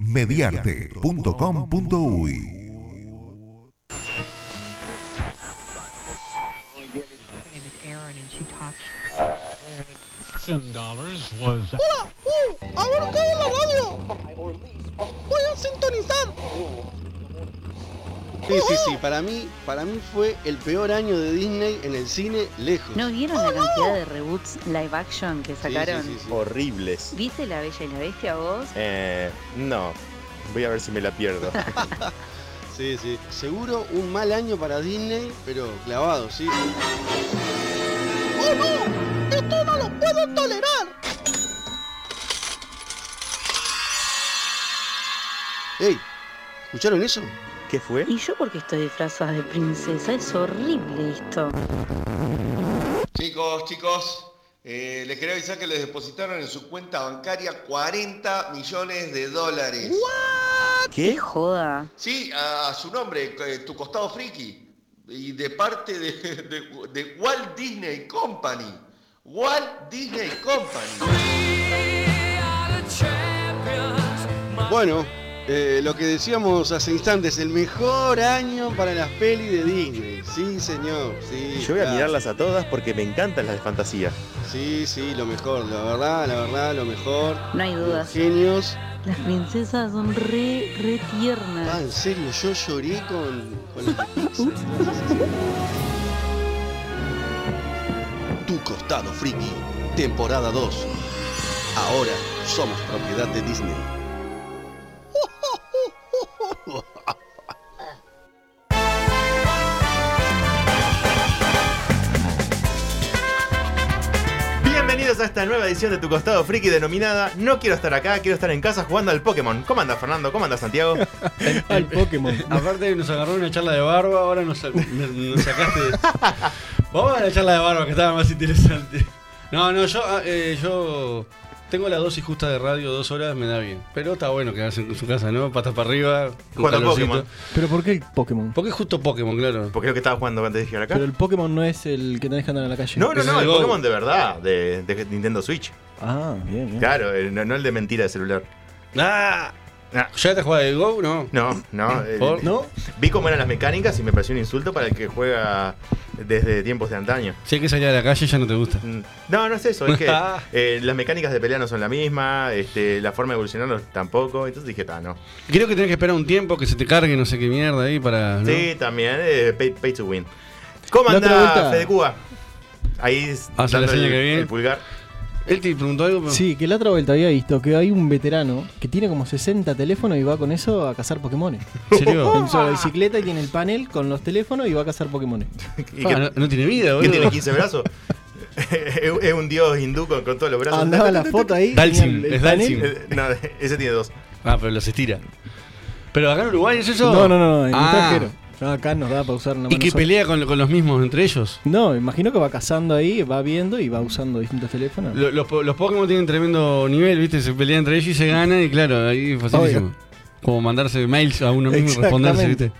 mediarte.com.uy ¡Hola! ¡Uh! ¡Ahora cae la radio! ¡Voy a sintonizar! Sí, sí, sí, para mí, para mí fue el peor año de Disney en el cine lejos. ¿No vieron la cantidad de reboots live action que sacaron? Sí, sí, sí, sí. Horribles. ¿Viste La Bella y la Bestia vos? Eh, no. Voy a ver si me la pierdo. Sí, sí. Seguro un mal año para Disney, pero clavado, sí. ¡Oh no! ¡Esto no lo puedo tolerar! ¡Ey! ¿Escucharon eso? ¿Qué fue? ¿Y yo porque estoy disfrazada de princesa? Es horrible esto. Chicos, chicos, eh, les quería avisar que les depositaron en su cuenta bancaria 40 millones de dólares. ¡Qué joda! Sí, a, a su nombre, eh, tu costado friki. Y de parte de, de- de Walt Disney Company. Walt Disney Company. Bueno, eh, lo que decíamos hace instantes, el mejor año para las pelis de Disney. Sí, señor, sí. Yo voy a mirarlas a todas porque me encantan las de fantasía. Sí, sí, lo mejor, la verdad, la verdad, lo mejor. No hay dudas. Genios. Las princesas son re, re Ah, tiernas. en serio, yo lloré con, con las. Tu costado friki, temporada 2. Ahora somos propiedad de Disney. Bienvenidos a esta nueva edición de Tu Costado Friki denominada No quiero estar acá, quiero estar en casa jugando al Pokémon. ¿Cómo andas Fernando? ¿Cómo andas Santiago? Al Pokémon. Aparte nos agarró una charla de barba, ahora nos, nos- nos sacaste. Vamos a la charla de barba que estaba más interesante. No, no, yo, ah, eh, yo tengo la dosis justa de radio, dos horas me da bien. Pero está bueno quedarse en su casa, ¿no? Patas para arriba, Jugando. Pokémon. ¿Pero por qué Pokémon? Porque es justo Pokémon, claro. Porque es lo que estaba jugando antes de llegar acá. Pero el Pokémon no es el que tenés que andar en la calle. No, no, no, el. Pokémon de verdad, de, de Nintendo Switch. Ah, bien, bien. Claro, el- no, no el de mentira de celular. ¡Ah! Ah. ¿Ya te juegas de Go? No. No, no. ¿No? Vi cómo eran las mecánicas y me pareció un insulto para el que juega desde tiempos de antaño. Si hay que salir a la calle ya no te gusta. Mm, No, no es eso, es que eh, las mecánicas de pelea no son la misma, este, la forma de evolucionarlos tampoco, entonces dije, ta, no. Creo que tenés que esperar un tiempo que se te cargue no sé qué mierda ahí para. ¿no? Sí, también, eh, pay, pay to win. ¿Cómo anda Fede Cuba? Ahí seña el, el pulgar. Él te preguntó algo, pero. Sí, que la otra vuelta había visto que hay un veterano que tiene como 60 teléfonos y va con eso a cazar Pokémon. ¿En serio? En la bicicleta y tiene el panel con los teléfonos y va a cazar Pokémon. ¿Y Ah, qué- no, no tiene vida, ¿Qué boludo. tiene 15 brazos? es un dios hindú con, con todos los brazos. Andaba la foto ahí. Dalsim, es. Dalsim. Eh, No, ese tiene dos. Ah, pero los estira. Pero acá en Uruguay es eso. No, no, no, no, en Ah. extranjero. No, acá nos da para usar una ¿Y que sola. pelea con, con los mismos entre ellos? No, imagino que va cazando ahí, va viendo y va usando distintos teléfonos. Lo- Los, los Pokémon tienen tremendo nivel, ¿viste? Se pelean entre ellos y se ganan, y claro, ahí es facilísimo. Como mandarse mails a uno mismo y responderse, ¿viste?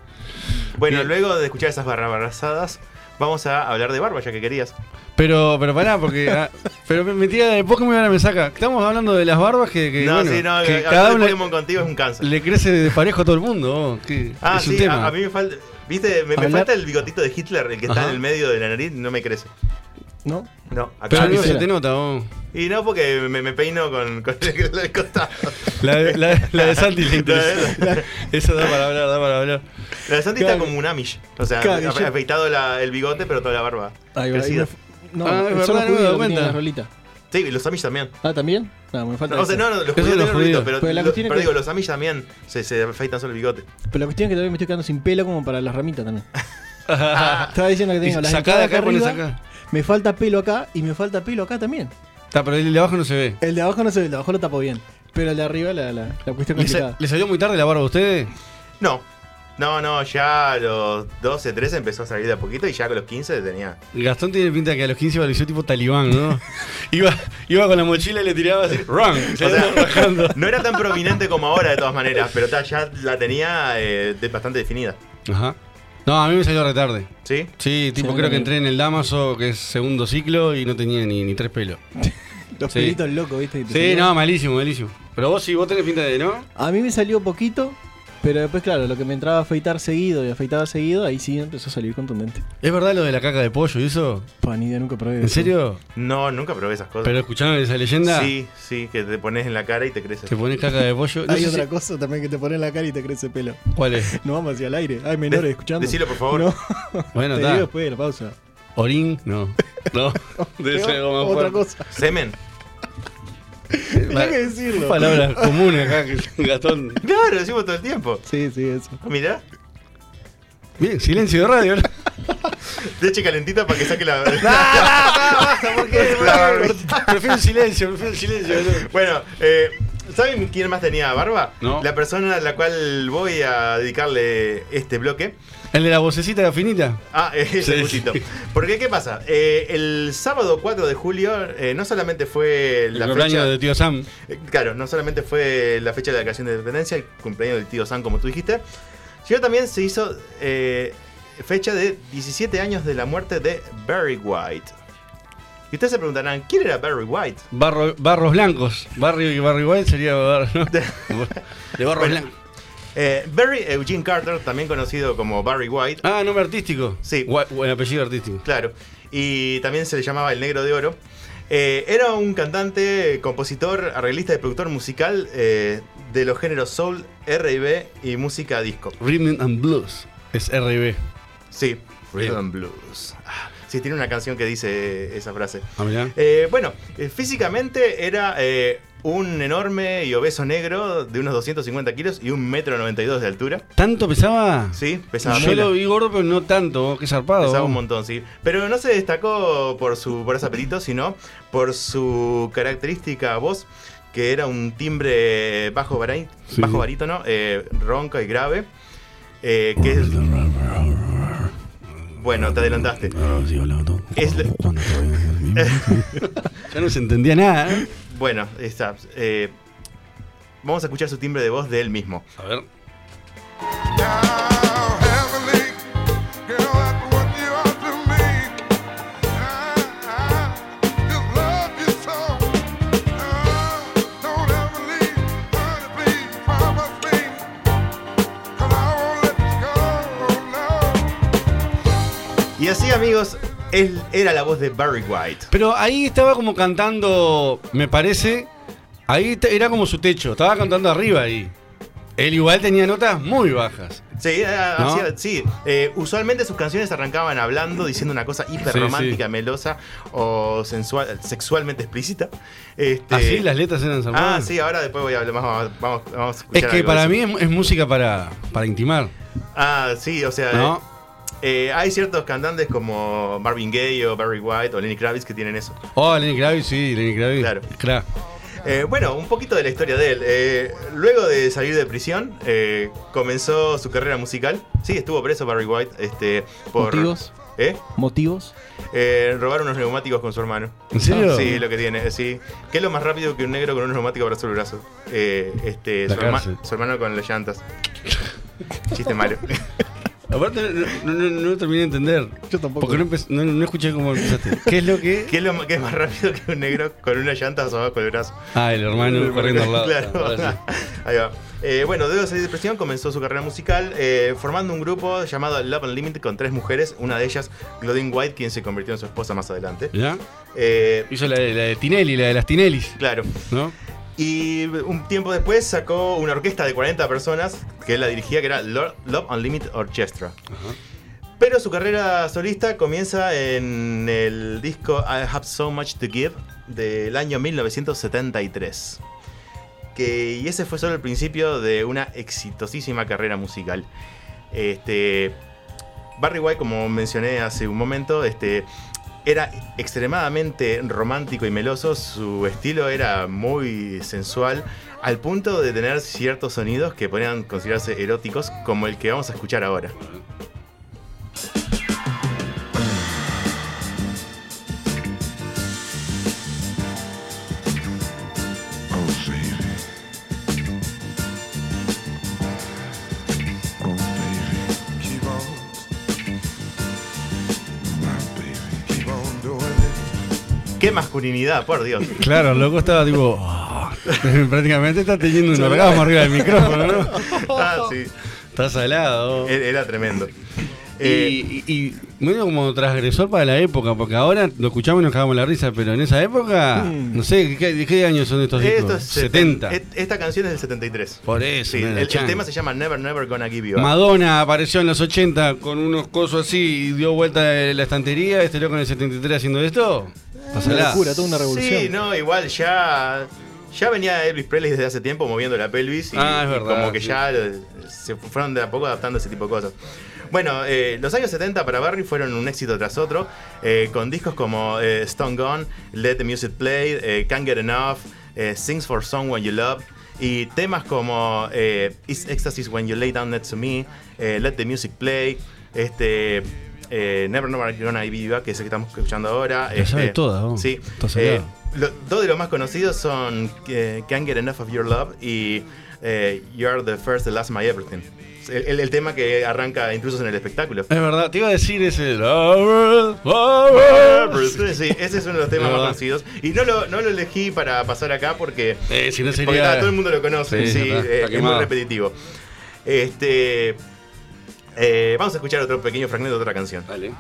Bueno, Bien. luego de escuchar esas barrabasadas, vamos a hablar de barba, ya que querías. Pero, pero pará, porque. ah, pero me tira de Pokémon y ahora me saca. Estamos hablando de las barbas que. que, no, bueno, sí, no, que cada de uno Pokémon contigo es un cáncer. le crece de parejo a todo el mundo. oh, que Ah, es un sí, tema. a, a mí me falta. ¿Viste? Me, falta el bigotito de Hitler, el que está en el medio de la nariz, no me crece. ¿No? No, acá pero amigo, se te nota, vos. Y no, porque me, me peino con, con el, el costado. La, de- la, la de Santi le interesa. La Eso da para hablar, da para hablar. La de Santi está como un Amish. O sea, Claro, yo- afeitado la- el bigote, pero toda la barba. Ahí va, ahí No, Ah, es verdad, los no me tienen cuenta. rolita. Sí, y los Amish también. Ah, ¿también? No, me falta No, o sea, eso. no, no, los judíos los tienen rulito, judíos. pero, Pero la lo- cuestión es pero que- digo, los Amish también se, se afeitan solo el bigote. Pero la cuestión es que todavía me estoy quedando sin pelo como para las ramitas también. Estaba diciendo que tengo las Sacá de entradas acá, acá pones arriba, acá. me falta pelo acá y me falta pelo acá también. Está, pero el de abajo no se ve. El de abajo no se ve, el de abajo lo tapo bien. Pero el de arriba la, la, la cuestión ¿Le, sa- le salió muy tarde la barba a ustedes? No, no, no, ya a los 12, 13 empezó a salir de a poquito y ya con los 15 tenía. Gastón tiene pinta que a los 15 pareció tipo talibán, ¿no? iba, iba con la mochila y le tiraba así, run, se O sea, iba bajando. No era tan prominente como ahora de todas maneras, pero ta, ya la tenía eh, de- bastante definida. Ajá. No, a mí me salió retarde. ¿Sí? Sí, tipo Sí, creo que entré en el Damaso, que es segundo ciclo, y no tenía ni, ni tres pelos. Los sí. pelitos locos, ¿viste? Que te Sí, salían. no, malísimo, malísimo. Pero vos sí, vos tenés pinta de, ¿no? A mí me salió poquito, pero después, claro, lo que me entraba a afeitar seguido y afeitaba seguido, ahí sí empezó a salir contundente. ¿Es verdad lo de la caca de pollo y eso? Pa, ni idea, nunca probé ¿En eso. serio? No, nunca probé esas cosas. ¿Pero escucharon esa leyenda? Sí, sí, que te pones en la cara y te crece. Te pones caca de pollo. No Hay otra si- cosa también que te pone en la cara y te crece pelo. ¿Cuál es? No vamos hacia el aire. Hay menores escuchando. Decilo, por favor. No, Bueno, te está. digo después de la pausa. ¿Orín? No. No. Debe ser algo más Otra fuerte. cosa. Semen. Tenía que decirlo. Palabras comunes acá, que Gastón. Claro, decimos todo el tiempo. Sí, sí, eso. Mirá. Bien, silencio de radio. ¿no? Leche calentita para que saque la. prefiero el silencio, prefiero el silencio. ¿no? Bueno, eh, ¿saben quién más tenía barba? No. La persona a la cual voy a dedicarle este bloque. ¿El de la vocecita finita? Ah, ese Sí, justito. sí. Porque, ¿qué pasa? Eh, el sábado 4 de julio eh, no solamente fue El la cumpleaños fecha... de tío Sam. Eh, Claro, no solamente fue la fecha de la declaración de independencia, el cumpleaños del tío Sam, como tú dijiste, sino también se hizo fecha de 17 años de la muerte de Barry White. Y ustedes se preguntarán, ¿quién era Barry White? Barro- barros blancos. Barrio y Barry White sería bar- ¿no? de barros Bueno. blancos. Eh, Barry Eugene Carter, también conocido como Barry White, Ah, nombre artístico. Sí. Buen apellido artístico. claro, y también se le llamaba el Negro de Oro. Eh, era un cantante, compositor, arreglista y productor musical eh, de los géneros soul, R&B y música disco. Rhythm and Blues. Es RB. Sí. Rhythm and Blues. Ah, Sí, tiene una canción que dice esa frase. Ah. Eh, bueno, eh, físicamente era eh, un enorme y obeso negro de unos 250 kilos y un metro 92 de altura. ¿Tanto pesaba? Sí, pesaba Yo lo vi gordo, pero no tanto. Qué zarpado. Pesaba un montón, sí. Pero no se destacó por su por ese apetito, sino por su característica voz, que era un timbre bajo, barí- Sí. bajo barítono, eh, ronca y grave. eh, que es- Bueno, te adelantaste. Es la- ya no se entendía nada. ¿eh? Bueno, está. eh, vamos a escuchar su timbre de voz de él mismo. A ver. Y así, amigos, él era la voz de Barry White. Pero ahí estaba como cantando, me parece. Ahí era como su techo. Estaba cantando arriba ahí. Él igual tenía notas muy bajas. Sí, eh, ¿No? hacía- sí. Eh, usualmente sus canciones arrancaban hablando, diciendo una cosa hiper romántica, Sí, sí. melosa o sensual, sexualmente explícita. Este, Así las letras eran Ah, sí, ahora después voy a hablar más. Vamos, vamos, vamos a Es que algo para mí es música para, para intimar. Ah, sí, o sea. ¿No? eh, hay ciertos cantantes como Marvin Gaye o Barry White o Lenny Kravitz que tienen eso. Oh, Lenny Kravitz, sí, Lenny Kravitz. Claro. Claro. Eh, bueno, un poquito de la historia de él. Eh, luego de salir de prisión, eh, comenzó su carrera musical. Sí, estuvo preso Barry White. Este, por, ¿Motivos? ¿Eh? ¿Motivos? Eh, robar unos neumáticos con su hermano. ¿En serio? Sí, lo que tiene, sí. ¿Qué es lo más rápido que un negro con unos neumáticos brazo el brazo? Eh, este, La su, herma- su hermano con las llantas. Chiste malo. Aparte, no, no- no- no terminé de entender. Yo tampoco. Porque no, empe- no- no escuché cómo empezaste. ¿Qué es lo que.? ¿Qué es, lo, qué es más rápido que un negro con unas llantas abajo del brazo? Ah, el hermano corriendo al lado. Claro. Sí. Ahí va. Eh, bueno, luego de salir de prisión comenzó su carrera musical eh, formando un grupo llamado Love Unlimited con tres mujeres, una de ellas Claudine White, quien se convirtió en su esposa más adelante. ¿Ya? Eh, Hizo la, de- la de Tinelli, la de las Tinellis, claro. ¿no? Y un tiempo después sacó una orquesta de 40 personas que él la dirigía, que era Lo- Love Unlimited Orchestra. Pero su carrera solista comienza en el disco I Have So Much to Give del año 1973. Que, y ese fue solo el principio de una exitosísima carrera musical. Este, Barry White, como mencioné hace un momento, este, era extremadamente romántico y meloso. Su estilo era muy sensual, al punto de tener ciertos sonidos que podrían considerarse eróticos, como el que vamos a escuchar ahora. ¿Qué masculinidad, por Dios? Claro, el loco estaba tipo. "Ah, Prácticamente está teniendo un orgasmo arriba del micrófono, ¿no? Ah, sí. Está salado. Era era tremendo. Eh, Y, y, y medio como transgresor para la época, porque ahora lo escuchamos y nos cagamos la risa, pero en esa época, Mm. no sé, ¿qué, de qué años son estos discos? esto es 70. et- Esta canción es del 73. Por eso, Sí, el, tema se llama Never Never Gonna Give You Up. Madonna apareció en los 80 con unos cosos así y dio vuelta la estantería. Este loco en el 73 haciendo esto. Está Una locura, toda una revolución. Sí, no, igual ya. Ya venía Elvis Presley desde hace tiempo moviendo la pelvis y, Ah, es y verdad, como que sí. ya se fueron de a poco adaptando a ese tipo de cosas. Bueno, eh, los años 70 para Barry fueron un éxito tras otro, eh, con discos como eh, Stone Gone, Let the Music Play, eh, Can't Get Enough, eh, Sings for Someone You Love, y temas como eh, It's Ecstasies When You Lay Down Next to Me, eh, Let the Music Play, este, eh, Never Never Gonna You Up, que es el que estamos escuchando ahora. La sabe este, toda, vos. Sí. Eh, lo- dos de los más conocidos son eh, Can't Get Enough of Your Love y eh, You're the First, the Last, My Everything. El, el- el tema que arranca incluso en el espectáculo. Es verdad, te iba a decir ese. Sí, ese es uno de los temas más conocidos. Y no lo, no lo elegí para pasar acá porque, Eh, si no porque sería. nada, todo el mundo lo conoce. Sí, Sí, está- está eh, es muy repetitivo. Este, eh, vamos a escuchar otro pequeño fragmento de otra canción. Dale.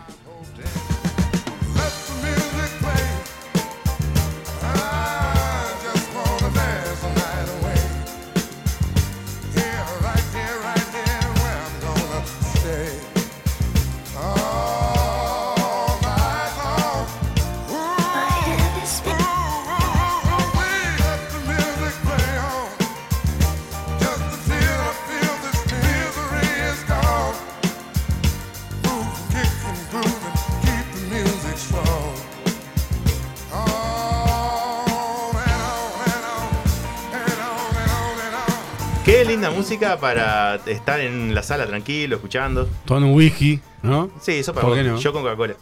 Qué linda música para estar en la sala tranquilo, escuchando. Tomando un whisky, ¿no? Sí, eso para ¿Por vos. qué no? Yo con Coca-Cola.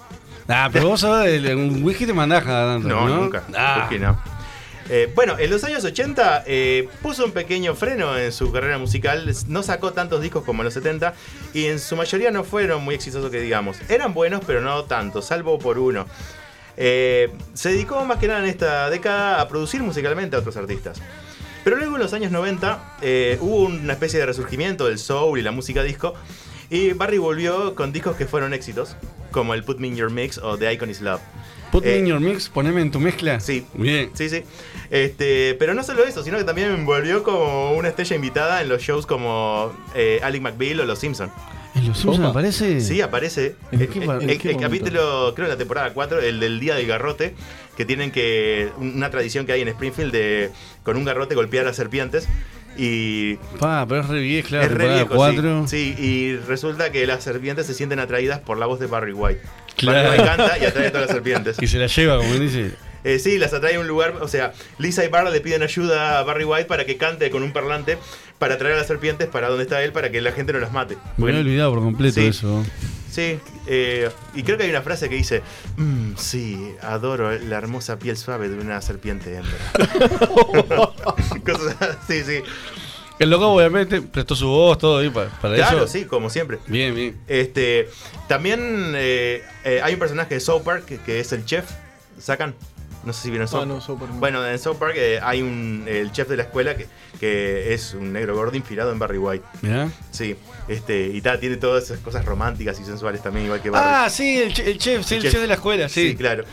Ah, pero vos un whisky te mandás cada tanto, No, ¿no? nunca. Ah. ¿Por qué no? Eh, bueno, en los años 80 eh, puso un pequeño freno en su carrera musical, no sacó tantos discos como en los 70 y en su mayoría no fueron muy exitosos que digamos. Eran buenos, pero no tanto, salvo por uno. Eh, se dedicó más que nada en esta década a producir musicalmente a otros artistas. Pero luego en los años 90 eh, hubo una especie de resurgimiento del soul y la música disco y Barry volvió con discos que fueron éxitos, como el Put Me In Your Mix o The Icon Is Love. Put me Eh, in your mix, poneme en tu mezcla. Sí. Bien. Sí, sí. Este, pero no solo eso, sino que también volvió como una estrella invitada en los shows como eh, Alec McBeal o Los Simpson. ¿En los Simpsons aparece? Sí, aparece. ¿En El, qué el- el- el capítulo, creo en la temporada 4, el del Día del Garrote, que tienen que. Una tradición que hay en Springfield de con un garrote golpear a serpientes. Y Pa, pero es re viejo, claro. es re viejo, cuatro. sí. Sí, y resulta que las serpientes se sienten atraídas por la voz de Barry White. Claro. Barry White canta y atrae a todas las serpientes. Y se la lleva, como dice. Eh, sí, las atrae a un lugar, o sea, Lisa y Barra le piden ayuda a Barry White para que cante con un parlante para atraer a las serpientes para donde está él para que la gente no las mate. Me había olvidado por completo Sí. eso. Sí, eh, y creo que hay una frase que dice, "Mm, sí, adoro la hermosa piel suave de una serpiente hembra. Cosas así, sí. El loco obviamente prestó su voz, todo ahí para, para Claro, eso. sí, como siempre. Bien, bien. Este, también eh, eh, hay un personaje de South Park que, que es el chef, ¿sacan? No sé si vieron South Ah, no, South Park no. Bueno, en South Park eh, hay un el chef de la escuela que, que es un negro gordo inspirado en Barry White. Mirá. Sí, este, y ta, tiene todas esas cosas románticas y sensuales también, igual que Barry. Ah, sí, el, che- el chef, sí, el, chef. de la escuela, sí. sí, claro.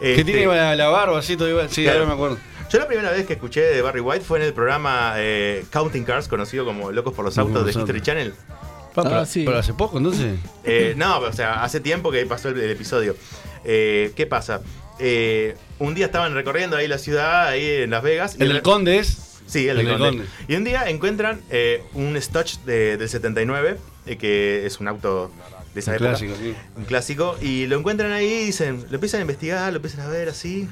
Que Este, tiene la, la barba así, todo igual. Sí, Claro. ahora me acuerdo. Yo la primera vez que escuché de Barry White fue en el programa eh, Counting Cars, conocido como Locos por los Autos de History. Channel. Ah, pero, sí. pero hace poco, entonces. Eh, no, o sea, hace tiempo que pasó el, el episodio. Eh, ¿Qué pasa? Eh, un día estaban recorriendo ahí la ciudad, ahí en Las Vegas. y El del re- Conde es. Sí, el, el Conde. Y un día encuentran eh, un Stotch de- del 79, eh, que es un auto de esa Un época. clásico, sí. Un clásico. Y lo encuentran ahí y dicen, lo empiezan a investigar, lo empiezan a ver así.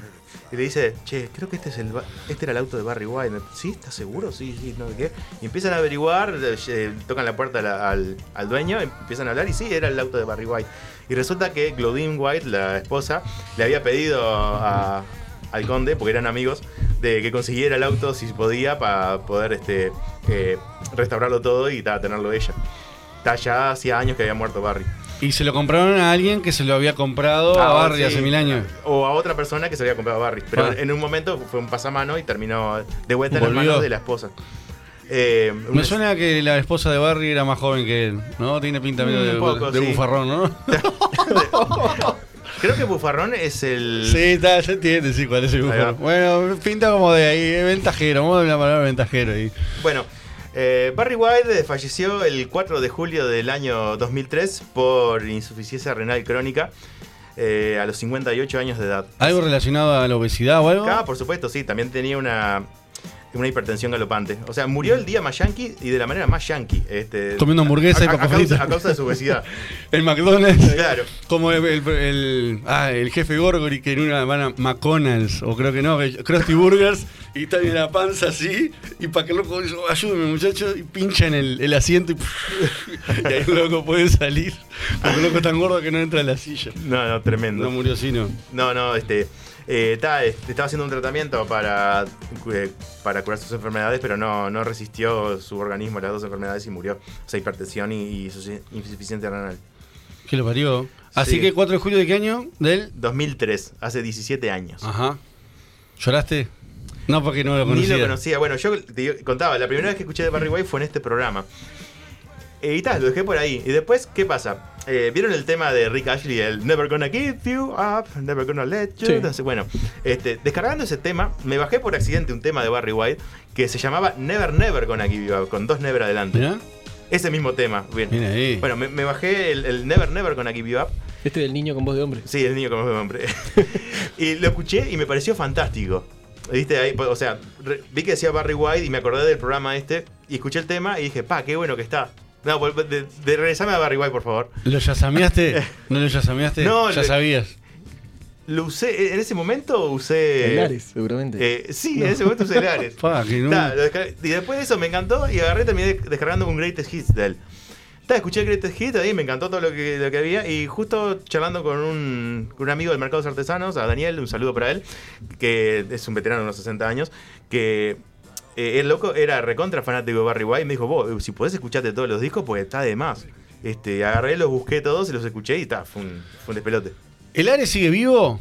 Y le dice, che, creo que este es el este era el auto de Barry White. ¿Sí? ¿Estás seguro? Sí, sí, no sé qué. Y empiezan a averiguar, eh, tocan la puerta la- al, al dueño, empiezan a hablar y sí, era el auto de Barry White. Y resulta que Claudine White, la esposa, le había pedido a- al conde, porque eran amigos, de que consiguiera el auto si podía para poder este, eh, restaurarlo todo y ta, tenerlo ella. Ta, ya hacía años que había muerto Barry. Y se lo compraron a alguien que se lo había comprado a Ah, Barry sí. hace mil años. O a otra persona que se había comprado a Barry. Pero Ah. en un momento fue un pasamano y terminó de vuelta en las manos de la esposa. Eh, Me suena que la esposa de Barry era más joven que él, ¿no? Tiene pinta medio Mm, de, poco, de sí. bufarrón, ¿no? Creo que Bufarrón es el. Sí, está, se entiende, sí, cuál es el bufarrón. Bueno, pinta como de ahí, eh, ventajero, vamos a una palabra ventajero ahí. Bueno, eh, Barry White falleció el 4 de julio del año 2003 por insuficiencia renal crónica eh, a los 58 años de edad. ¿Algo relacionado a la obesidad o algo? Ah, por supuesto, sí, también tenía una, una hipertensión galopante. O sea, murió el día más yankee y de la manera más yankee. Este, Comiendo hamburguesa y a- a- papas causa- fritas. A causa de su obesidad. El McDonald's. Claro. Como el, el- el- ah, el jefe Gorgory que en una van a McDonald's, o creo que no, Krusty Burgers, y está en la panza así, y para que el loco ayúdeme muchacho, y pincha en el, el asiento y, y ahí el loco puede salir. Porque el loco es tan gordo que no entra en la silla. No, no, tremendo. No murió así, no. No, no, este. Eh, está- este, estaba haciendo un tratamiento para, eh, para curar sus enfermedades, pero no, no resistió su organismo a las dos enfermedades y murió. O sea, hipertensión y, y insufici- insuficiencia renal. Que lo parió. Así Sí. que 4 de julio de qué año? Del. 2003, hace 17 años. Ajá. ¿Lloraste? No, porque no lo Ni conocía. lo conocía. Bueno, yo te contaba, la primera vez que escuché de Barry White fue en este programa. Eh, y tal, lo dejé por ahí. Y después, ¿qué pasa? Eh, ¿Vieron el tema de Rick Ashley, el Never Gonna Give You Up, Never Gonna Let You? Sí. Entonces, bueno, este, descargando ese tema, me bajé por accidente un tema de Barry White que se llamaba Never Never Gonna Give You Up, con dos Never adelante. Mirá, Ese mismo tema. Bien. mira ahí. Bueno, me, me bajé el, el Never Never Gonna Give You Up. Este del niño con voz de hombre. Sí, el niño como es hombre. y lo escuché y me pareció fantástico. ¿Viste? Ahí, o sea, re- vi que decía Barry White y me acordé del programa este y escuché el tema y dije, pa, qué bueno que está. No, de, de regresame a Barry White, por favor. ¿Lo yasameaste? ¿No lo yasameaste? No, ya le- sabías. Lo usé, en ese momento usé... El Ares, seguramente. Eh, sí, en ese momento usé el Ares. Pa, que no- Ta, y después de eso me encantó y agarré terminé descargando un Greatest Hits de él. Ta, escuché el Greatest Hits ahí, me encantó todo lo que, lo que había y justo charlando con un, con un amigo del Mercados Artesanos, a Daniel, un saludo para él, que es un veterano de unos 60 años, que eh, el loco era recontra fanático de Barry White y me dijo, vos, si podés escucharte todos los discos, pues está de más. Este, agarré, los busqué todos y los escuché y ta, fue un, fue un despelote. ¿El Ares sigue vivo?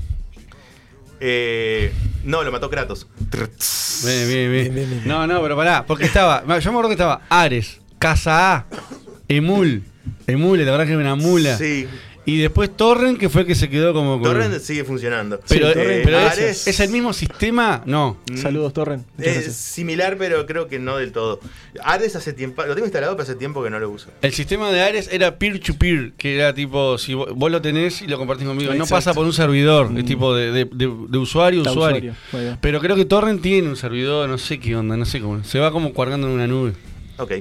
Eh, no, lo mató Kratos. Bien, bien, bien. Bien, bien, bien. No, no, pero pará, porque estaba, yo me acuerdo que estaba Ares, Casa A, Emul, Emule, la verdad que era una mula. Sí, Y después Torrent, que fue el que se quedó como con... Torrent sigue funcionando. Pero, Sí, Torrent, pero es, Ares ¿es el mismo sistema? No. Mm, Saludos, Torren. Muchas Es similar, pero creo que no del todo. Ares hace tiempo, lo tengo instalado, pero hace tiempo que no lo uso. El sistema de Ares era peer-to-peer, que era tipo, si vos, vos lo tenés y lo compartís conmigo, no pasa por un servidor, es Mm. tipo de, de- de- de usuario a usuario. Pero creo que Torrent tiene un servidor, no sé qué onda, no sé cómo. Se va como cargando en una nube. Ok.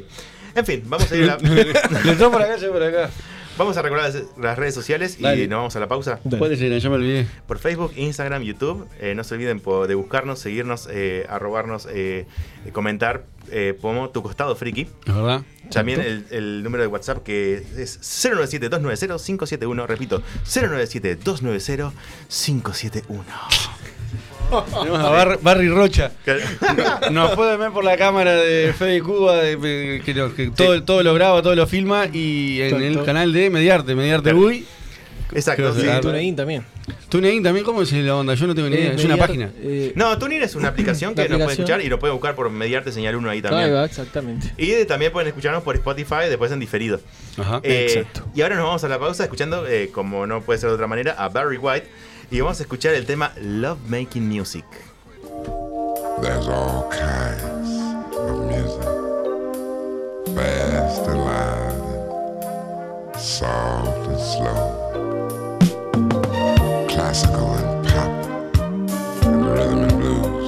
En fin, vamos a ir a la- Le por acá, yo por acá. Vamos a recordar las, las redes sociales y Dale. nos vamos a la pausa. Dale. ¿Cuál era? Ya me olvidé. Por Facebook, Instagram, YouTube. Eh, no se olviden po- de buscarnos, seguirnos, eh, arrobarnos, eh, eh, comentar eh, como tu costado friki. ¿Es verdad? También el, el número de WhatsApp que es 097-290-571. Repito, 097-290-571. Tenemos a Bar- Barry Rocha. Nos pueden ver por la cámara de Fede Cuba, de- de- que, lo- que todo, todo lo graba, todo lo filma, y en Todo, el todo. canal de Mediarte, Mediarte. Uy. Exacto, sí. TuneIn también. TuneIn también, ¿cómo es la onda? Yo no tengo ni idea, Eh, es una página. eh, No, TuneIn es una aplicación que nos pueden escuchar y lo pueden buscar por Mediarte Señal 1 ahí ahí también. va, exactamente. Y de- también pueden escucharnos por Spotify después en diferido. Ajá. Eh, Exacto. Y ahora nos vamos a la pausa escuchando, eh, como no puede ser de otra manera, a Barry White. Y vamos a escuchar el tema Love Making Music. There's all kinds of music. Fast and loud, soft and slow. Classical and pop, and rhythm and blues.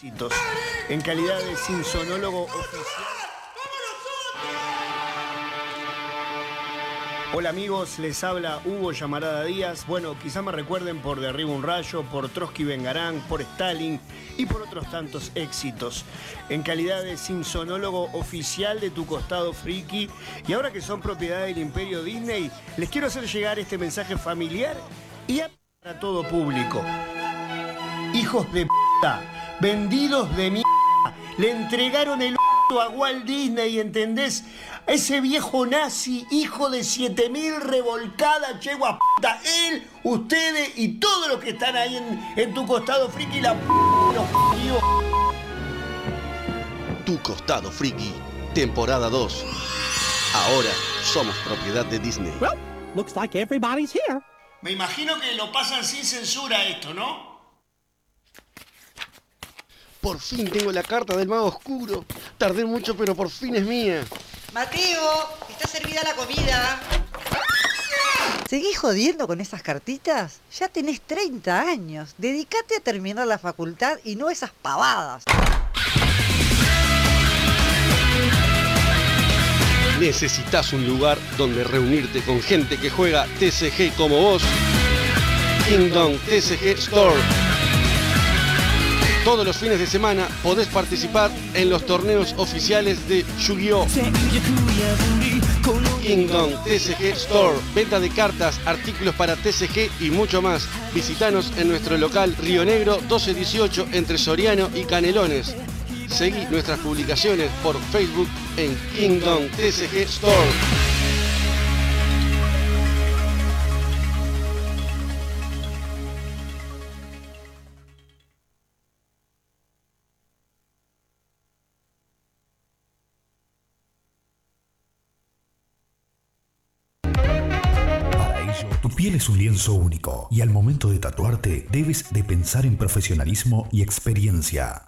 En calidad de sinsonólogo oficial. Hola amigos, les habla Hugo Llamarada Díaz. Bueno, quizá me recuerden por Derriba un Rayo, por Trotsky Vengarán, por Stalin y por otros tantos éxitos. En calidad de sinsonólogo oficial de tu costado friki. Y ahora que son propiedad del Imperio Disney, les quiero hacer llegar este mensaje familiar y para todo público. Hijos de puta, vendidos de mierda, le entregaron el a Walt Disney, ¿entendés? A ese viejo nazi, hijo de 7000 revolcada, yegua puta. Él, ustedes y todos los que están ahí en, en tu costado friki, la p los. Tu costado friki, temporada 2. Ahora somos propiedad de Disney. Looks like everybody's here. Me imagino que lo pasan sin censura esto, ¿no? Por fin tengo la carta del mago oscuro. Tardé mucho, pero por fin es mía. Mateo, está servida la comida. ¿Seguís jodiendo con esas cartitas? Ya tenés 30 años. Dedicate a terminar la facultad y no esas pavadas. Necesitas un lugar donde reunirte con gente que juega TCG como vos. Kingdom TCG Store todos los fines de semana podés participar en los torneos oficiales de Yu-Gi-Oh! Kingdom TCG Store. Venta de cartas, artículos para TCG y mucho más. Visítanos en nuestro local Río Negro 1218 entre Soriano y Canelones. Seguí nuestras publicaciones por Facebook en Kingdom TCG Store. Es un lienzo único y al momento de tatuarte debes de pensar en profesionalismo y experiencia.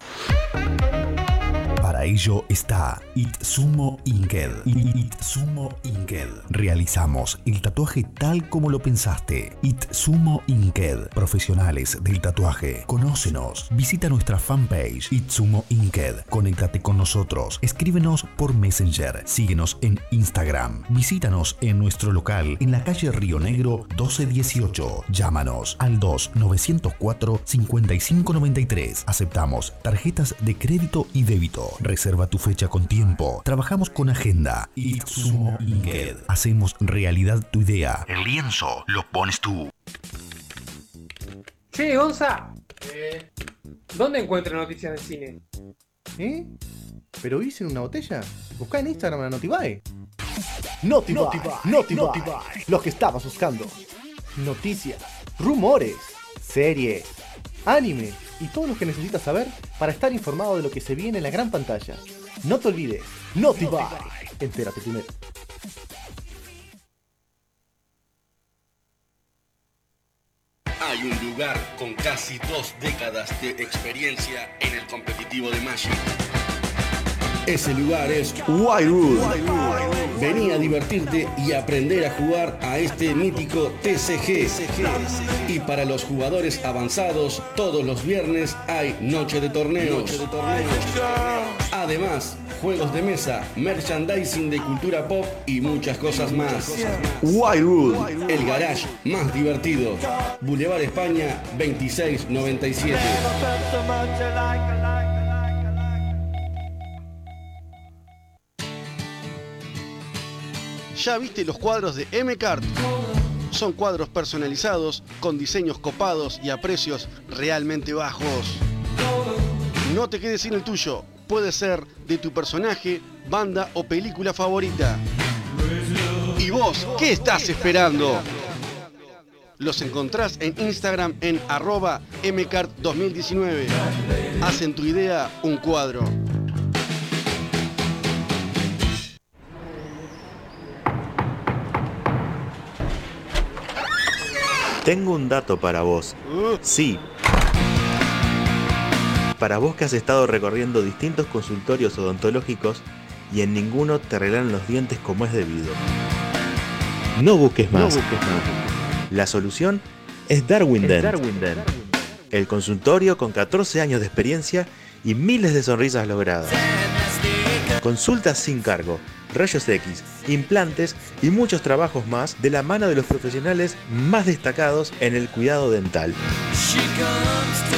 Para ello está Itsumo Inked. Itsumo Inked. Realizamos el tatuaje tal como lo pensaste. Itsumo Inked. Profesionales del tatuaje. Conócenos. Visita nuestra fanpage Itsumo Inked. Conéctate con nosotros. Escríbenos por Messenger. Síguenos en Instagram. Visítanos en nuestro local en la calle Río Negro 1218. Llámanos al 2 904 5593. Aceptamos tarjetas de crédito y débito. Reserva tu fecha con tiempo. Trabajamos con agenda. Itsumo Inked. Hacemos realidad tu idea. El lienzo lo pones tú. Che, Gonza. ¿Dónde encuentro noticias de cine? ¿Eh? ¿Pero viste en una botella? Busca en Instagram a Notibuy. Notibuy, Notibuy, Los que estabas buscando. Noticias, rumores, series, anime y todo lo que necesitas saber para estar informado de lo que se viene en la gran pantalla. No te olvides, Notibuy. Entérate primero. Hay un lugar con casi dos décadas de experiencia en el competitivo de Magic. Ese lugar es Wildwood. Vení a divertirte y aprender a jugar a este mítico TCG. Y para los jugadores avanzados, todos los viernes hay noche de torneos. Además, juegos de mesa, merchandising de cultura pop y muchas cosas más. Wildwood, el garage más divertido. Boulevard España 2697. ¿Ya viste los cuadros de M-Cart? Son cuadros personalizados, con diseños copados y a precios realmente bajos. No te quedes sin el tuyo. Puede ser de tu personaje, banda o película favorita. ¿Y vos qué estás esperando? Los encontrás en Instagram en arroba mcart2019. Hacen tu idea un cuadro. Tengo un dato para vos. Sí. Para vos que has estado recorriendo distintos consultorios odontológicos y en ninguno te arreglan los dientes como es debido. No busques más. La solución es Darwin Dent. El consultorio con 14 años de experiencia y miles de sonrisas logradas. Consultas sin cargo, rayos X, implantes y muchos trabajos más de la mano de los profesionales más destacados en el cuidado dental.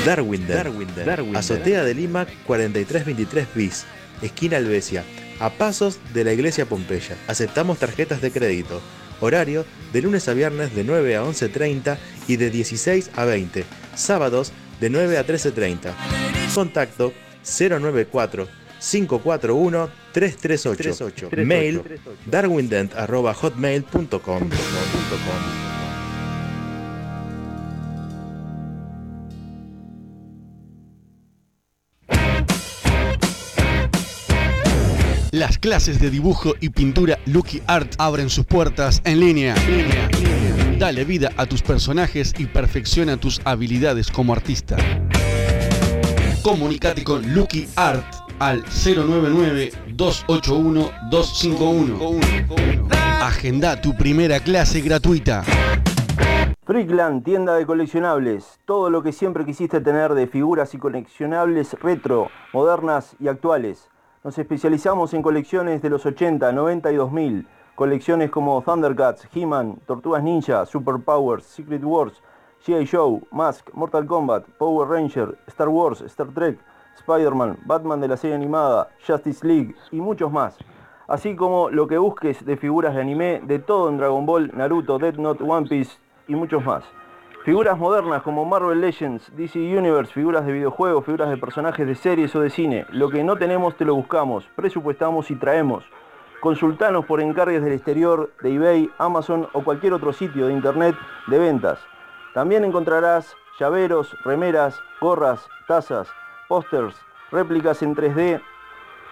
Darwin Dent, Azotea de Lima 4323 bis, esquina Albesia, a pasos de la iglesia Pompeya. Aceptamos tarjetas de crédito. Horario de lunes a viernes de 9 a 11.30 y de 16 a 20. Sábados de 9 a 13.30. Contacto 094 541 338. Mail darwindent.hotmail.com. Las clases de dibujo y pintura Lucky Art abren sus puertas en línea. Dale vida a tus personajes y perfecciona tus habilidades como artista. Comunicate con Lucky Art al 099-281-251. Agenda tu primera clase gratuita. Freakland, tienda de coleccionables. Todo lo que siempre quisiste tener de figuras y coleccionables retro, modernas y actuales. Nos especializamos en colecciones de los 80, 90 y 2000. Colecciones como Thundercats, He-Man, Tortugas Ninja, Superpowers, Secret Wars, G.I. Joe, Mask, Mortal Kombat, Power Ranger, Star Wars, Star Trek, Spider-Man, Batman de la serie animada, Justice League y muchos más. Así como lo que busques de figuras de anime, de todo en Dragon Ball, Naruto, Death Note, One Piece y muchos más. Figuras modernas como Marvel Legends, DC Universe, figuras de videojuegos, figuras de personajes de series o de cine. Lo que no tenemos te lo buscamos, presupuestamos y traemos. Consultanos por encargues del exterior, de eBay, Amazon o cualquier otro sitio de internet de ventas. También encontrarás llaveros, remeras, gorras, tazas, pósters, réplicas en 3D.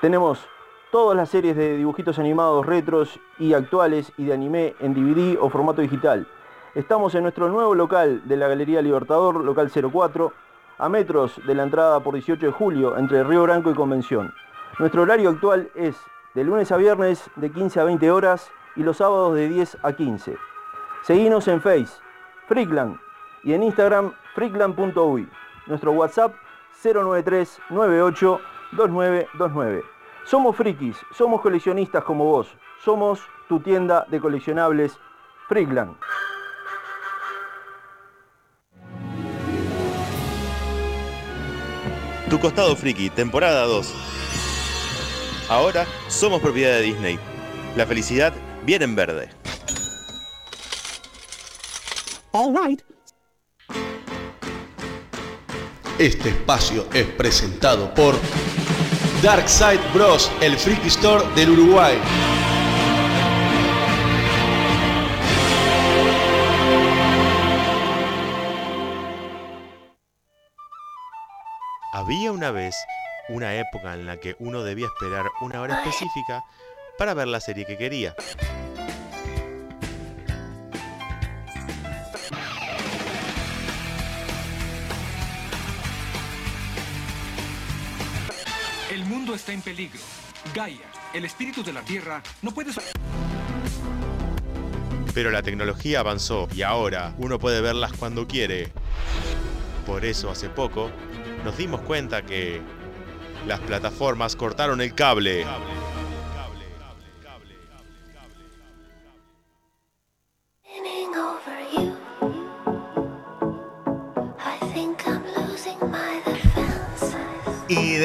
Tenemos todas las series de dibujitos animados retros y actuales y de anime en DVD o formato digital. Estamos en nuestro nuevo local de la Galería Libertador, local 04, a metros de la entrada por 18 de julio entre Río Branco y Convención. Nuestro horario actual es de lunes a viernes de 15 a 20 horas y los sábados de 10 a 15. Seguinos en Face, Freakland y en Instagram freakland.uy. Nuestro WhatsApp 093 98 2929. Somos frikis, somos coleccionistas como vos. Somos tu tienda de coleccionables Freakland. Tu costado friki, temporada 2. Ahora somos propiedad de Disney. La felicidad viene en verde. All right. Este espacio es presentado por Darkside Bros, el Freaky Store del Uruguay. Había una vez una época en la que uno debía esperar una hora específica para ver la serie que quería. Está en peligro. Gaia, el espíritu de la Tierra, no puede... Pero la tecnología avanzó y ahora uno puede verlas cuando quiere. Por eso hace poco nos dimos cuenta que las plataformas cortaron el cable.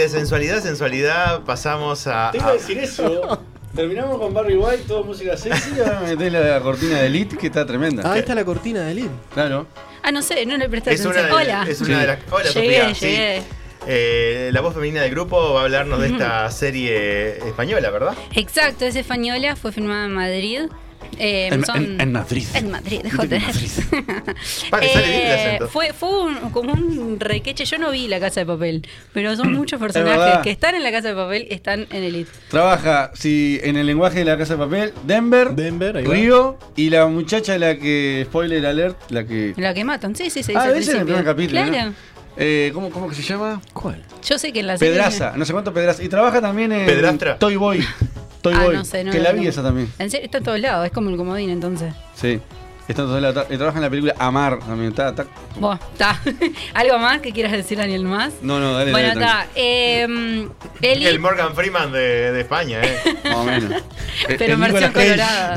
De sensualidad a sensualidad pasamos a... Te iba a decir eso. Terminamos con Barry White, todo música sexy. Ahora metés la cortina de Elite que está tremenda. Ah, ahí está la cortina de Elite. Claro. Ah, no sé, no le presté Es una atención. de, Hola. es una de las. Hola, llegué, Sofía. sí. llegué. Eh, la voz femenina del grupo va a hablarnos de esta serie española, ¿verdad? Exacto, es española, fue filmada en Madrid. Eh, En- son- en- en Madrid. En Madrid, joder. El Eh, fue fue un- como un requeche. Yo no vi La Casa de Papel, pero son muchos personajes que están en La Casa de Papel, están en Elite. Trabaja, sí, en el lenguaje de la casa de papel, Denver, Denver. Río y la muchacha la que, spoiler alert, la que... La que matan, sí, sí, sí. ah, ese es el primer capítulo. Eh, ¿cómo, ¿Cómo que se llama? ¿Cuál? Yo sé que en la serie- Pedraza, no sé cuánto Pedraza. Y trabaja también en Pedrastra. Toy Boy. Toy Ah, Boy. no sé, no que la vi esa también. En serio, está en todos lados, es como el comodín entonces. Sí. Está en todos lados. Tra- eh, Trabaja en la película Amar también. Está, está- Bueno, está. ¿Algo más que quieras decir, Daniel, más? No, no, dale, bueno, está. Eh, Elite, El Morgan Freeman de, de España, ¿eh? Más o menos. pero en versión colorada.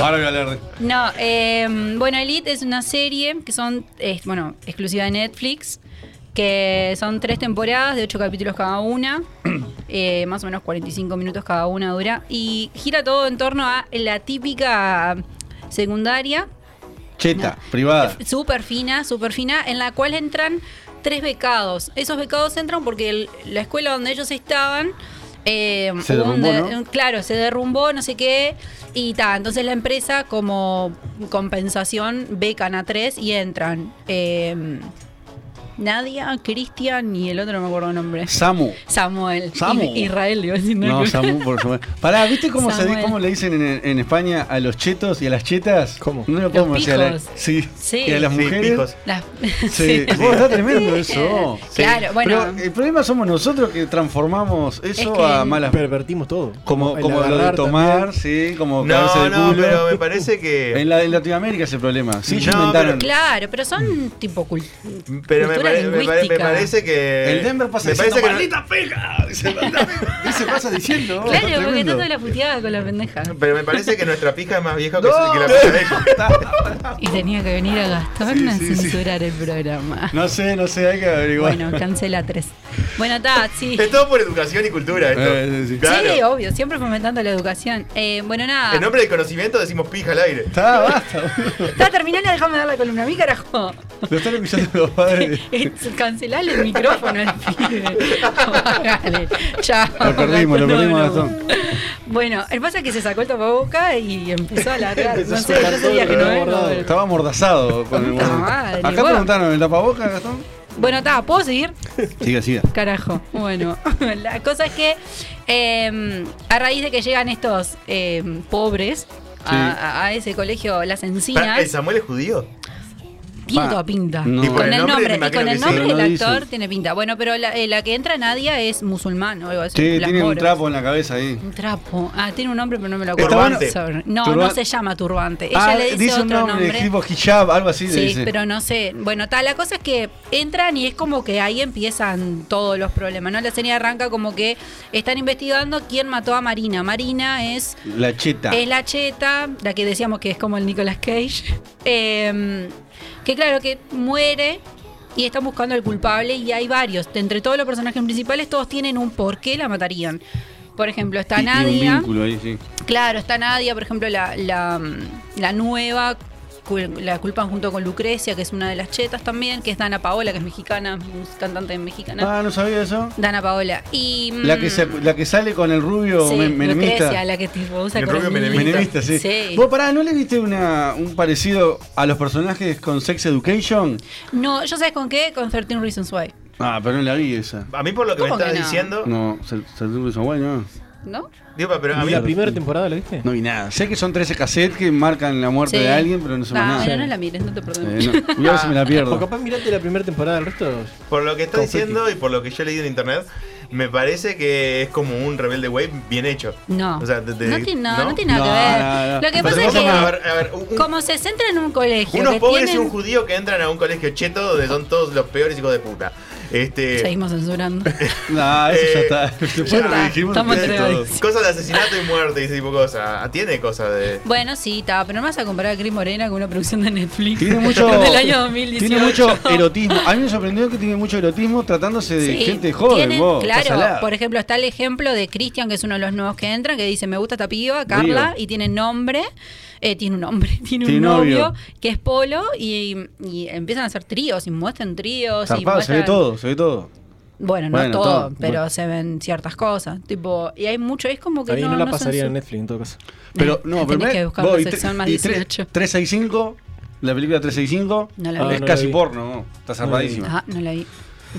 Ahora voy a hablar de. No, eh, bueno, Elite es una serie que son, bueno, exclusiva de Netflix, que son tres temporadas de ocho capítulos cada una, eh, más o menos 45 minutos cada una dura, y gira todo en torno a la típica secundaria, Cheta, privada. súper fina, súper fina, en la cual entran tres becados. Esos becados entran porque el- la escuela donde ellos estaban... eh, Se un derrumbó, de- ¿no? Claro, se derrumbó, no sé qué, y ta, entonces la empresa como compensación becan a tres y entran eh, Nadia, Cristian y el otro no me acuerdo el nombre. Samu. Samuel. Samu. I- Israel, iba a decir. No, que- Samu, por favor. Pará, ¿viste cómo, se, cómo le dicen en, en España a los chetos y a las chetas? ¿Cómo? No lo podemos decir a la-. Sí. Sí. Y a las Sí, mujeres. pijos. La- Sí, Sí. Vos, está tremendo eso. Claro, bueno. Pero el problema somos nosotros que transformamos eso Es que- a malas. Pervertimos todo. Como, como lo de tomar, sí, como No, de no, culo. pero me parece que. En, la, en Latinoamérica es el problema. Sí, No, inventaron. Claro, pero son tipo cul- Pero me Cultura me parece que. El Denver pasa me diciendo, que no- "Maldita pega! Dice, pasa diciendo. Claro, porque tremendo. toda la puteada con la pendeja. Pero me parece que nuestra pija es más vieja que, No. que la pija de ella. Y tenía que venir a Gastón a censurar el programa. No sé, no sé, hay que averiguar. Bueno, cancela tres. Bueno, está, sí. Es todo por educación y cultura esto. Eh, sí, sí. Claro. Sí, obvio, siempre fomentando la educación. Eh, bueno, nada. En nombre del conocimiento decimos pija al aire. Está, basta. Está terminando, déjame dar la columna a mí, carajo. Lo están escuchando los padres. Cancelale el micrófono al pibe. Bájale. Chao. Lo perdimos, lo No, perdimos, no. Gastón. Bueno, el pasa es que se sacó el tapaboca y empezó a largar. No sé, yo sabía que no el bordado. Estaba amordazado con el borde. madre, Acá bueno. preguntaron, ¿el tapaboca, Gastón? Bueno, está, ¿puedo seguir? Siga, siga. Carajo. Bueno, la cosa es que eh, a raíz de que llegan estos eh, pobres a, a- a ese colegio Las Pará, ¿El Encinas, Samuel es judío? Tiene toda pinta. No. Y por Con el nombre, y con el sí. nombre no del dice. actor tiene pinta. Bueno, pero la, eh, la que entra Nadia es musulmán o algo así. Sí, tiene un trapo en la cabeza ahí. Un trapo. Ah, tiene un nombre, pero no me lo acuerdo. Turbante. No, Turba- no se llama turbante. Ella Ah, le dice, dice un otro nombre, nombre. tipo hijab, algo así. le Sí, dice. pero no sé. Bueno, tal, la cosa es que entran y es como que ahí empiezan todos los problemas, ¿no? La serie arranca como que están investigando quién mató a Marina. Marina es, La cheta. es la cheta, la que decíamos que es como el Nicolas Cage. Eh, que claro, que muere y están buscando al culpable y hay varios. De entre todos los personajes principales, todos tienen un por qué la matarían. Por ejemplo, está y un Nadia. vínculo ahí, sí. Claro, está Nadia, por ejemplo, la, la, la nueva, la culpan junto con Lucrecia, que es una de las chetas también, que es Dana Paola, que es mexicana, es cantante mexicana. Ah, no sabía eso. Dana Paola. Y, La que, se- la que sale con el rubio sí, menemista. Lucrecia, la que tipo usa El rubio. Menemista, sí. Sí. Vos pará, ¿no le viste una, un parecido a los personajes con Sex Education? No, ¿yo sabes con qué? Con 13 Reasons Why. Ah, pero no la vi esa. A mí por lo que me ¿Cómo que estás no? diciendo. No, Sex Education, bueno, ¿No? Digo, pero a ¿Y mí. la primera temporada la viste? no vi nada. Sé que son 13 cassettes que marcan la muerte Sí. de alguien, pero no sé más Ah, nada. no la mires, no te perdono. Eh, no, voy a ver si me la O pierdo. capaz mirate la primera temporada, el resto. Por lo que estás Confetti. diciendo y por lo que yo he leído en internet, me parece que es como un rebelde wave bien hecho. No. O sea, de- de- no, tiene, no, no tiene No, nada que ver. no, no. Lo que Pero pasa es vamos que, a ver, a ver, un- un- como se centra en un colegio, unos que pobres y un judío que entran a un colegio cheto donde son todos los peores hijos de puta. Este, Seguimos censurando. No, eso ya Eh, está. Después ya estamos todos. Cosas de asesinato y muerte y ese tipo de cosas. Ah, Tiene cosas de. Bueno, sí, está, pero no vas a comparar a Cris Morena con una producción de Netflix Tiene mucho, del año 2018. tiene mucho erotismo. A mí me sorprendió que tiene mucho erotismo tratándose de Sí, gente joven. tienen- vos, claro, por ejemplo, está el ejemplo de Cristian, que es uno de los nuevos que entran, que dice, me gusta esta piba, Carla, y tiene nombre, eh, tiene un nombre, tiene, Tiene un novio, novio. que es Polo, y, y empiezan a hacer tríos, y muestran tríos. y Zarpado, se ve muestran- todo, se ve todo. Bueno, no Bueno, todo, todo, pero bueno. se ven ciertas cosas. Tipo, y hay mucho, es como que Ahí no, no, la no pasaría en Netflix en todo caso. Pero no, Tenés pero que me- buscar vos, una sección más y tre- 18. 365, la película 365 No la es vi. Ah, no la casi vi. porno, ¿no? está zarpadísima. Ah, no la vi.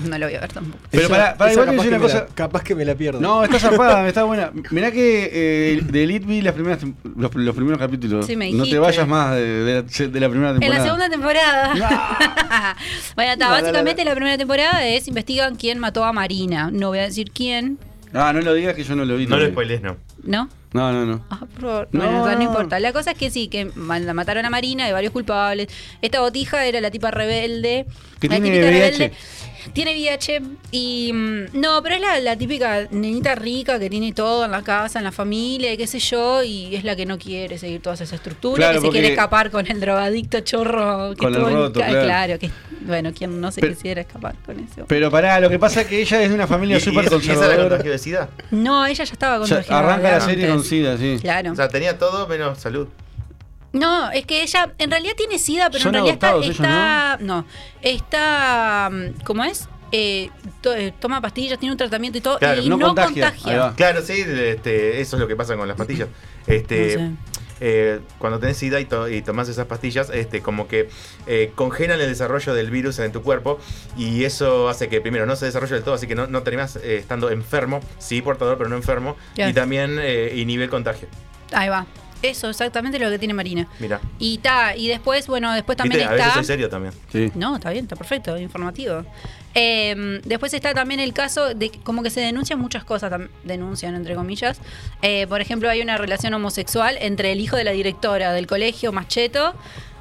No la voy a ver tampoco. Pero Esa- para, para igual capaz que una la- cosa. capaz que me la pierdo. No, está zarpada, está buena. Mirá que eh, de Elite vi las primeras, los, los primeros capítulos. Sí, me no te vayas más de, de la, de la primera En temporada. la segunda temporada. bueno, está, No, no, básicamente la primera temporada es investigan quién mató a Marina. No voy a decir quién, Ah, no lo digas que yo no lo vi. No lo spoilees, no. ¿no? No, no, no. Ah, por favor. No. Bueno, o sea, no importa. La cosa es que sí, que la mataron a Marina, hay varios culpables. Esta botija era la tipa rebelde. Que la tiene rebelde. Tiene VIH y... mm, No, pero es la, la típica nenita rica que tiene todo en la casa, en la familia y qué sé yo, y es la que no quiere seguir todas esas estructuras, Claro, que se quiere escapar con el drogadicto chorro. Que Con el todo en roto, ca- claro. que... Bueno, quien no se Pero- quisiera escapar con eso. Pero pará, lo que pasa es que ella es de una ¿Y, familia súper y esa la conservadora. contagió de SIDA? No, ella ya estaba O sea, contagiada. arranca la antes. serie con SIDA, sí. Claro. O sea, tenía todo menos salud. No, es que ella en realidad tiene sida, pero Son en realidad está, está no, está mm, ¿cómo es? Eh, to- eh, toma pastillas, tiene un tratamiento y todo Claro, y no no, contagia. Claro, sí, este, eso es lo que pasa con las pastillas. Este, No sé. eh, cuando tenés SIDA y, to- y tomás esas pastillas, este, como que eh, congelan el desarrollo del virus en tu cuerpo y eso hace que primero no se desarrolle del todo, así que no, no terminás eh, estando enfermo, sí portador, pero no enfermo, y también eh, inhibe el contagio. Ahí va. Eso exactamente lo que tiene Marina. Mira, Y está, y después, bueno, después también ¿Viste? a veces está soy serio también. Sí. No, está bien, está perfecto, informativo. Eh, después está también el caso de como que se denuncian muchas cosas, denuncian entre comillas. Eh, por ejemplo, hay una relación homosexual entre el hijo de la directora del colegio Macheto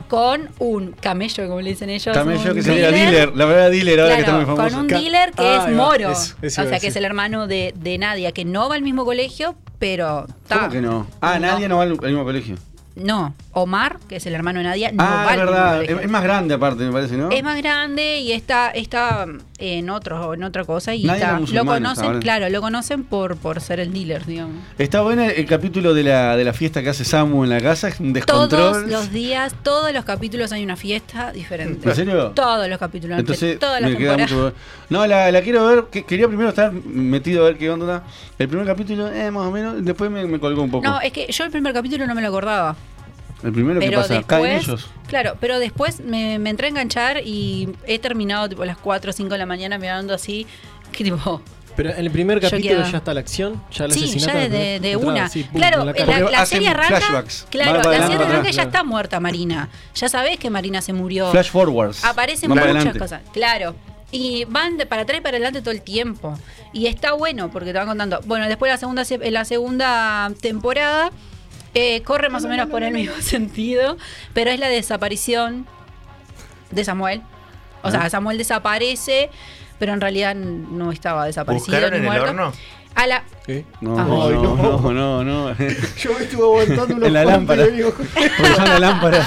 con un camello, como le dicen ellos. Camello que sería dealer, la verdad dealer ahora que está muy famoso. con un dealer que Ah, es va, Moro. o sea, que es el hermano de, de Nadia, que no va al mismo colegio, pero. ta, ¿Cómo que no? Ah, nadie no va al al mismo colegio. No, Omar, que es el hermano de Nadia, no ah, va es al mismo verdad. Es, más grande aparte, me parece, ¿no? Es más grande y está, está en otro, en otra cosa y Nadie está- lo conocen, claro, lo conocen por, por ser el dealer, digamos. Está bueno el capítulo de la, de la fiesta que hace Samu en la casa, es un descontrol. Todos los días, todos los capítulos hay una fiesta diferente. ¿En serio? Todos los capítulos, Entonces todas las me queda mucho. No, la, la quiero ver. que- quería primero estar metido a ver qué onda. El primer capítulo, eh, más o menos. Después me, me colgó un poco. No, es que yo el primer capítulo no me lo acordaba. El primero, ¿qué pero pasa? ¿Caen después, ellos? claro, pero después me, me entré a enganchar y he terminado tipo a las 4 o 5 de la mañana mirando así, que tipo, Pero en el primer capítulo ya está la acción, ya la sí, asesinato. ya de, primera de entrada, una. sí, pum, claro, en la la, serie arranca. flashbacks. Claro, la serie arranca atrás, ya claro. está muerta Marina. Ya sabés que Marina se murió. Flash forwards. Aparecen muchas adelante. cosas, claro. Y van de para atrás y para adelante todo el tiempo. Y está bueno porque te van contando. Bueno, después la segunda la segunda temporada eh, corre más o menos por el mismo sentido, pero es la desaparición de Samuel. O sea, Ah. Samuel desaparece, pero en realidad no estaba desaparecido ¿Buscaron ni en el horno? A la, No, Ah. no, Ay, no, no. no, no, Yo me estuve aguantando unos En la lámpara. la lámpara.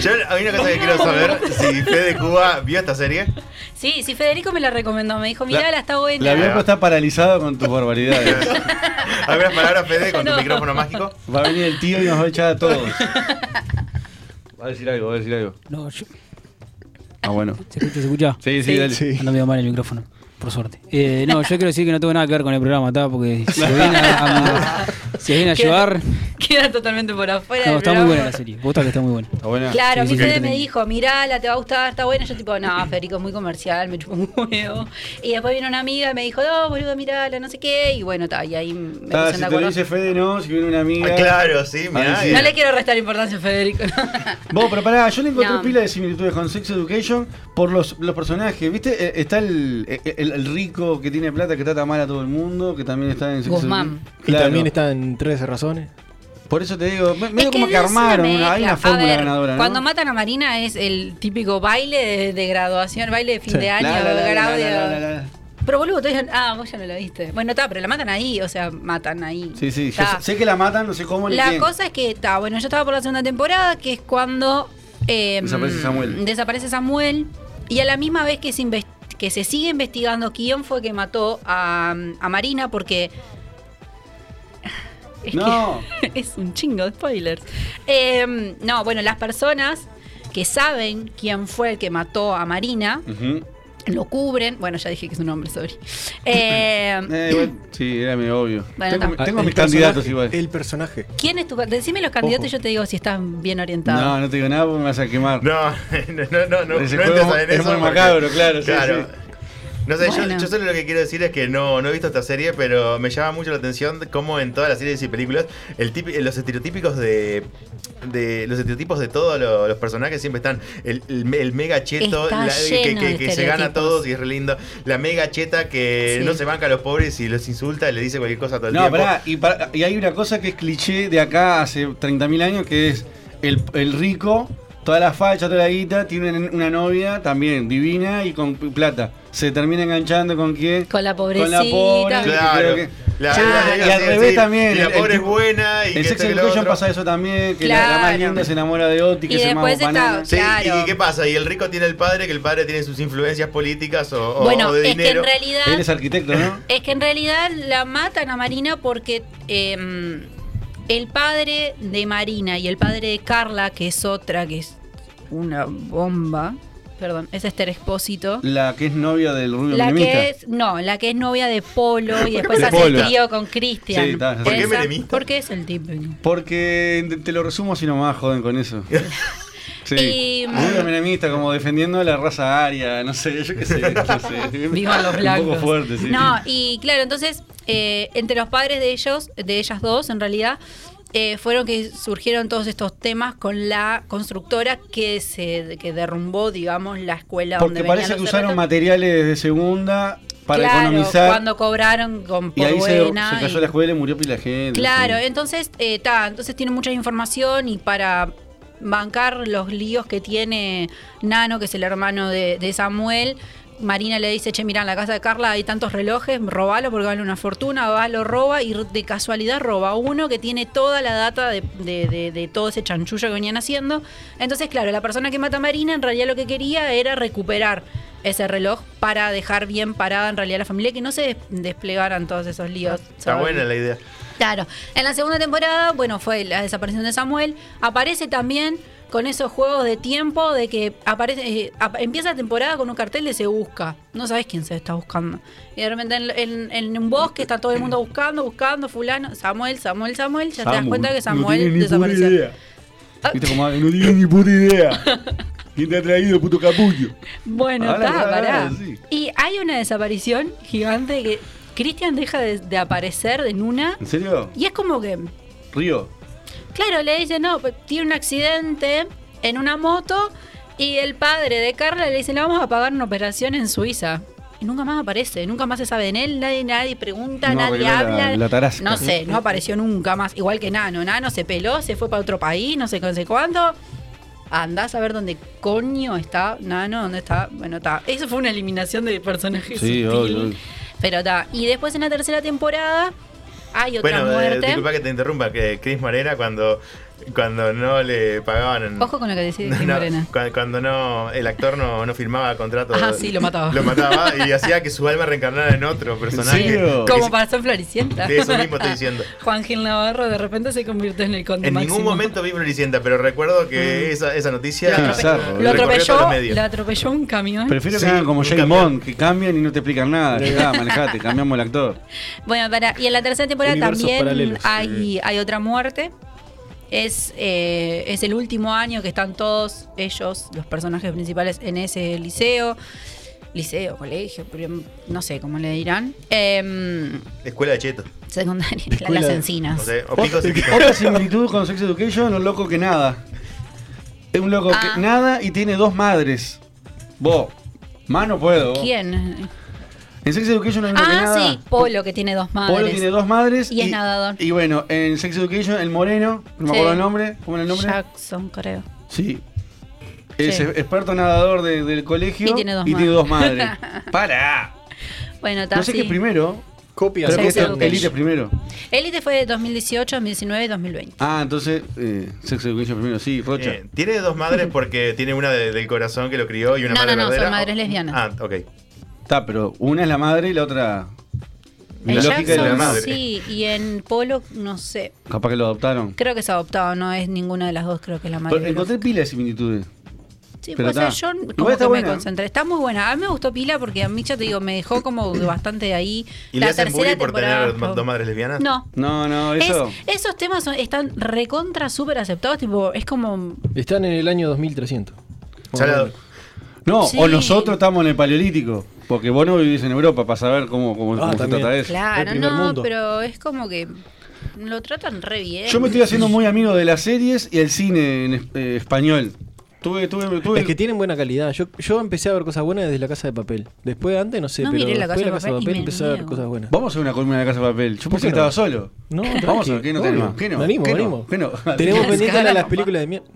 Yo, hay una cosa que quiero saber, si Fede Cuba vio esta serie. Sí, sí, Federico me la recomendó. Me dijo, mirá, la, está buena. La Bianco está paralizado con tus barbaridades. ¿Algunas palabras, Fede, con tu No. micrófono mágico? Va a venir el tío y nos va a echar a todos. Va a decir algo, va a decir algo. No, yo- Ah, bueno. ¿Se escucha? ¿Se escucha? Sí, sí, dale. Sí. Anda medio mal el micrófono, por suerte. Eh, no, yo quiero decir que no tengo nada que ver con el programa, ¿tá? Porque si viene a, a- si viene a Queda- llevar. Queda totalmente por afuera. No, del está muy buena la serie. Vos que está muy buena. Está buena. Claro, Sí, mi Fede me dijo, mirala, te va a gustar, está buena. Yo tipo, no, Federico es muy comercial, me chupa un huevo. Y después vino una amiga y me dijo, no, boludo, mirala, no sé qué. Y bueno, ta, y ahí me Está, puse si te lo dice Fede, no. Si viene una amiga. Ah, claro, sí, mirá, Ahí No le quiero restar importancia a Federico. Vos, pero pará, yo le encontré No. pila de similitudes con Sex Education por los, los personajes. ¿Viste? Eh, Está el, el, el rico que tiene plata que trata mal a todo el mundo, que también está en Guzmán. Education. Y también está en 13 razones. Por eso te digo, me- medio Es que como que armaron, una- hay una A fórmula ver, ganadora, ¿no? Cuando matan a Marina es el típico baile de, de graduación, baile de fin Sí. de año, La, la, la, la, la, la, la, la. Pero boludo, todavía- ah, vos ya no lo viste. Bueno, está, pero la matan ahí, o sea, matan ahí. Sí, sí, yo sé, sé que la matan, no sé cómo ni La quién. cosa es que está, bueno, yo estaba por la segunda temporada, que es cuando eh, Desaparece Samuel. desaparece Samuel, y a la misma vez que se, inves- que se sigue investigando quién fue que mató a, a Marina, porque es No. que es un chingo de spoilers. Eh, no, bueno, las personas que saben quién fue el que mató a Marina. Lo cubren. Bueno, ya dije que es un hombre, sorry. Eh, Eh, igual, sí, era medio obvio. Bueno, tengo mis candidatos personaje, igual. El personaje. ¿Quién es tu Decime los candidatos Ojo. y yo te digo si están bien orientados. No, no te digo nada porque me vas a quemar. No, no, no, no. No en es eso muy porque- macabro, claro, sí, Claro. sí. No sé, yo- Bueno. yo, solo lo que quiero decir es que no, no he visto esta serie, pero me llama mucho la atención cómo en todas las series y películas el tipi- los estereotípicos de, de los estereotipos de todos lo- los personajes siempre están el, el me- el mega cheto la- que, que- se gana a todos y es re lindo, la mega cheta que Sí. no se banca a los pobres y los insulta y le dice cualquier cosa todo el No, tiempo. pará, y, pará, y hay una cosa que es cliché de acá hace 30.000 años, que es el, el rico, toda la facha, toda la guita, tiene una, novia también divina y con plata. Se termina enganchando con quién? Con la Con pobrecita. la pobre. Claro. creo que- La- Sí, la- y al revés sí. también. Y la el- pobre el- es buena y En que Sex Education otro. pasa eso también, que la, la más Claro. linda se enamora de Oti, que Y el más después está-. Sí, Claro. ¿y qué pasa? Y el rico tiene el padre, que el padre tiene sus influencias políticas o, o- Bueno, o de es que dinero. en realidad. Él es arquitecto, ¿no? Es que en realidad la matan a Marina porque eh, el padre de Marina y el padre de Carla, que es otra, que es una bomba, perdón, es Esther Expósito. La que es novia del rubio La menemista. que es, no, la que es novia de Polo y después De hace Polo. el trío con Cristian. Sí, está. ¿Por qué menemista? Porque es el tipo. Porque te lo resumo si nomás joden con eso. Sí. Y- Rubio menemista, como defendiendo la raza aria, no sé, yo qué sé. No sé. Vivan los blancos. Un poco fuerte, sí. No, y claro, entonces, eh, entre los padres de ellos, de ellas dos, en realidad, eh, fueron que surgieron todos estos temas con la constructora que se que derrumbó, digamos, la escuela Porque donde parece que usaron materiales de segunda para claro, economizar. cuando cobraron con y ahí se, buena. se cayó y- la escuela y murió pila gente. Claro, sí. entonces, eh, ta, entonces tiene mucha información y para bancar los líos que tiene Nano, que es el hermano de, Samuel. Marina le dice, che, mira, en la casa de Carla hay tantos relojes, robalo porque vale una fortuna, va, lo roba y de casualidad roba uno que tiene toda la data de, de- de- de todo ese chanchullo que venían haciendo. Entonces, claro, la persona que mata a Marina en realidad lo que quería era recuperar ese reloj para dejar bien parada en realidad la familia, que no se des- desplegaran todos esos líos. Está buena la idea. Claro, en la segunda temporada, bueno, fue la desaparición de Samuel. Aparece también con esos juegos de tiempo de que aparece, eh, ap- empieza la temporada con un cartel de se busca. No sabes quién se está buscando. Y de repente en, en- en un bosque está todo el mundo buscando, buscando, fulano, Samuel, Samuel, Samuel. Ya te das cuenta que no Samuel puta desapareció. idea. ¿Viste cómo no tiene ni puta idea? ¿Quién te ha traído, puto capullo? Bueno, está, pará. sí. Y hay una desaparición gigante que Cristian deja de, de aparecer de Nuna. ¿En serio? Y es como que Río. Claro, le dice, no, pues, tiene un accidente en una moto y el padre de Carla le dice, le vamos a pagar una operación en Suiza. Y nunca más aparece, nunca más se sabe de él, nadie, nadie pregunta, No nadie la- habla. la no sé, no apareció nunca más. Igual que Nano, Nano se peló, se fue para otro país, no sé, no sé cuándo. Andás a ver dónde coño está Nano, dónde está. Bueno, está. Eso fue una eliminación de personajes. Sí, sutil. obvio, obvio. Pero está. Y después en la tercera temporada hay otra Bueno, eh, muerte. disculpa que te interrumpa, que Chris Morena cuando, cuando no le pagaban... Ojo con lo que decís, no, Morena. cu- cuando no el actor no, no firmaba contrato Ah, sí, lo mataba. lo mataba y hacía que su alma reencarnara en otro personaje Como pasó en Floricienta. de eso mismo estoy diciendo Juan Gil Navarro de repente se convirtió en el conde en máximo. ningún momento vi Floricienta pero recuerdo que esa, esa noticia Lo, atrope- lo atropelló, medios. lo atropelló un camión. Prefiero Sí, que hagan como. Bond, que cambian y no te explican nada. Ya, manejate, cambiamos el actor. Bueno, para, y en la tercera temporada Universos también hay, hay otra muerte. Es, eh, es el último año que están todos ellos, los personajes principales, en ese liceo. Liceo, colegio, no sé cómo le dirán. Em, escuela de cheto secundaria, la- las encinas. o, sea, o. Otra similitud con Sex Education, un loco que nada. Es un loco Ah. que nada y tiene dos madres. Vos, más no puedo. ¿Quién? En Sex Education hay que Ah, nada. sí, Polo, que tiene dos madres. Polo tiene dos madres. Y es nadador. Y bueno, en Sex Education, el moreno, no me acuerdo el nombre. ¿Cómo era el nombre? Jackson, creo. Sí. Es Sí. experto nadador de- del colegio Y tiene dos tiene dos madres. madres. ¡Para! Bueno, está No sé qué es primero. Copia. Creo que Sex Education. Elite primero. Elite fue de 2018, 2019 y 2020. Ah, entonces, eh, Sex Education primero, sí, Rocha. Eh, tiene dos madres porque tiene una de- del corazón que lo crió y una No, madre no, no, son verdadera. madres lesbianas. Ah, ok. Está, pero una es la madre y la otra. En La lógica de la Jackson, madre. sí, y en Polo, no sé. Capaz que lo adoptaron. Creo que es adoptado, no es ninguna de las dos, creo que es la madre. Pero encontré pila de similitudes. Sí, pero está. Yo como me concentré. Está muy buena. A mí me gustó Pila porque a mí ya te digo, me dejó como bastante ahí. ¿Y la le hacen tercera bullying por temporada. tener ma- dos madres lesbianas? No. No, no, Es- eso. esos temas son- están recontra súper aceptados, tipo, es como Están en el año 2300. Ya la- No, Sí. o nosotros estamos en el paleolítico. Porque vos no vivís en Europa para saber cómo, cómo, Ah, cómo se trata eso. Claro, no, pero es como que lo tratan re bien. Yo me estoy haciendo muy amigo de las series y el cine en eh, español. Tuve, tuve, tuve. Es que tienen buena calidad. Yo, yo empecé a ver cosas buenas desde la casa de papel. Después, antes, no sé, No pero miré La después Casa de Papel empecé a ver cosas buenas. Vamos a hacer una columna de Casa de Papel. Yo ¿Por pensé que estaba no? solo. No, Vamos a ver, ¿qué no tenemos? ¿Qué no? Me animo, ¿Qué me no? animo. ¿Qué no? Tenemos pendiente Caramba. las películas de mierda.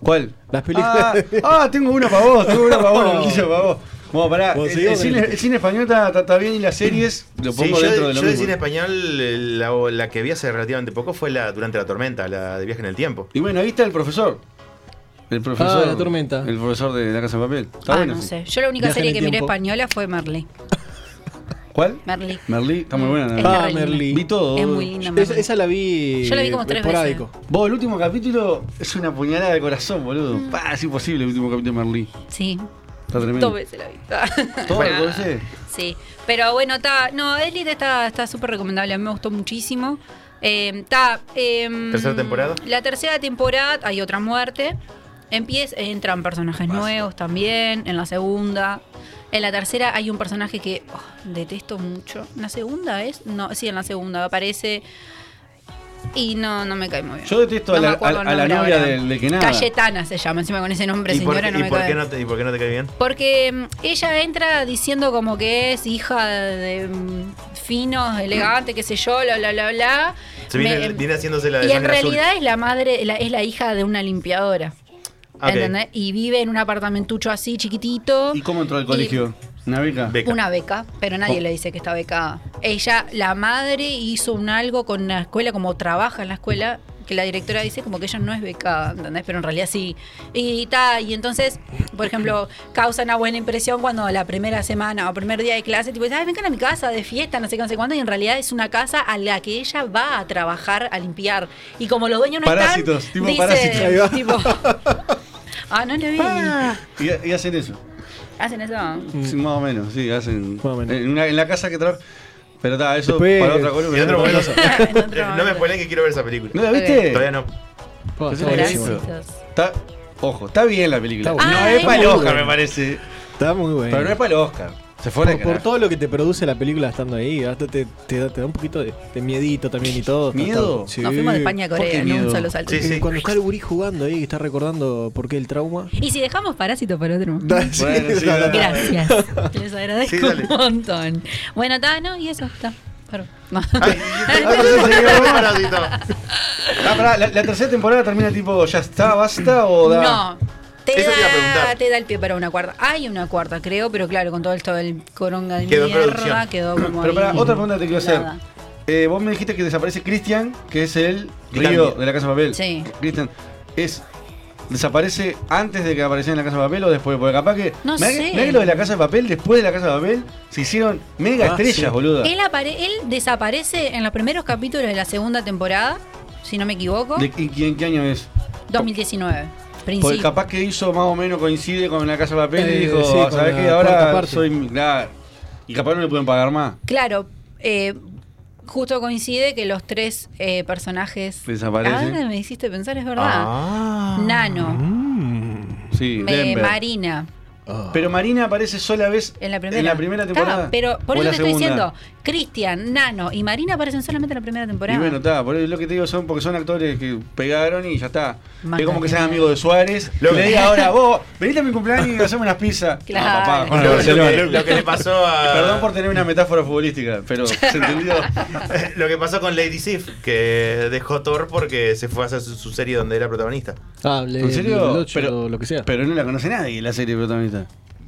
¿Cuál? Las películas Ah, de ah, tengo una para vos, tengo una para vos, Loquillo, para vos. Bueno, pará, el, seguimos el cine, el- cine español está, bien y las series lo Sí, pongo yo, dentro de lo yo de mismo. cine español, eh, la, la que vi hace relativamente poco fue la Durante la Tormenta, la de Viaje en el Tiempo. Y bueno, ahí está el profesor. El profesor. Ah, La Tormenta. El profesor de la Casa de Papel. Está Ah, bueno. no sí. sé. Yo la única Viaje serie que miré española fue Merly. ¿Cuál? Merly. Merlí, está muy buena. Es ¿no? Ah. Merlí. Vi todo. Es muy linda. Esa, Merly. esa la vi. Yo la vi como tres esporádico. Vos, el último capítulo es una puñalada de corazón, boludo. Mm. Es imposible el último capítulo de Merlí. Sí. Está tremendo. Dos veces la vi. ¿Todo Bueno, lo veces? Sí. Pero bueno, está. No, Elite está está súper recomendable. A mí me gustó muchísimo. Eh, Está. em, ¿Tercera temporada? La tercera temporada hay otra muerte. Empieza, entran personajes nuevos también. En la segunda. En la tercera hay un personaje que oh, detesto mucho. ¿En la segunda es? No, sí, en la segunda aparece. Y no, no me cae muy bien. Yo detesto No a la, a- la novia del de que nada. Cayetana se llama, encima con ese nombre, ¿Y por, señora, no y me por cae qué no te, ¿Y por qué no te cae bien? Porque mm, ella entra diciendo como que es hija de mm, finos, elegante, qué sé yo, bla, bla, bla, bla. Se viene, Me- viene haciéndose la de y en azul. realidad es la madre, la- es la hija de una limpiadora. Ok. ¿Entendés? Y vive en un apartamentucho así chiquitito. ¿Y cómo entró al colegio? ¿Una beca? Una beca, pero nadie Oh. le dice que está becada. Ella, la madre, hizo un algo con la escuela, como trabaja en la escuela, que la directora dice como que ella no es becada, ¿entendés? Pero en realidad sí. Y ta, y entonces, por ejemplo, causa una buena impresión cuando la primera semana o primer día de clase, tipo, ay, vengan a mi casa de fiesta, no sé qué, no sé cuándo, y en realidad es una casa a la que ella va a trabajar, a limpiar. Y como los dueños no Parásitos, están, tipo dice, parásitos. Tipo, ah, no lo vi. Y, y hacen eso. Hacen eso. Sí, más o menos, sí, hacen. En, una- en la casa que trabaja. Pero está, eso Después- para otra columna. Y otro momento- cosa. no me spoilen que quiero ver esa película. ¿No la viste? Todavía no. Oh, está es buenísimo. buenísimo. Está, ojo, está bien la película. Está no es para el Oscar, me parece. Está muy bueno. Pero no es para el Oscar. Se fue por, todo lo que te produce la película estando ahí, hasta te, te da, te da un poquito de, de miedito también y todo. ¿Miedo? sí. Nos fuimos de España a ¿Por Corea en un solo salto. Sí, sí. Cuando está el gurí jugando ahí, que está recordando por qué el trauma. Y si dejamos parásito para otro momento. Bueno, dale. Gracias. Les agradezco un montón. Bueno, está, ¿no? Y eso está. No. Ah, pará, la, la tercera temporada termina tipo, ¿ya está, basta o da? No. Te Eso te da, preguntar. te da el pie para una cuarta. Hay una cuarta, creo, pero claro, con todo esto del coronga de Quedó mierda, producción. quedó como Pero para otra pregunta te quiero hacer. Eh, vos me dijiste que desaparece Cristian, que es el río de la Casa de Papel. Sí. Cristian, es. ¿Desaparece antes de que apareciera en la Casa de Papel o después? Porque capaz que. No mirá sé. que- mirá que lo de la Casa de Papel, después de la Casa de Papel, se hicieron mega Ah, estrellas, sí. boluda. Él, apare- él desaparece en los primeros capítulos de la segunda temporada, si no me equivoco. ¿De, y, y en qué año es? 2019. Porque Principio. capaz que hizo más o menos coincide con la Casa de Papel Eh, y dijo, sí, "Ah, con ¿sabés la qué? Ahora parte". soy. claro. Y capaz no le pueden pagar más. Claro, eh, justo coincide que los tres eh, personajes. Desaparecen. Ahora me hiciste pensar, es verdad. Ah. Nano, Sí, me- Denver. Marina. Pero Marina aparece sola vez En la primera. en la primera temporada. Está, pero por ¿O eso te estoy diciendo, Cristian, Nano y Marina aparecen solamente en la primera Y temporada. bueno, está, por eso lo que te digo son porque son actores que pegaron y ya está. Más es como que que sean amigos de Suárez. Lo- le diga ahora, vos, venite a mi cumpleaños y hacemos unas pizzas. Claro. Papá, Lo- que- lo que le pasó a- Perdón por tener una metáfora futbolística, pero ¿se entendió? Lo que pasó con Lady Sif, que dejó Thor porque se fue a hacer su, su serie donde era protagonista. Ah, ¿En serio? pero, lo que sea. pero no la conoce nadie, la serie protagonista.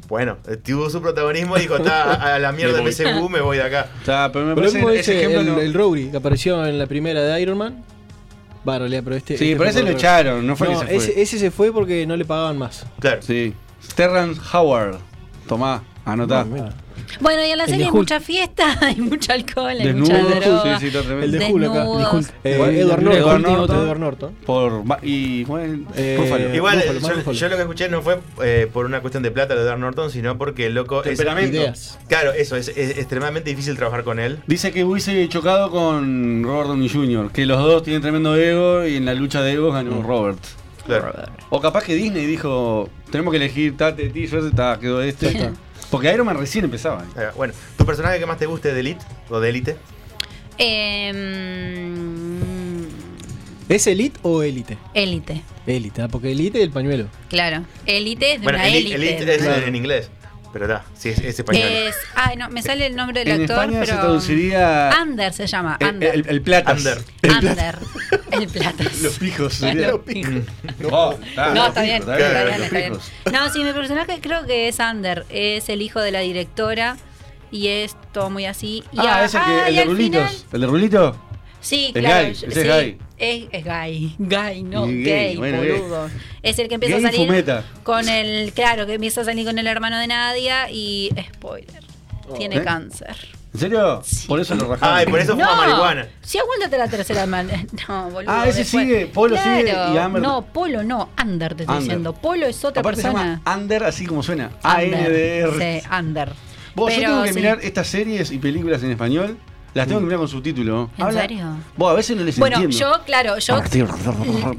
Bueno, tuvo su protagonismo y dijo, está a a la mierda Me voy. del MCU, me voy de acá. Está, pero me Pero parece que ese ese, ejemplo el, no- el Rowdy que apareció en la primera de Iron Man. Va, en realidad, pero este. Sí, este pero ese lo echaron, no fue que se fue. Ese, ese se fue porque no le pagaban más. Claro. Sí. Terrence Howard. Tomá, anotá. Bueno, y en la El serie hay mucha fiesta, hay mucho alcohol, hay Desnudos, mucha droga. sí, sí, está tremendo. El de Hulk acá. Eh, Edward Norton. Norton. Edward Norton. Por, y bueno, Eh. Igual, yo, lo que escuché no fue eh, por una cuestión de plata de Edward Norton, sino porque el loco es. Temperamento. Ideas. Claro, eso, es, es extremadamente difícil trabajar con él. Dice que hubiese chocado con Robert Downey Jr., que los dos tienen tremendo ego y en la lucha de egos ganó Robert. Claro. O capaz que Disney dijo, tenemos que elegir Tate, ti, yo, ta, quedó este. Porque Iron Man recién empezaba. Eh, Bueno, ¿tu personaje que más te guste de Elite o de Elite? Em, ¿Es Elite o Élite? élite, Élite, ah, porque Elite es el pañuelo. claro. Élite es de Bueno, una Elite, élite. Elite es Claro. en inglés. Pero da, sí, es, es español. Es, ay, no, me sale el nombre del En actor, España se pero traduciría Ander se llama, el, Ander. el, el platas. Under. Ander. El platas. Los pijos. sería. Los pijos. No, está, No, está bien, pijos, está bien, los está bien. pijos. No, sí, mi personaje creo que es Ander. Es el hijo de la directora y es todo muy así. Y Ah, a- ese que, ah, el y de Rulitos. final- ¿El de Rulito? Sí, Es claro. gay, yo- ese es sí, gay. Es, es gay. Gay, no Y gay, gay, bueno, gay. boludo. Es el que empieza Gay a salir fumeta. con el. Claro, que empieza a salir con el hermano de Nadia y. Spoiler. Tiene ¿Eh? cáncer. ¿En serio? Por eso lo rajaron. Ay, por eso fuma marihuana. Si aguántate la tercera mano. No, boludo. Ah, ese después- sigue, Polo sigue Claro, y Amber- No, Polo no, Ander te estoy diciendo. Polo es otra Aparte se persona. llama Under, así como suena. A-N-D-R. Sí, Ander. Vos, yo Pero tengo que sí. mirar estas series y películas en español. Las tengo que mirar con subtítulo. ¿En serio? Vos a veces no les Bueno, entiendo. yo, claro, yo,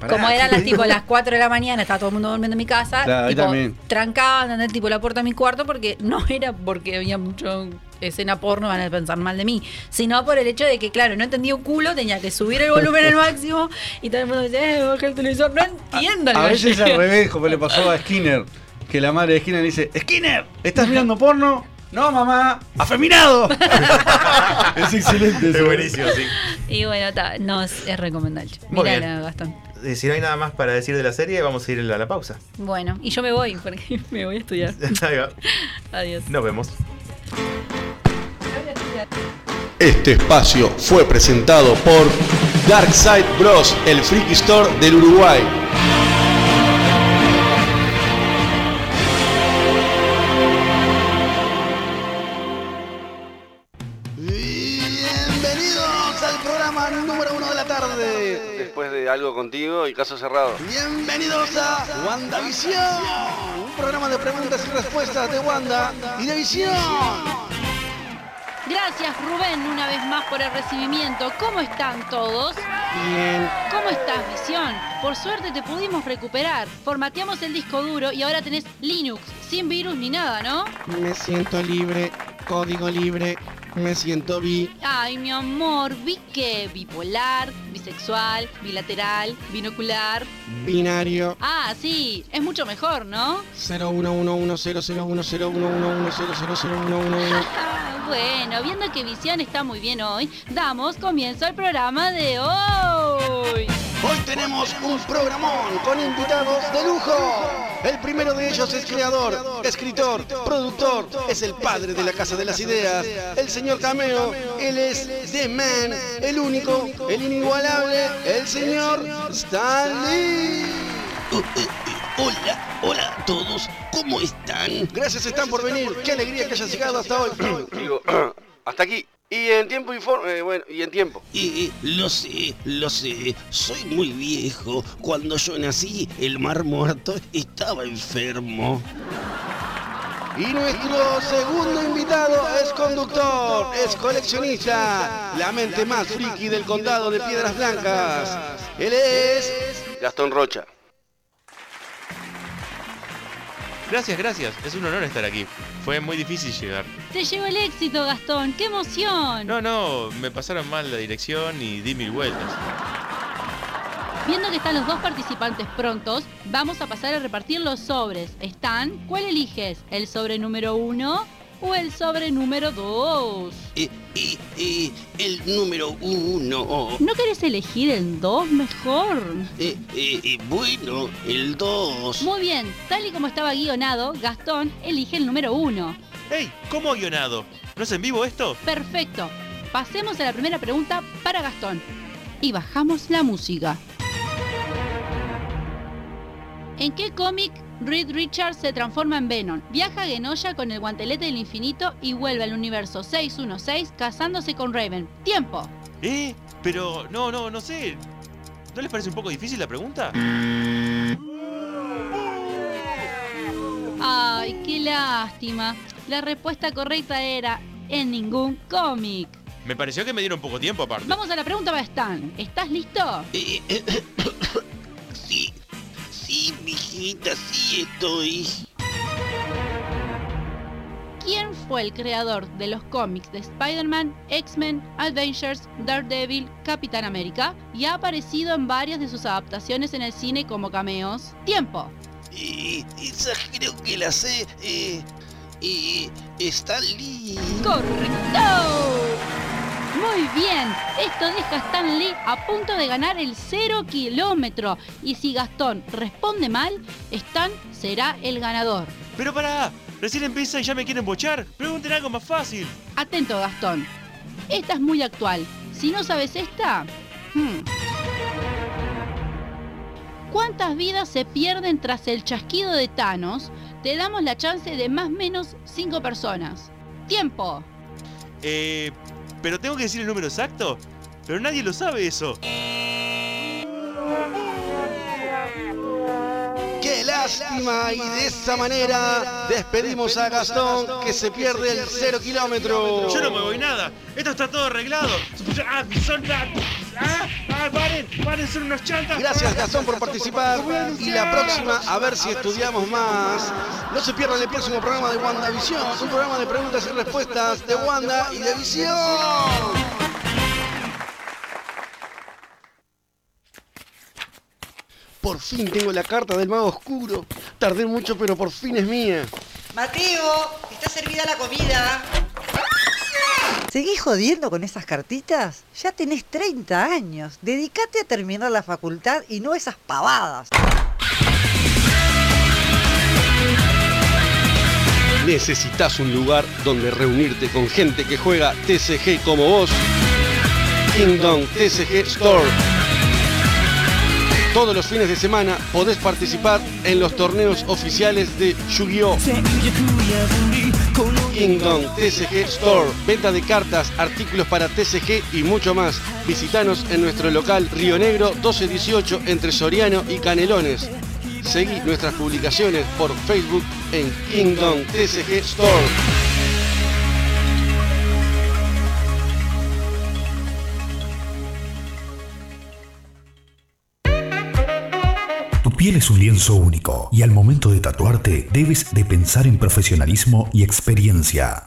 como eran las tipo las 4 de la mañana, estaba todo el mundo durmiendo en mi casa, Claro, ahí tipo, también. trancaba, ¿entendés? tipo la puerta de mi cuarto, porque no era porque había mucho escena porno, van a pensar mal de mí, sino por el hecho de que, claro, no entendía un culo, tenía que subir el volumen al máximo y todo el mundo decía, eh, baja el televisor, no entiendo. A veces al revés, como le pasó a Skinner, que la madre de Skinner le dice, Skinner, ¿estás mirando porno? No, mamá, afeminado. es excelente. Es buenísimo, sí. Y bueno, ta, no, es, es recomendable. Muy Mirala. Gastón. Y si no hay nada más para decir de la serie, vamos a ir a la pausa. Bueno, y yo me voy, porque me voy a estudiar. Ahí va. Adiós. Nos vemos. Este espacio fue presentado por Darkside Bros, el Freaky Store del Uruguay. Contigo y caso cerrado. Bienvenidos a WandaVision, un programa de preguntas y respuestas de Wanda y de Visión. Gracias Rubén una vez más por el recibimiento. ¿Cómo están todos? Bien. ¿Cómo estás, Visión? Por suerte te pudimos recuperar. Formateamos el disco duro y ahora tenés Linux, sin virus ni nada, ¿no? Me siento libre, código libre, me siento bi. Ay, mi amor, vi que bipolar, bisexual, bilateral, binocular. Binario Ah, sí, es mucho mejor, ¿no? 0111001100110011. Ah, bueno, viendo que Visión está muy bien hoy, damos comienzo al programa de hoy. Hoy tenemos un programón con invitados de lujo. El primero de ellos es creador, escritor, productor, es el padre de la Casa de las Ideas, el señor Cameo. Él es The Man, el único, el inigualable, el señor Stanley. Hola, hola a todos, ¿cómo están? Gracias, Stan, por venir. Qué alegría que hayas llegado hasta hoy. Digo, hasta aquí. Y en tiempo eh, bueno, y en tiempo. Eh, lo sé, lo sé, soy muy viejo. Cuando yo nací, el mar muerto estaba enfermo. Y nuestro segundo invitado es conductor, es coleccionista, la mente más friki del condado de Piedras Blancas. Él es Gastón Rocha. Gracias, gracias. Es un honor estar aquí. Fue muy difícil llegar. Te llevo el éxito, Gastón. ¡Qué emoción! No, no, me pasaron mal la dirección y di mil vueltas. Viendo que están los dos participantes prontos, vamos a pasar a repartir los sobres. ¿Están? ¿Cuál eliges? ¿El sobre número uno o el sobre número dos? Eh, eh, eh, el número uno. ¿No querés elegir el dos mejor? Eh, eh, eh, bueno, el dos. Muy bien, tal y como estaba guionado, Gastón elige el número uno. ¡Ey! ¿Cómo guionado? ¿No es en vivo esto? Perfecto. Pasemos a la primera pregunta para Gastón. Y bajamos la música. ¿En qué cómic Reed Richards se transforma en Venom? Viaja a Genosha con el guantelete del infinito y vuelve al universo 616 casándose con Raven. ¡Tiempo! ¿Eh? Pero no, no, no sé. ¿No les parece un poco difícil la pregunta? Ay, qué lástima. La respuesta correcta era en ningún cómic. Me pareció que me dieron poco tiempo aparte. Vamos a la pregunta para Stan. ¿Estás listo? Eh, eh, sí, sí, mijita, sí estoy. ¿Quién fue el creador de los cómics de Spider-Man, X-Men, Avengers, Daredevil, Capitán América? Y ha aparecido en varias de sus adaptaciones en el cine como cameos. ¡Tiempo! Eh, esa creo que la sé. Eh, eh, Stan Lee. ¡Correcto! Muy bien, esto deja a Stan Lee a punto de ganar el cero kilómetro. Y si Gastón responde mal, Stan será el ganador. Pero pará, recién empieza y ya me quieren bochar. Pregunten algo más fácil. Atento, Gastón. Esta es muy actual. Si no sabes esta... hmm. ¿Cuántas vidas se pierden tras el chasquido de Thanos? Te damos la chance de más o menos 5 personas. ¡Tiempo! Eh, pero tengo que decir el número exacto. Pero nadie lo sabe eso. Lástima! y de esa manera despedimos a Gastón que se pierde el cero kilómetro. Yo no me voy nada. Esto está todo arreglado. Ah, son. Ah, ah, paren, paren, son unos chantas. Gracias Gastón por participar y la próxima a ver si estudiamos más. No se pierdan el próximo programa de WandaVision, un programa de preguntas y respuestas de Wanda y de Visión. Por fin tengo la carta del mago oscuro. Tardé mucho, pero por fin es mía. Mateo, está servida la comida. ¿Seguís jodiendo con esas cartitas? Ya tenés 30 años. Dedicate a terminar la facultad y no esas pavadas. Necesitas un lugar donde reunirte con gente que juega TCG como vos. Kingdom TCG Store. Todos los fines de semana podés participar en los torneos oficiales de Yu-Gi-Oh! Kingdom TCG Store. Venta de cartas, artículos para TCG y mucho más. Visitanos en nuestro local Río Negro 1218 entre Soriano y Canelones. Seguí nuestras publicaciones por Facebook en Kingdom TCG Store. Piel es un lienzo único y al momento de tatuarte debes de pensar en profesionalismo y experiencia.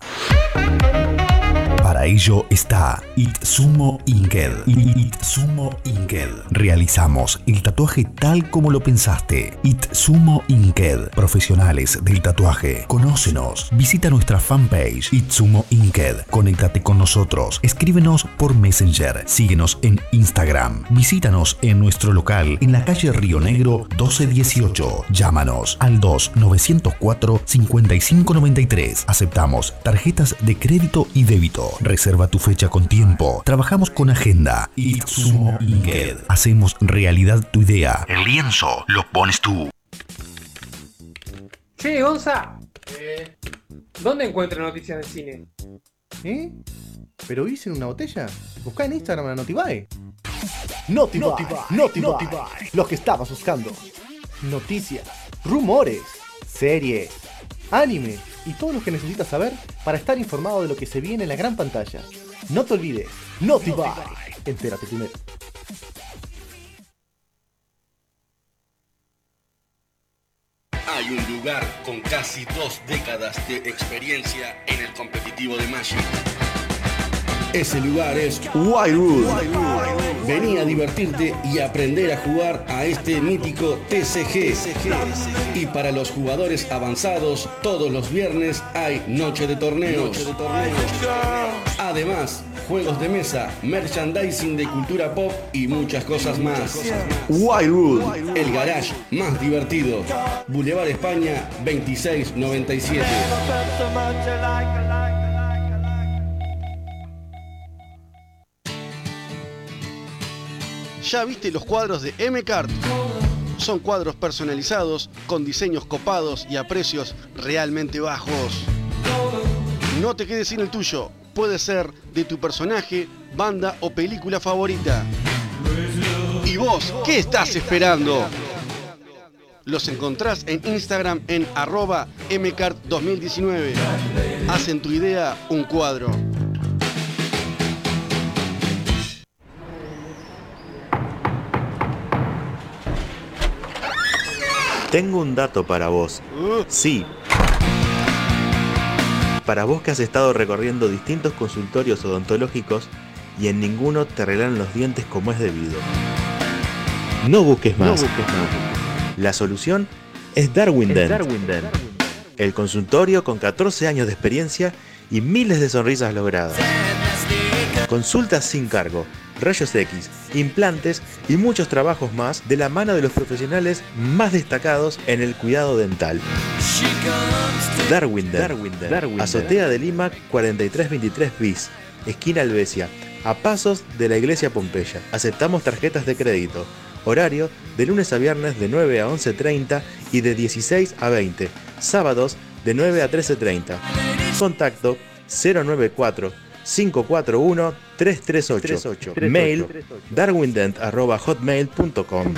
Para ello está Itsumo Inked. Itsumo Inked. Realizamos el tatuaje tal como lo pensaste. Itsumo Inked. Profesionales del tatuaje. Conócenos. Visita nuestra fanpage Itsumo Inked. Conéctate con nosotros. Escríbenos por Messenger. Síguenos en Instagram. Visítanos en nuestro local en la calle Río Negro 1218. Llámanos al 2-904 5593. Aceptamos tarjetas de crédito y débito. Reserva tu fecha con tiempo. Trabajamos con agenda. Itsumo Inked. Hacemos realidad tu idea. El lienzo lo pones tú. Che, Gonza. ¿Dónde encuentro noticias de cine? ¿Eh? ¿Pero hice en una botella? Buscá en Instagram a Notibae. Notibae, Notibae, Notibae. Los que estabas buscando. Noticias, rumores, series, anime y todo lo que necesitas saber para estar informado de lo que se viene en la gran pantalla. No te olvides, Notibae. Entérate primero. Hay un lugar con casi dos décadas de experiencia en el competitivo de Magic. Ese lugar es Wildwood. Vení a divertirte y aprender a jugar a este mítico TCG. Y para los jugadores avanzados, todos los viernes hay noche de torneos. Además, juegos de mesa, merchandising de cultura pop y muchas cosas más. Wildwood, el garage más divertido. Boulevard España 2697. ¿Ya viste los cuadros de M-Cart? Son cuadros personalizados con diseños copados y a precios realmente bajos. No te quedes sin el tuyo. Puede ser de tu personaje, banda o película favorita. ¿Y vos qué estás esperando? Los encontrás en Instagram en arroba mcart2019. Hacen tu idea un cuadro. Tengo un dato para vos. Sí. Para vos que has estado recorriendo distintos consultorios odontológicos y en ninguno te arreglan los dientes como es debido. No busques más. La solución es Darwin Dent. El consultorio con 14 años de experiencia y miles de sonrisas logradas. Consultas sin cargo, rayos X, implantes y muchos trabajos más de la mano de los profesionales más destacados en el cuidado dental. Darwin Dent, Azotea de Lima 4323 bis, esquina Albesia, a pasos de la iglesia Pompeya. Aceptamos tarjetas de crédito. Horario de lunes a viernes de 9 a 11.30 y de 16 a 20. Sábados de 9 a 13.30. Contacto 094 541-338. Mail darwindent.hotmail.com.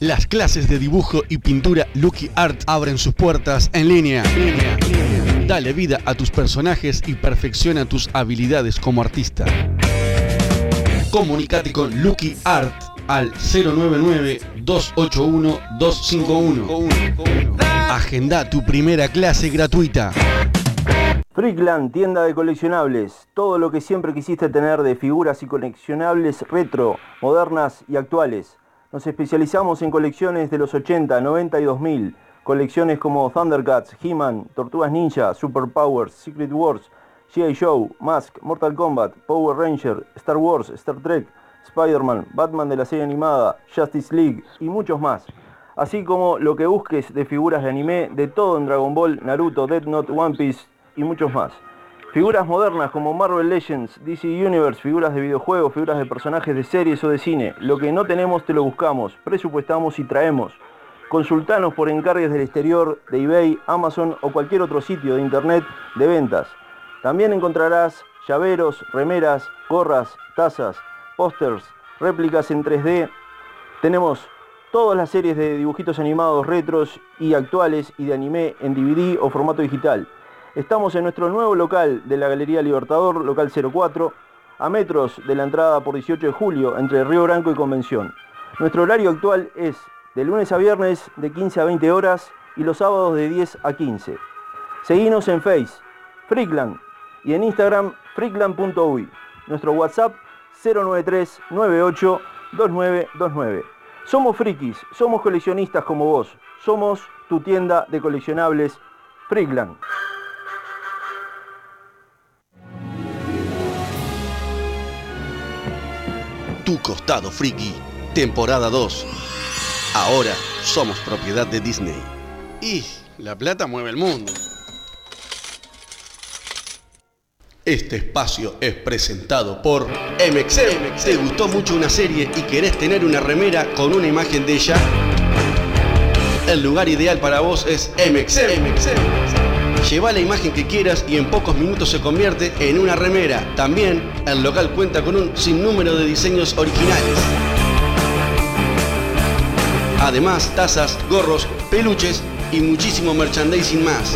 Las clases de dibujo y pintura Lucky Art abren sus puertas en línea. línea. Dale vida a tus personajes y perfecciona tus habilidades como artista. Comunicate con Lucky Art al 099-281-251. Agenda tu primera clase gratuita. Freakland, tienda de coleccionables. Todo lo que siempre quisiste tener de figuras y coleccionables retro, modernas y actuales. Nos especializamos en colecciones de los 80, 90 y 2000. Colecciones como Thundercats, He-Man, Tortugas Ninja, Superpowers, Secret Wars, G.I. Joe, Mask, Mortal Kombat, Power Ranger, Star Wars, Star Trek, Spider-Man, Batman de la serie animada, Justice League y muchos más. Así como lo que busques de figuras de anime, de todo en Dragon Ball, Naruto, Death Note, One Piece y muchos más. Figuras modernas como Marvel Legends, DC Universe, figuras de videojuegos, figuras de personajes de series o de cine. Lo que no tenemos te lo buscamos, presupuestamos y traemos. Consultanos por encargues del exterior, de eBay, Amazon o cualquier otro sitio de internet de ventas. También encontrarás llaveros, remeras, gorras, tazas, pósters, réplicas en 3D. Tenemos todas las series de dibujitos animados retros y actuales y de anime en DVD o formato digital. Estamos en nuestro nuevo local de la Galería Libertador, local 04, a metros de la entrada por 18 de julio entre Río Branco y Convención. Nuestro horario actual es de lunes a viernes de 15 a 20 horas y los sábados de 10 a 15. Seguinos en Face, Freakland, y en Instagram, freakland.uy. Nuestro WhatsApp 093 98 2929. Somos frikis, somos coleccionistas como vos. Somos tu tienda de coleccionables Freakland. Tu costado friki, temporada 2. Ahora somos propiedad de Disney. Y la plata mueve el mundo. Este espacio es presentado por MXM. ¿Te gustó mucho una serie y querés tener una remera con una imagen de ella? El lugar ideal para vos es MXM. Lleva la imagen que quieras y en pocos minutos se convierte en una remera. También el local cuenta con un sinnúmero de diseños originales. Además, tazas, gorros, peluches y muchísimo merchandising más.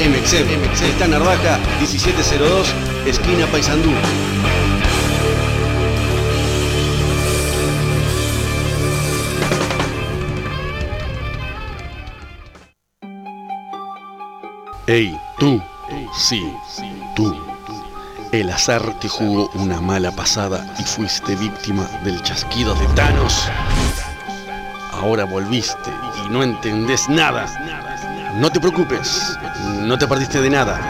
MXM, está en Narvaja 1702, esquina Paysandú. Ey, tú, sí, tú. El azar te jugó una mala pasada y fuiste víctima del chasquido de Thanos. Ahora volviste y no entendés nada. No te preocupes, no te perdiste de nada.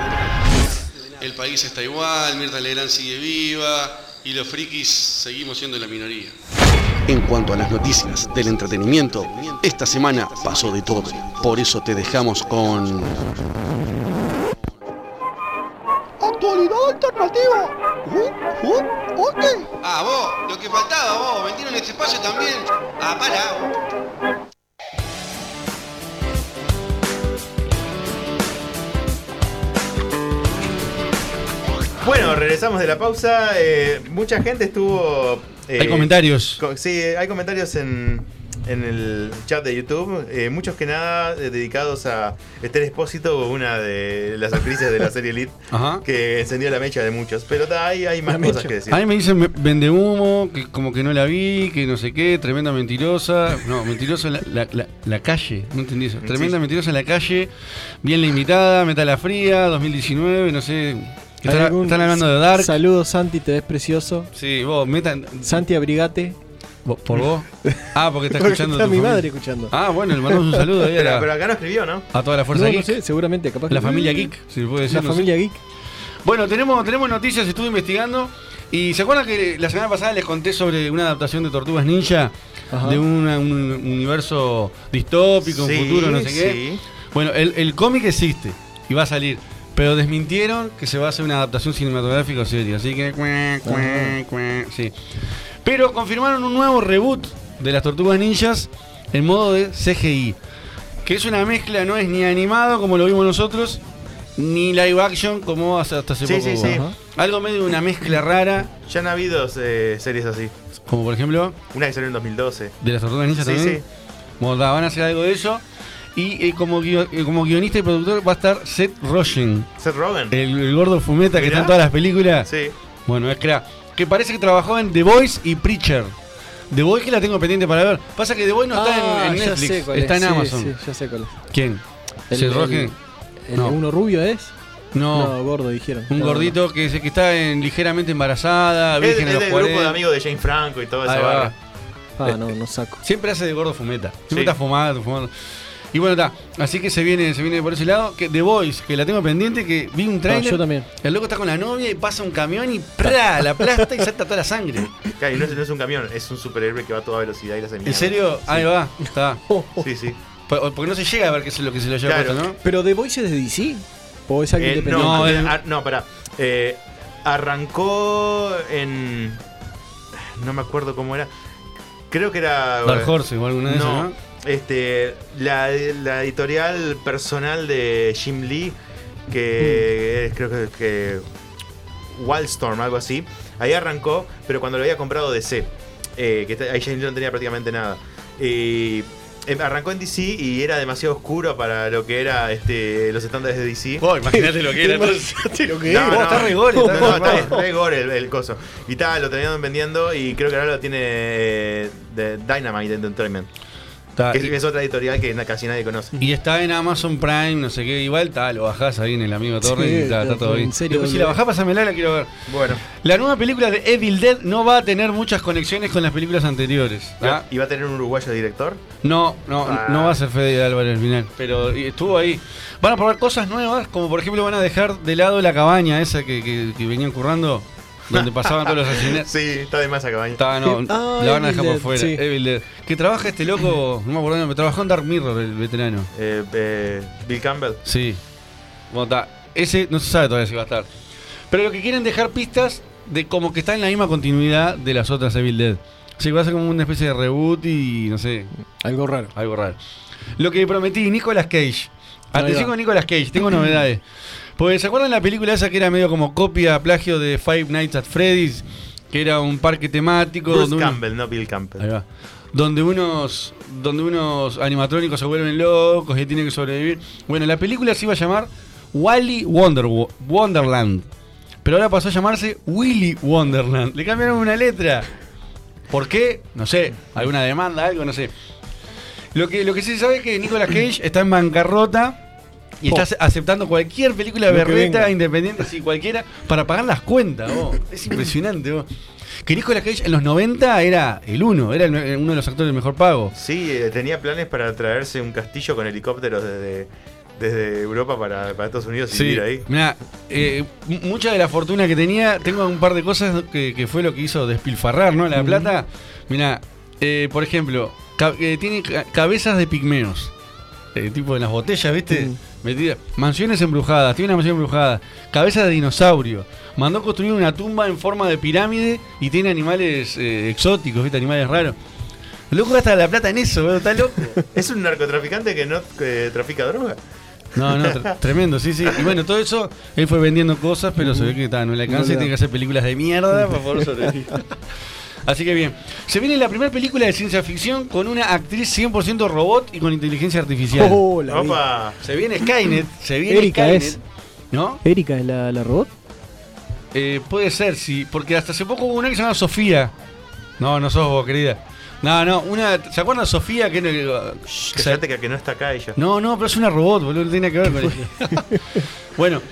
El país está igual, Mirta Legrand sigue viva y los frikis seguimos siendo la minoría. En cuanto a las noticias del entretenimiento, esta semana pasó de todo. Por eso te dejamos con... Actualidad alternativa. ¿Uh? ¿Uh? Ah, vos, lo que faltaba, vos, vendieron este espacio también. Ah, para. Bueno, regresamos de la pausa. eh, mucha gente estuvo. eh, Hay comentarios. co- sí, hay comentarios en, en el chat de YouTube. eh, muchos que nada eh, dedicados a Esther Espósito, una de las actrices de la serie Elite, Ajá. que encendió la mecha de muchos. Pero ta, hay, hay más cosas que decir. A mí me dicen me- vende humo, que como que no la vi, que no sé qué, tremenda mentirosa. No, mentirosa en la, la- la- la calle, no entendí eso. Tremenda Sí. mentirosa en la calle, bien limitada, Metala Fría, 2019, no sé. Que ¿Hay Están, algún están hablando de Dark. Saludos, Santi, te ves precioso. Sí, vos, metan. Santi, abrigate. ¿Por vos? Ah, porque está Porque escuchando está tu mi familia. madre escuchando. Ah, bueno, le mandamos un saludo ahí a, Pero, la- pero acá no escribió, ¿no? a toda la fuerza No, no geek. sé, seguramente, capaz que- La familia geek, si puede decir. La no sé. familia geek. Bueno, tenemos, tenemos noticias, estuve investigando. Y ¿se acuerdan que la semana pasada les conté sobre una adaptación de Tortugas Ninja? Ajá. De una- un universo distópico, Sí, un futuro, no sé qué. sí. Bueno, el, el cómic existe y va a salir. Pero desmintieron que se va a hacer una adaptación cinematográfica o serie. Así que. cuá, sí. Pero confirmaron un nuevo reboot de las Tortugas Ninjas en modo de CGI. Que es una mezcla, no es ni animado como lo vimos nosotros, ni live action como hasta hace Sí, poco. sí, sí. Ajá. Algo medio de una mezcla rara. Ya han habido eh, series así. Como por ejemplo, Una que salió en 2012. de las tortugas ninjas Sí, también. sí. Bueno, da, van a hacer algo de eso. Y eh, como, guio- eh, como guionista y productor va a estar Seth Rogen. Seth Rogen. El, el gordo fumeta que Mirá. está en todas las películas. Sí. Bueno, es crack. Que parece que trabajó en The Voice y Preacher. The Voice que la tengo pendiente para ver. Pasa que The Voice no está Ah, en, en ya Netflix, está es. en Sí, Amazon. sí, ya sé cuál es. ¿Quién? El- ¿Seth Rogen? ¿El No. uno rubio es? No. No, gordo dijeron. Un gordito que, se- que está en, ligeramente embarazada, Es, virgen es a los del grupo 40. de amigos de Jane Franco y toda esa Ahí va. barra. Ah, no, no saco. Siempre hace de gordo fumeta. Siempre Sí. está fumando, fumando. Y bueno, está. Así que se viene, se viene por ese lado. Que The Voice, que la tengo pendiente, que vi un trailer. yo también. El loco está con la novia y pasa un camión y ¡pra! la aplasta y salta toda la sangre. Claro, y no es, no es un camión, es un superhéroe que va a toda velocidad y la ¿En serio? Sí. Ahí va, está. Sí, sí. Po- Porque no se llega a ver qué es lo que se lo lleva Claro. puesto, ¿no? ¿Pero The Voice es de DC? ¿O es alguien Eh, independiente? no, No, el- ah, no, pará. Eh, arrancó en. No me acuerdo cómo era. Creo que era. Dark Horse o alguna de esas, ¿no? Este, la, la editorial personal de Jim Lee, que es, creo que, que Wildstorm, algo así. Ahí arrancó, pero cuando lo había comprado DC, eh, que ahí Jim Lee no tenía prácticamente nada. Y eh, arrancó en DC y era demasiado oscuro para lo que era este, los estándares de DC. Vos, imagínate lo que era, entonces. Imagínate lo que No, es. no, está re gore, está no, no, re está gore. re gore el, el coso. Y tal, lo tenían vendiendo y creo que ahora lo tiene eh, de Dynamite Entertainment. Está, Que es, otra editorial que casi nadie conoce. y está en Amazon Prime, no sé qué, igual está, lo bajás ahí en el amigo Torre Sí, y está, está todo bien. serio, si la bajás, pásamela, la quiero ver. Bueno, La nueva película de Evil Dead no va a tener muchas conexiones con las películas anteriores. ¿ah? ¿y va a tener un uruguayo director? No, no, Ah. no va a ser Fede Álvarez al final, pero estuvo ahí. Van a probar cosas nuevas, como por ejemplo van a dejar de lado la cabaña esa que, que- que venían currando, donde pasaban todos los asesinatos. Sí, está de más esa cabaña. Está, no, Ah, la van a dejar por fuera. sí. Evil Dead. Que trabaja este loco, no me acuerdo, pero trabajó en Dark Mirror, el veterano. Eh, eh, Bill Campbell. Sí. Bueno, está. Ese no se sabe todavía si va a estar. Pero lo que quieren dejar pistas de como que está en la misma continuidad de las otras Evil Dead. Sí, va a ser como una especie de reboot y no sé, Algo raro. algo raro. Lo que prometí, Nicolas Cage. Atención con Nicolas Cage, tengo novedades. Pues, ¿se acuerdan la película esa que era medio como copia, plagio de Five Nights at Freddy's? Que era un parque temático. Bruce donde uno- Campbell, no Bill Campbell. Ahí va. Donde unos, donde unos animatrónicos se vuelven locos y tienen que sobrevivir. Bueno, la película se iba a llamar Wally Wonder, Wonderland. Pero ahora pasó a llamarse Willy Wonderland. Le cambiaron una letra. ¿Por qué? No sé. ¿Alguna demanda? Algo? No sé. Lo que, lo que sí se sabe es que Nicolas Cage está en bancarrota y está ace- aceptando cualquier película berreta, independiente, así cualquiera, para pagar las cuentas. vos. Es impresionante. vos. Que Nicolas Cage en los 90 era el uno, era el uno de los actores mejor pago. Sí, eh, tenía planes para traerse un castillo con helicópteros desde, desde Europa para, para Estados Unidos y Sí, vivir ahí. mirá, eh, mucha de la fortuna que tenía, tengo un par de cosas que, que fue lo que hizo despilfarrar, ¿no? La plata. Mirá, eh, por ejemplo, ca- eh, tiene ca- cabezas de pigmeos. Eh, tipo en las botellas, ¿viste? Mm. Metida. Mansiones embrujadas, tiene una mansión embrujada. Cabeza de dinosaurio. Mandó construir una tumba en forma de pirámide y tiene animales eh, exóticos, ¿viste? Animales raros. Loco gasta la plata en eso, ¿verdad? ¿Está loco? Es un narcotraficante que no que trafica droga. No, no, tr- tremendo, sí, sí. Y bueno, todo eso, él fue vendiendo cosas, pero se ve que ta, no le alcanza No y tiene que hacer películas de mierda para poder sobrevivir. Así que bien. Se viene la primera película de ciencia ficción con una actriz 100% robot y con inteligencia artificial. Oh, la vi. Opa. Se viene Skynet, se viene Erika Skynet. es. ¿No? ¿Erika es la, la robot? Eh, puede ser, sí. Porque hasta hace poco hubo una que se llama Sofía. No, no sos vos, querida. No, no, una. ¿Se acuerdan de Sofía? Que, Que fíjate que, que no está acá ella. No, no, pero es una robot, boludo, no tiene que ver con ella. bueno,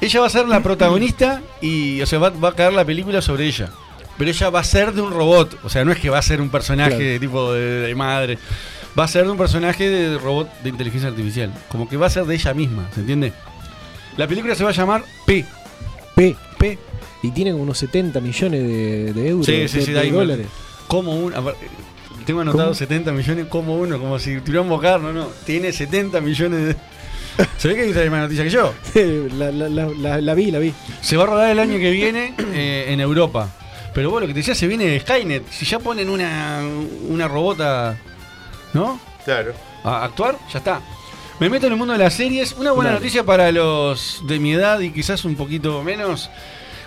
ella va a ser la protagonista y, o sea, va, va a caer la película sobre ella. Pero ella va a ser de un robot, o sea, no es que va a ser un personaje Claro. de tipo de, de madre. Va a ser de un personaje de robot de inteligencia artificial. Como que va a ser de ella misma, ¿se entiende? La película se va a llamar P. P. P. Y tiene como unos 70 millones de, de euros. Sí, sí, sí, de dólares. Como un. Tengo anotado ¿Cómo? 70 millones como uno, como si tuviera un bocar, no, no. Tiene 70 millones de. Se ve que hay la misma noticia que yo. la, la, la, la, la vi, la vi. Se va a rodar el año que viene eh, en Europa. Pero vos lo que te decía, se viene de Skynet. Si ya ponen una, una robota, ¿no? Claro. A actuar, ya está. Me meto en el mundo de las series. Una buena noticia para los de mi edad y quizás un poquito menos.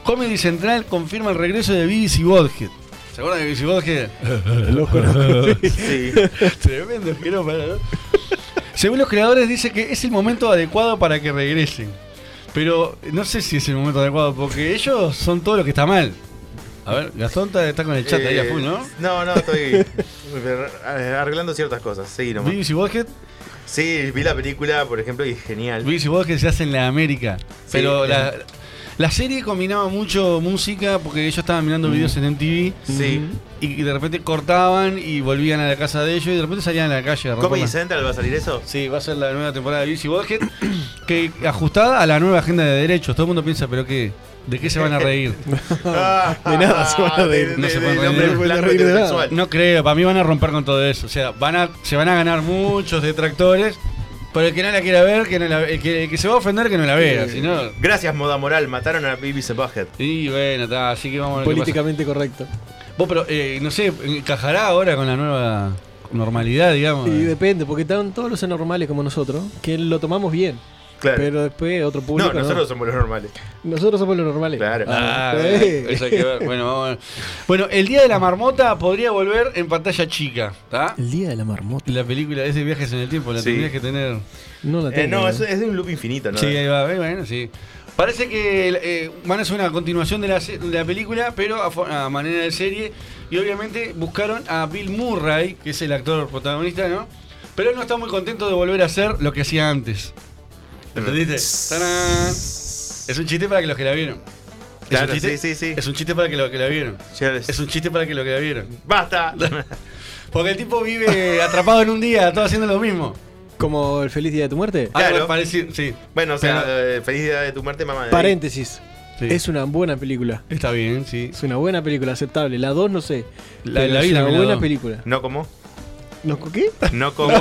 Comedy Central confirma el regreso de Beavis y Bodhead. ¿Se acuerdan de Visigoski? Lo conozco. Sí. Tremendo jirafa, ¿no? Según los creadores dice que es el momento adecuado para que regresen. Pero no sé si es el momento adecuado, porque ellos son todo lo que está mal. A ver, Gastón está, está con el chat ahí a Eh, full, ¿no? No, no, estoy arreglando ciertas cosas. Sí, nomás. ¿Beavis y Butthead? Sí, vi la película, por ejemplo, y es genial. Y Butthead se hace en la América. Pero Sí. la, la serie combinaba mucho música porque ellos estaban mirando videos en MTV. Sí. Y de repente cortaban y volvían a la casa de ellos y de repente salían a la calle. ¿Comedy Central va a salir eso? Sí, va a ser la nueva temporada de Beavis y Butthead, que ajustada a la nueva agenda de derechos. Todo el mundo piensa, pero qué, ¿de qué se van a reír? De nada se van a reír. No se de- pueden del reír. de nada. No creo, para mí van a romper con todo eso. O sea, van a, se van a ganar muchos detractores. Pero el que no la quiera ver, que no la- el, que, el que se va a ofender, que no la vea. Si no, Gracias, Moda Moral. Mataron a y Butthead. y bueno, está, así que vamos a ver. Políticamente correcto. Vos, pero eh, no sé, encajará ahora con la nueva normalidad, digamos. Y depende, porque están todos los anormales como nosotros, que lo tomamos bien. Claro. Pero después otro público. No, nosotros somos los normales. Nosotros somos los normales. Claro. Ah, Eh. eso hay que ver. Bueno, vamos a ver. bueno, el día de la marmota podría volver en pantalla chica, ¿está? El día de la marmota. La película es de viajes en el tiempo, la Sí. tendrías que tener. No la Eh, tengo. no, es, es de un loop infinito, ¿no? Sí, ahí va, eh, bueno, sí. Parece que eh, van a hacer una continuación de la, de la película, pero a, a manera de serie. Y obviamente buscaron a Bill Murray, que es el actor protagonista, ¿no? Pero él no está muy contento de volver a hacer lo que hacía antes. ¿Entendiste? ¡Tarán! Es un chiste para que los que la vieron. ¿Es Claro, un chiste? sí, sí, sí. Es un chiste para que los que la vieron. Es un chiste para que los que la vieron. ¡Basta! Porque el tipo vive atrapado en un día, todo haciendo lo mismo. Como el feliz día de tu muerte. Algo Claro. parecido, sí. Bueno, o sea, Pero- eh, feliz día de tu muerte, mamá. de- Paréntesis. Sí. Es una buena película. Está bien, sí. Es una buena película, aceptable. La 2 no sé. La- pero la es vi, la una vi, la buena dos. película. ¿No como? ¿No qué? ¿No como?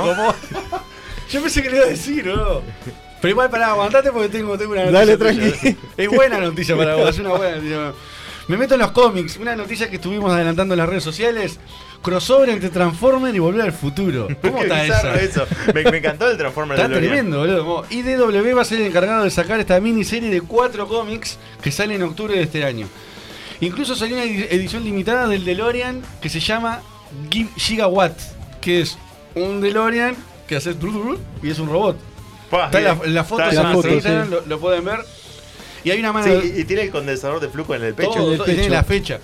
Yo pensé que le iba a decir, ¿no? Pero igual, pará, aguantate porque tengo, tengo una Dale, noticia. tuya. tranqui. Es buena noticia para vos, es una buena noticia. Me meto en los cómics, una noticia que estuvimos adelantando en las redes sociales. Crossover entre Transformer y Volver al Futuro. ¿Cómo está eso? eso. Me, me encantó el Transformer Está de tremendo, boludo. IDW va a ser el encargado de sacar esta miniserie de cuatro cómics que sale en octubre de este año. Incluso salió una edi- edición limitada del DeLorean que se llama Gi- Gigawatt, que es un DeLorean que hace y es un robot. Está la, foto, Está la foto, Instagram, sí. lo, lo pueden ver. Y hay una mano Sí, y, tiene el condensador de flujo en el pecho. todo, todo, y tiene la fecha.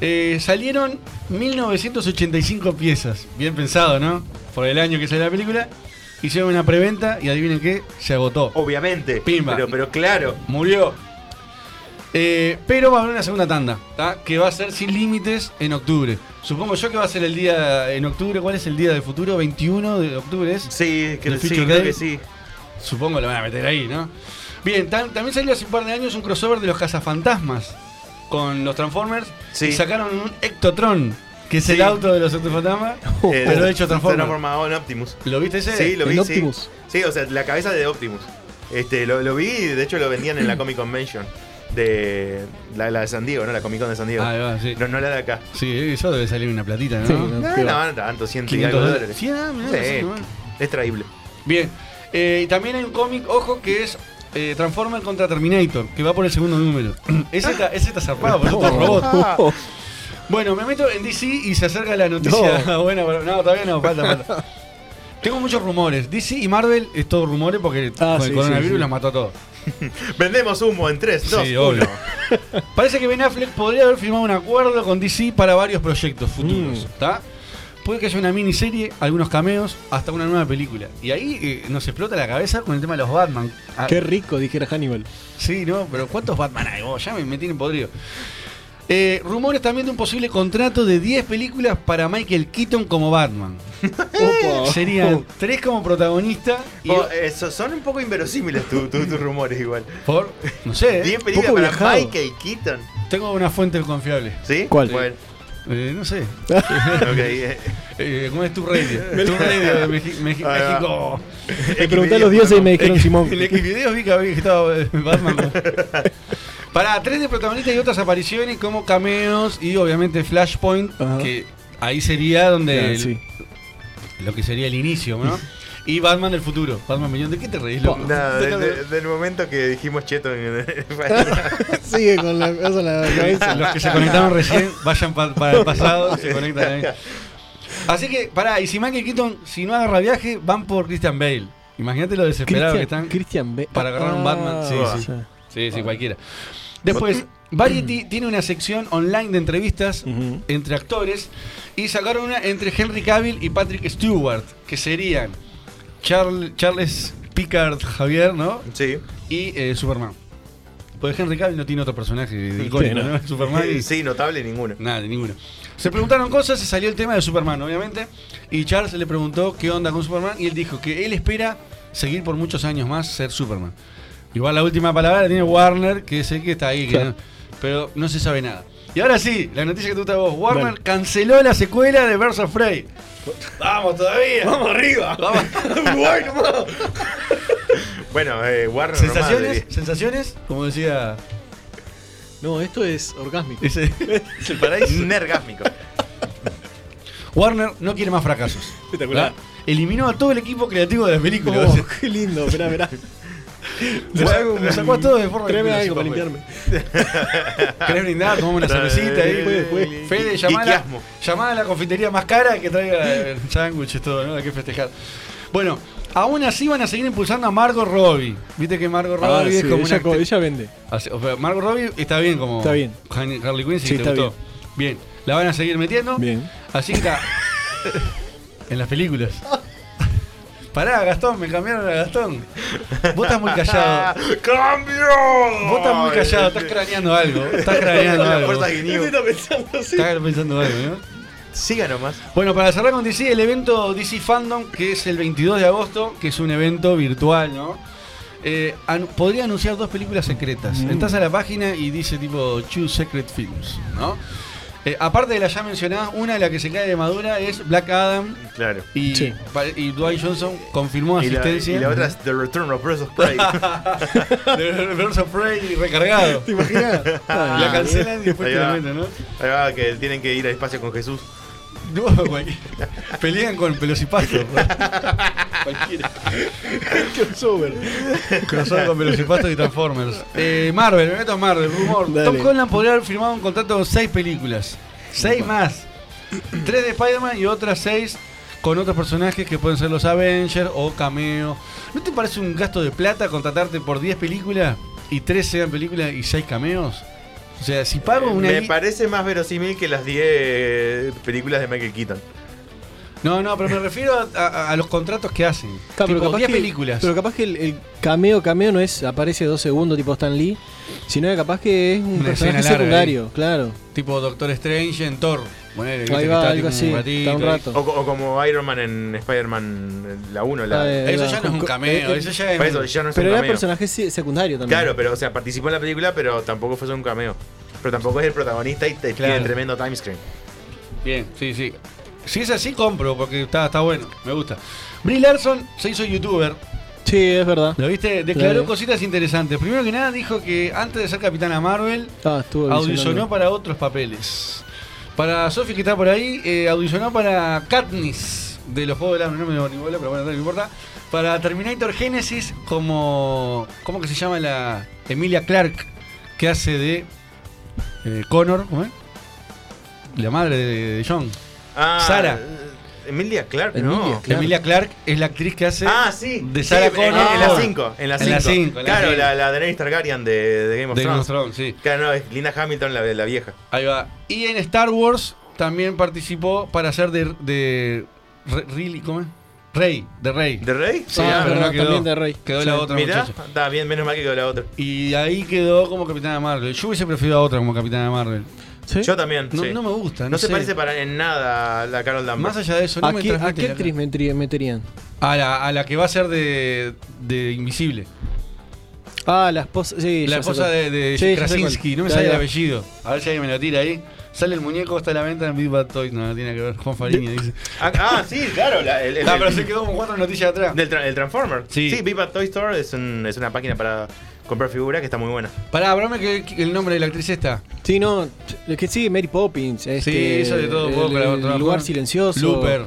Eh, salieron 1985 piezas. Bien pensado, ¿no? Por el año que sale la película. Hicieron una preventa y adivinen qué, se agotó. Obviamente. Pimba. Pero, pero claro. Murió. Eh, pero va a haber una segunda tanda, ¿tá? que va a ser sin límites en octubre. Supongo yo que va a ser el día en octubre. ¿Cuál es el día del futuro? ¿21 de octubre es? Sí, que, ¿Del sí, Future creo que sí. Supongo lo van a meter ahí, ¿no? Bien, tam- también salió hace un par de años un crossover de los cazafantasmas con los Transformers Sí. y sacaron un Ectotron, que es el auto de los cazafantasmas, Eh, pero hecho se Transformers. transformado en Optimus. ¿Lo viste ese? Sí, lo En vi. sí. Optimus. Sí. o sea, la cabeza de Optimus. Este, lo, lo vi y de hecho lo vendían en la Comic Convention. De la, la de San Diego, ¿no? La Comic Con de San Diego. Ahí va, sí. No, no la de acá. Sí, eso debe salir una platita, ¿no? Sí, No, no, no, tanto, 100 y 500 algo de dólares. Sí, ah, mirá, Sí, es traíble. Bien. Eh, y también hay un cómic, ojo, que es eh, Transformer contra Terminator, que va por el segundo número. ese, está, ese está zarpado, porque es robot. Bueno, me meto en DC y se acerca la noticia. bueno, pero- no, todavía no, falta, falta. Tengo muchos rumores. DC y Marvel es todo rumores porque Ah, con sí, el coronavirus sí, sí. los mató a todos. Vendemos humo en 3, 2, Sí, 1. obvio. Parece que Ben Affleck podría haber firmado un acuerdo con DC para varios proyectos futuros. Mm. ¿Está? Puede que haya una miniserie, algunos cameos, hasta una nueva película. Y ahí eh, nos explota la cabeza con el tema de los Batman. Ah, Qué rico, dijera Hannibal. Sí, ¿no? Pero ¿cuántos Batman hay? vos? ya me, me tienen podrido. Eh, rumores también de un posible contrato de 10 películas para Michael Keaton como Batman. Serían 3 como protagonista y Oh, eso, son un poco inverosímiles tu- tu- tus rumores igual. por, no sé, ¿eh? 10 películas Poco para viajado. Michael Keaton. tengo una fuente confiable. ¿Sí? ¿Cuál? Bueno, Eh, no sé. eh. Eh, ¿Cómo es tu radio? tu radio de Meji- Meji-. México. Le pregunté a los dioses y me dijeron Simón. En Xvideos vi que había- estaba eh, Batman. Para tres de protagonistas y otras apariciones como cameos y obviamente Flashpoint, Ajá. que ahí sería donde el- sí. lo que sería el inicio, ¿no? Y Batman del futuro. Batman Millón. ¿De qué te reís, loco? Nada, de- de- del momento que dijimos cheto en Sigue con la, eso en la cabeza. Los que se conectaron recién, vayan pa- para el pasado y se conectan ahí. Así que, pará, y si Michael Keaton, si no agarra viaje, van por Christian Bale. Imagínate lo desesperado que están Christian Bale. para agarrar un Ah, Batman. Sí, sí. sí. Sí, sí, cualquiera. Después, Variety tiene una sección online de entrevistas entre actores y sacaron una entre Henry Cavill y Patrick Stewart, que serían Charl- Charles Picard Javier, ¿no? Sí. Y eh, Superman. Porque Henry Cavill no tiene otro personaje icónico, Sí, no. ¿no? Superman y- Sí, notable ninguno. Nada, ninguno. Se preguntaron cosas, se salió el tema de Superman, obviamente. Y Charles le preguntó qué onda con Superman. Y él dijo que él espera seguir por muchos años más ser Superman. Igual la última palabra la tiene Warner, que sé que está ahí, que Claro. no- pero no se sabe nada. Y ahora sí, la noticia que tú estás vos. Warner Bueno. canceló la secuela de Birds of Prey. ¡Vamos todavía! ¡Vamos arriba! ¡Vamos! Bueno, eh, Warner ¿Sensaciones? nomás. ¿Sensaciones? Como decía... No, esto es orgásmico. Ese, es el paraíso. Nergásmico. Warner no quiere más fracasos. Espectacular. ¿verdad? Eliminó a todo el equipo creativo de la película. Oh, qué lindo, esperá, esperá. Le sacó, todo de forma que- algo para limpiarme. ¿Querés brindar? Tomamos una cervecita ahí. Después, después. Fede, llamá a, la, confitería más cara que traiga el sándwiches, todo, ¿no? Hay que festejar. Bueno, aún así van a seguir impulsando a Margot Robbie. Viste que Margot Ah, Robbie es sí, como ella, una ella vende. Así, o sea, Margot Robbie está bien como Está bien. Harley Quinn, si Sí, te está gustó. Bien. La van a seguir metiendo. Bien. Así que está. en las películas. Pará, Gastón, me cambiaron a Gastón. Vos estás muy callado. ¡Cambio! Vos estás muy callado, estás craneando algo. Estás craneando La algo. fuerza guiñú. Estás pensando algo, ¿no? Siga nomás. Bueno, para cerrar con DC, el evento DC Fandom, que es el 22 de agosto, que es un evento virtual, ¿no? Eh, anu- podría anunciar dos películas secretas. Mm. Entras a la página y dice tipo Choose Secret Films, ¿no? Eh, aparte de las ya mencionadas, una de las que se cae de madura es Black Adam Claro. y, Sí. pa- y Dwayne Johnson confirmó Y la, asistencia. y la otra es The Return of Birds of Prey. de Birds of Prey recargado. ¿Te imaginas? la cancelan y después te la meten, ¿no? Ahí va, que tienen que ir al espacio con Jesús. No, güey. Pelean con pelos y pastos. Cualquiera. Crossover. Crossover con Velocipastos y Transformers. Eh, Marvel, me meto a Marvel, rumor. Dale. Tom Holland podría haber firmado un contrato con seis películas. Seis más. Tres de Spider-Man y otras seis con otros personajes que pueden ser los Avengers o cameo. ¿No te parece un gasto de plata contratarte por 10 películas y tres sean películas y seis cameos? O sea, si pago una... Me parece más verosímil que las 10 películas de Michael Keaton. No, no, pero me refiero a, a- a los contratos que hacen. Claro, pero capaz 10 que- películas. Pero capaz que el, el cameo, cameo no es aparece dos segundos tipo Stan Lee, sino que capaz que es un Una personaje larga secundario, ahí. claro. Tipo Doctor Strange en Thor. Ahí va, está algo así, está un rato. O, co- o como Iron Man en Spider-Man la 1. La, Ah, eh, Eso ya no es un cameo, Eh, eso ya es. Por eso, ya no es Pero un era cameo. personaje se- secundario también. Claro, pero o sea, participó en la película, pero tampoco fue un cameo. Pero tampoco es el protagonista y te Claro. tiene tremendo time screen. Bien, sí, sí. Si es así, compro, porque está, está bueno, me gusta. Brie Larson se hizo youtuber. Sí, es verdad. ¿Lo viste? Declaró Claro. cositas interesantes. Primero que nada, dijo que antes de ser Capitana Marvel, Ah, estuvo audicionó visionando. para otros papeles. Para Sophie, que está por ahí, eh, audicionó para Katniss de los Juegos del Hambre. No me ni bola, pero bueno, no importa. Para Terminator Genesis, como. ¿Cómo que se llama la. Emilia Clark, que hace de. eh, Connor, ¿cómo es? La madre de, de John. Ah, Sara. Emilia Clark, Emilia no. Clark. Emilia Clark es la actriz que hace Ah, sí. de Sarah Sí, Connor. En, en la 5. En la En la 5. cinco, en la Claro, la, la Daenerys Targaryen de, de Game of de Game Thrones. of Thrones, sí. Claro, no, es Linda Hamilton, la, la vieja. Ahí va. Y en Star Wars también participó para ser de. de Re- Riley, ¿Cómo es? Rey, de Rey. ¿De Rey? Sí, Ah, pero no quedó. también de Rey. Quedó Sí. la otra Mirá, está bien, menos mal que quedó la otra. Y ahí quedó como Capitana Marvel. Yo hubiese preferido a otra como Capitana Marvel. ¿Sí? Yo también. No, sí. no me gusta. No, No se sé. parece para en nada a la Carol Danvers. Más allá de eso, no ¿A me qué, a qué actriz meterían? A la, a la que va a ser de, de Invisible. Ah, la esposa. Sí, La esposa de, de Sí, Krasinski. No me sale el apellido. A ver si alguien me lo tira ahí. Sale el muñeco, está a la venta en Big Bad Toys. No, no tiene que ver. Juan Farini dice. Ah, ah, sí, claro. la- el, el- Ah, el- pero se quedó como cuatro noticias atrás. del tra- el Transformer. Sí. Sí, Viva Toy Store es, un- es una página para comprar figuras que está muy buena. Pará, hablame que, que el nombre de la actriz esta. Sí, no. Es que sí, Mary Poppins. Sí, este, eso de todo poco. El, el trabajó lugar en silencioso. Looper.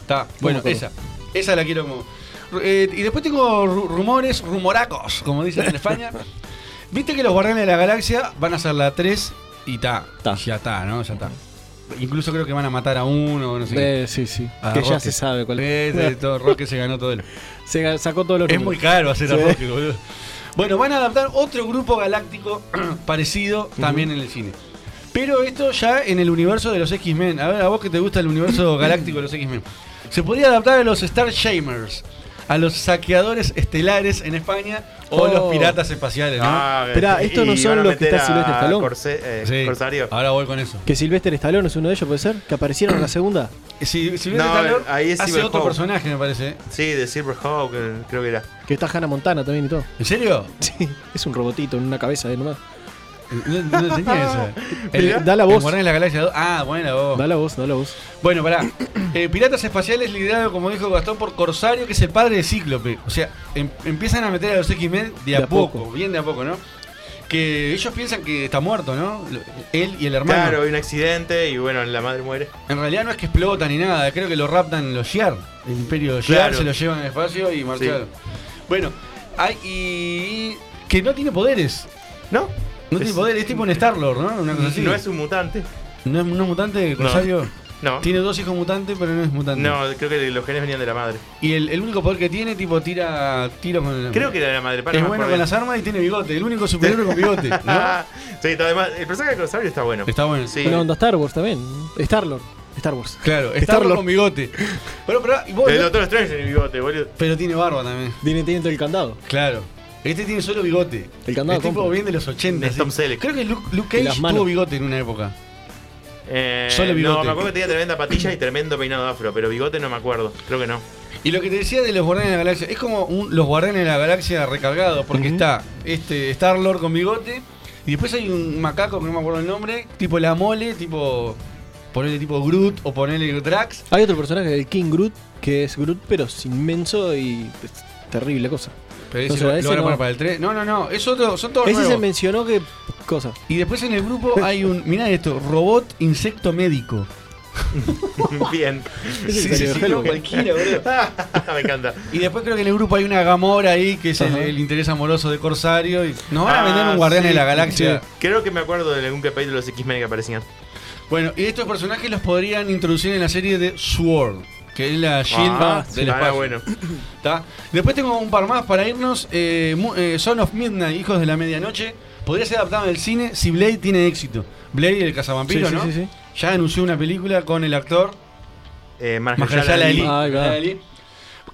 Está, bueno, esa. Esa la quiero como. Eh, y después tengo ru- rumores, rumoracos, como dicen en España. Viste que los Guardianes de la Galaxia van a ser la 3 y ta. Ya está, ¿no? Ya está. Incluso creo que van a matar a uno, no sé. qué. Eh, sí, sí. A que ya Rocket. se sabe cuál Eh, de todo, Rocket se ganó todo el. Se sacó todos los Es números. muy caro hacer a. Rocket, boludo. Bueno, van a adaptar otro grupo galáctico parecido también en el cine. Pero esto ya en el universo de los X-Men. A ver, a vos que te gusta el universo galáctico de los X-Men. Se podría adaptar a los Star Shamers, a los saqueadores estelares en España o Oh. los piratas espaciales, ¿no? Ah, Esperá, estos no son los que está Silvestre Stallone. Corse- eh, Sí. Corsario. Ahora voy con eso. Que Sylvester Stallone es uno de ellos, ¿puede ser? Que aparecieron en la segunda. Si, si No, Stallone ahí es hace Silver otro Hawk. personaje, me parece. ¿eh? Sí, de Silverhawk, eh, creo que era. Que está Hannah Montana también y todo. ¿En serio? Sí, es un robotito en una cabeza de nomás. No, no tenía esa. Da la voz. de la Galaxia 2. Ah, buena la voz. Da la voz, da la voz. Bueno, pará. Eh, Piratas Espaciales liderado, como dijo Gastón, por Corsario, que es el padre de Cíclope. O sea, em- empiezan a meter a los X-Men de, a, De a poco, poco. bien de a poco, ¿no? Que ellos piensan que está muerto, ¿no? Él y el hermano. Claro, hay un accidente y bueno, la madre muere. En realidad no es que explota ni nada, creo que lo raptan los Shiar. El imperio Shiar Claro. se lo llevan al espacio y marcharon. Bueno, hay y. que no tiene poderes. ¿No? No tiene Es- poderes, es tipo un Star-Lord, ¿no? Una cosa así. No es un mutante. ¿No es, no es mutante, No. Corsario? No. Tiene dos hijos mutantes, pero no es mutante. No, creo que los genes venían de la madre. Y el, el único poder que tiene, tipo, tira tiro con. Creo que era de la madre. para, es no bueno con bien. las armas y tiene bigote. El único superhéroe con bigote. ¿no? sí, además, el personaje de Corsario está bueno. Está bueno. Sí. Una onda Star Wars también. Star-Lord. Star Wars. Claro, está Star-Lord. con bigote. Pero, pero, y vos- El Doctor Strange en el bigote, boludo. pero tiene barba también. Tiene, tiene todo el candado. Claro. Este tiene solo bigote. El candado tipo bien de los 80. Es sí. Tom Selleck. Creo que Luke, Cage tuvo bigote en una época. Eh, Solo bigote. No, me acuerdo que tenía tremenda patilla y tremendo peinado afro, pero bigote no me acuerdo. Creo que no. Y lo que te decía de los Guardianes de la Galaxia, es como un- los Guardianes de la Galaxia recargados, porque está este Star Lord con bigote, y después hay un macaco que no me acuerdo el nombre, tipo la mole, tipo. Ponerle tipo Groot o ponerle Drax. Hay otro personaje, el King Groot, que es Groot, pero es inmenso y es terrible cosa. Pero No ese sé, lo, ese lo van a no. poner para el 3. No, no, no, es otro, son todos Ese se mencionó que cosa. Y después en el grupo hay un, mirá esto, robot insecto médico. Bien. Sí, sí, sí, no, cualquiera, boludo. me encanta. Y después creo que en el grupo hay una Gamora ahí, que es el, el interés amoroso de Corsario. Y nos van a vender Ah, un Guardián sí, de la Galaxia. sí. Creo que me acuerdo de algún capítulo de los X-Men que aparecían. Bueno, y estos personajes los podrían introducir en la serie de Sword, que es la Shield Ah, del sí, espacio. ah, bueno. ¿Tá? Después tengo un par más para irnos. Eh, eh, Son of Midnight, Hijos de la Medianoche. Podría ser adaptado en el cine si Blade tiene éxito. Blade, el cazavampiro, Sí, sí, ¿no? sí, sí. Ya anunció una película con el actor Eh, Mahershala Mahershala Ali.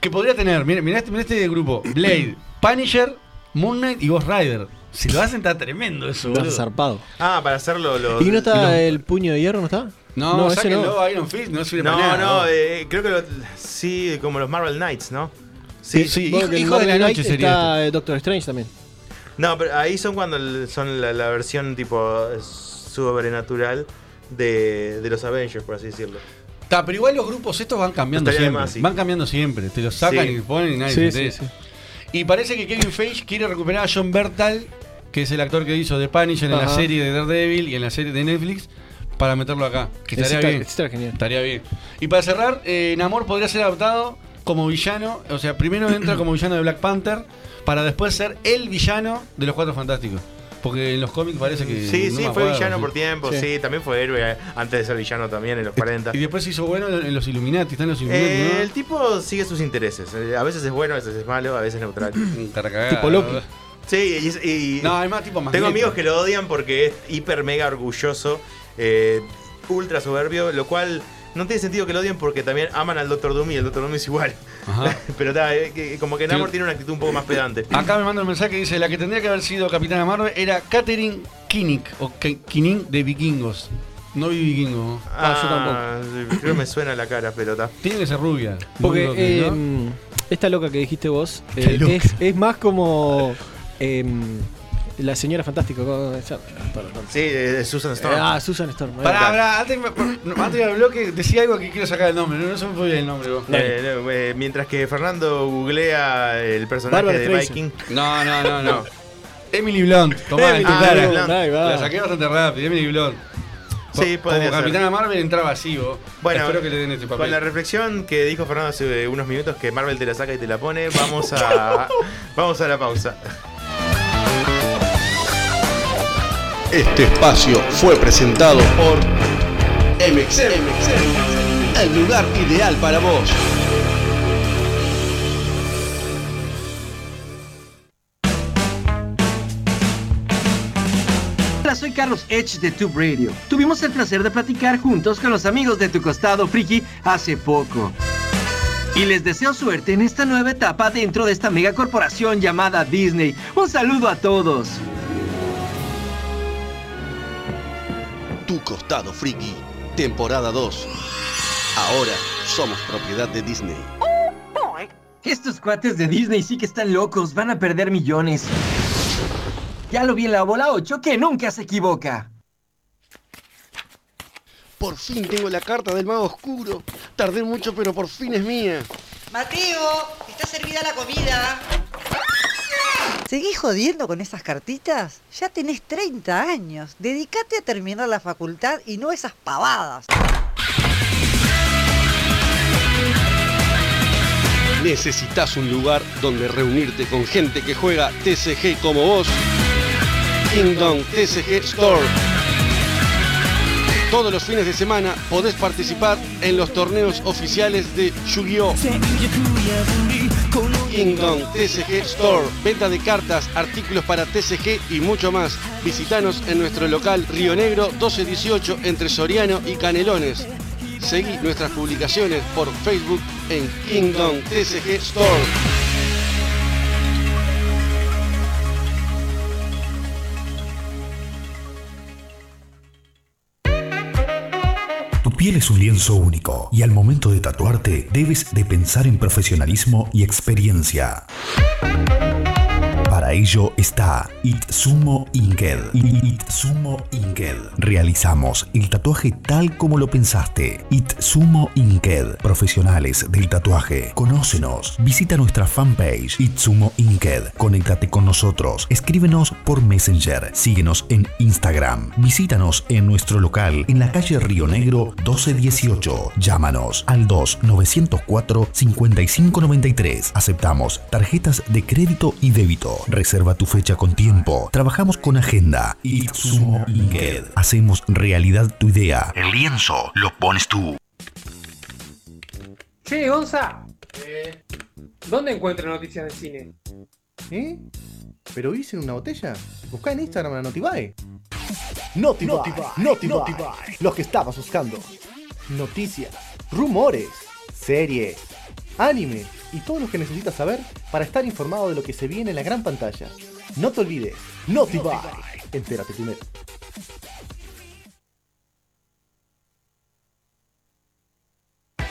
Que podría tener, mira, mira este, mira este grupo: Blade, Punisher, Moon Knight y Ghost Rider. Si lo hacen, está tremendo eso, Está boludo. zarpado. Ah, para hacerlo los. ¿Y no está el puño de hierro, no está? No, ese sáquenlo, Iron Fist, no sirve No, para nada. no, vos. eh, creo que lo- sí, como los Marvel Knights, ¿no? Sí, sí, Bueno, hijo, de la noche sería. Está eh, Doctor Strange también. No, pero ahí son cuando el- son la, la versión tipo sobrenatural de, de los Avengers, por así decirlo. Está, pero igual los grupos estos van cambiando Estaría siempre. más, sí. Van cambiando siempre. Te los sacan Sí. y ponen y nadie Sí, se sí. Y parece que Kevin Feige quiere recuperar a John Bertal, que es el actor que hizo The Punisher en la serie de Daredevil y en la serie de Netflix, para meterlo acá. Que estaría está- bien. ese está genial. Estaría bien. Y para cerrar, eh, Namor podría ser adaptado como villano. O sea, primero entra como villano de Black Panther, para después ser el villano de los Cuatro Fantásticos. Porque en los cómics parece que. Sí, no sí, fue acuerdo, villano sí. por tiempo, Sí. sí. también fue héroe eh, antes de ser villano también en los 40. Y después se hizo bueno en los Illuminati. Están los Illuminati, Eh, ¿no? El tipo sigue sus intereses. Eh, A veces es bueno, a veces es malo, a veces es neutral. Caracagada. Tipo Loki. Sí, y, y- No, hay más tipo más. tengo amigos que lo odian porque es hiper mega orgulloso, eh, ultra soberbio, lo cual no tiene sentido que lo odien porque también aman al Doctor Doom y el Doctor Doom es igual. Ajá. Pero está, eh, como que Namor Sí. tiene una actitud un poco más pedante. Acá me manda un mensaje que dice: La que tendría que haber sido Capitana Marvel era Catherine Kinnick, o Kinnick de Vikingos. No vi Vikingo. Ah, yo tampoco. Creo que me suena la cara, pero está. Tiene que ser rubia. Porque eh, esta loca que dijiste vos eh, es más como em, la señora fantástica. ¿cómo se llama? Sí, eh, Susan Storm. Ah, Susan Storm. ahí Pará, está. pará, antes, me- antes del bloque decía algo que quiero sacar el nombre. No, no se me fue bien el nombre. vos. Eh, no, eh, mientras que Fernando googlea el personaje Barbara de Streisand. Viking. No, no, no, no. Emily Blunt. Tomá, Emily. Blunt, ahí va. La saqué bastante rápido. Emily Blunt. Sí, podría Como ser. Capitana Marvel entraba así, vos. Bueno, espero que le den este papel. con la reflexión que dijo Fernando hace unos minutos que Marvel te la saca y te la pone, vamos a vamos a la pausa. Este espacio fue presentado por MXM, el lugar ideal para vos. Hola, soy Carlos Edge de Tube Radio. Tuvimos el placer de platicar juntos con los amigos de Tu Costado Friki hace poco. Y les deseo suerte en esta nueva etapa dentro de esta megacorporación llamada Disney. Un saludo a todos. Tu costado friki, temporada 2. Ahora somos propiedad de Disney. Estos cuates de Disney sí que están locos, van a perder millones. Ya lo vi en la bola 8 que nunca se equivoca. Por fin tengo la carta del mago oscuro. Tardé mucho, pero por fin es mía. Mateo, está servida la comida. ¿Seguís jodiendo con esas cartitas? Ya tenés 30 años. Dedicate a terminar la facultad y no esas pavadas. Necesitas un lugar donde reunirte con gente que juega TCG como vos. Kingdom TCG Store. Todos los fines de semana podés participar en los torneos oficiales de Yu-Gi-Oh! Kingdom TCG Store. Venta de cartas, artículos para TCG y mucho más. Visitanos en nuestro local Río Negro 1218 entre Soriano y Canelones. Seguí nuestras publicaciones por Facebook en Kingdom TCG Store. Piel es un lienzo único y al momento de tatuarte debes de pensar en profesionalismo y experiencia. Para ello está Itsumo Inked. Itsumo Inked. Realizamos el tatuaje tal como lo pensaste. Itsumo Inked. Profesionales del tatuaje. Conócenos. Visita nuestra fanpage Itsumo Inked. Conéctate con nosotros. Escríbenos por Messenger. Síguenos en Instagram. Visítanos en nuestro local en la calle Río Negro 1218. Llámanos al 2-904 5593. Aceptamos tarjetas de crédito y débito. Reserva tu fecha con tiempo. Trabajamos con agenda. Itsumo. Hacemos realidad tu idea. El lienzo lo pones tú. Che, Gonza. ¿Dónde encuentro noticias de cine? ¿Eh? ¿Pero hice en una botella? Buscá en Instagram a Notibae. Notibae, Notibae, Los que estabas buscando. Noticias, rumores, series, anime y todo lo que necesitas saber para estar informado de lo que se viene en la gran pantalla. No te olvides, Notibae. Entérate primero.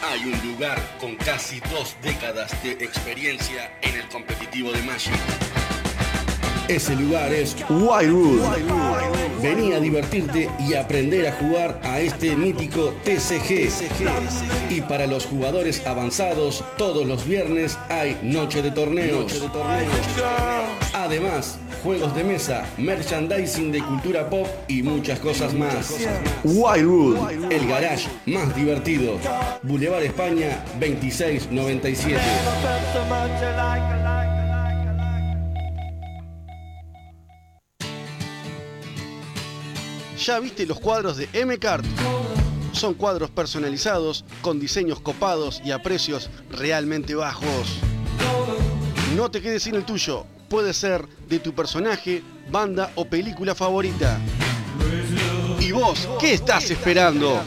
Hay un lugar con casi dos décadas de experiencia en el competitivo de Magic. Ese lugar es Wildwood. Vení a divertirte y aprender a jugar a este mítico TCG. Y para los jugadores avanzados, todos los viernes hay noche de torneos. Además, juegos de mesa, merchandising de cultura pop y muchas cosas más. Wildwood, el garage más divertido. Boulevard España 2697. ¿Ya viste los cuadros de M-Cart? Son cuadros personalizados con diseños copados y a precios realmente bajos. No te quedes sin el tuyo. Puede ser de tu personaje, banda o película favorita. ¿Y vos qué estás esperando?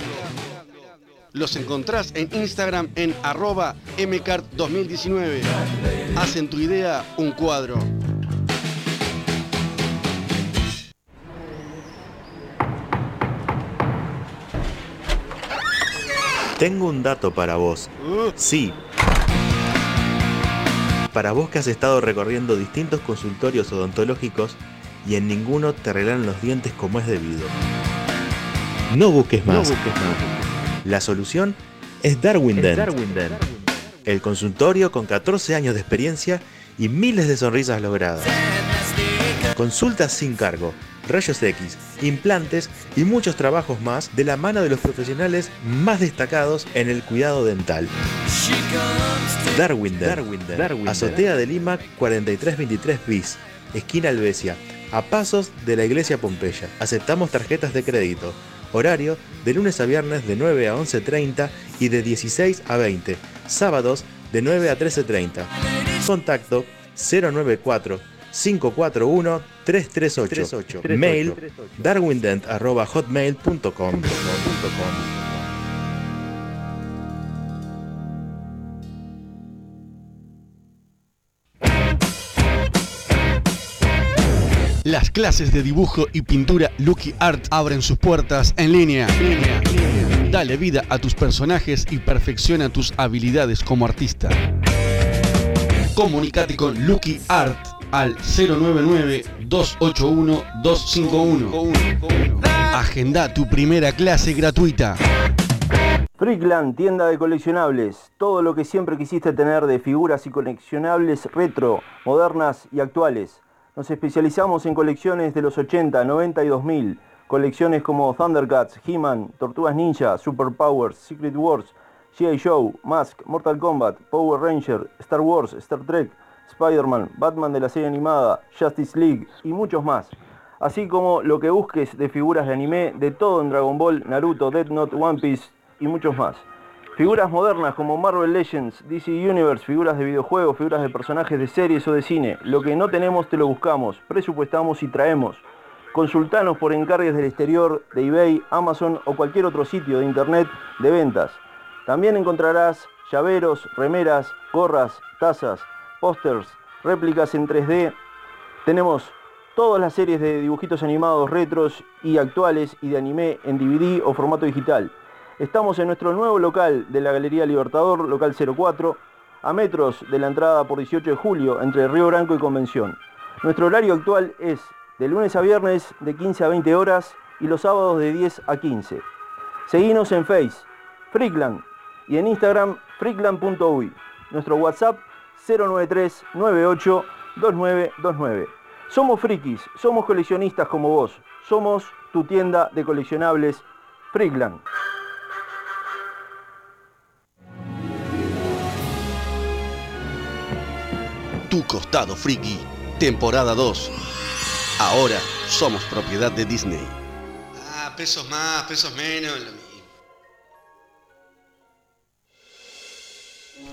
Los encontrás en Instagram en arroba mcart2019. Hacen tu idea un cuadro. Tengo un dato para vos. Sí. Para vos que has estado recorriendo distintos consultorios odontológicos y en ninguno te arreglan los dientes como es debido. No busques más. La solución es Darwin Dent. El consultorio con 14 años de experiencia y miles de sonrisas logradas. Consultas sin cargo, rayos X, implantes y muchos trabajos más de la mano de los profesionales más destacados en el cuidado dental. Darwin, Darwin, Azotea de Lima 4323 bis, esquina Albesia, a pasos de la iglesia Pompeya. Aceptamos tarjetas de crédito. Horario de lunes a viernes de 9 a 11.30 y de 16 a 20. Sábados de 9 a 13.30. Contacto 094 541 338. Mail darwindent.hotmail.com. Las clases de dibujo y pintura Lucky Art abren sus puertas en línea. Dale vida a tus personajes y perfecciona tus habilidades como artista. Comunicate con Lucky Art al 099-281-251. Agenda tu primera clase gratuita. Freakland, tienda de coleccionables. Todo lo que siempre quisiste tener de figuras y coleccionables retro, modernas y actuales. Nos especializamos en colecciones de los 80, 90 y 2000. Colecciones como Thundercats, He-Man, Tortugas Ninja, Superpowers, Secret Wars, G.I. Joe, Mask, Mortal Kombat, Power Ranger, Star Wars, Star Trek, Spider-Man, Batman de la serie animada, Justice League y muchos más. Así como lo que busques de figuras de anime, de todo en Dragon Ball, Naruto, Death Note, One Piece y muchos más. Figuras modernas como Marvel Legends, DC Universe, figuras de videojuegos, figuras de personajes de series o de cine. Lo que no tenemos te lo buscamos, presupuestamos y traemos. Consultanos por encargues del exterior, de eBay, Amazon o cualquier otro sitio de internet de ventas. También encontrarás llaveros, remeras, gorras, tazas, pósters, réplicas en 3D. Tenemos todas las series de dibujitos animados retros y actuales y de anime en DVD o formato digital. Estamos en nuestro nuevo local de la Galería Libertador, local 04, a metros de la entrada por 18 de julio entre Río Branco y Convención. Nuestro horario actual es de lunes a viernes de 15 a 20 horas y los sábados de 10 a 15. Seguinos en Face, Freakland, y en Instagram, freakland.uy. Nuestro WhatsApp 093 98 2929. Somos frikis, somos coleccionistas como vos. Somos tu tienda de coleccionables Freakland. Tu costado friki, temporada 2. Ahora somos propiedad de Disney. Ah, pesos más, pesos menos. lo mismo.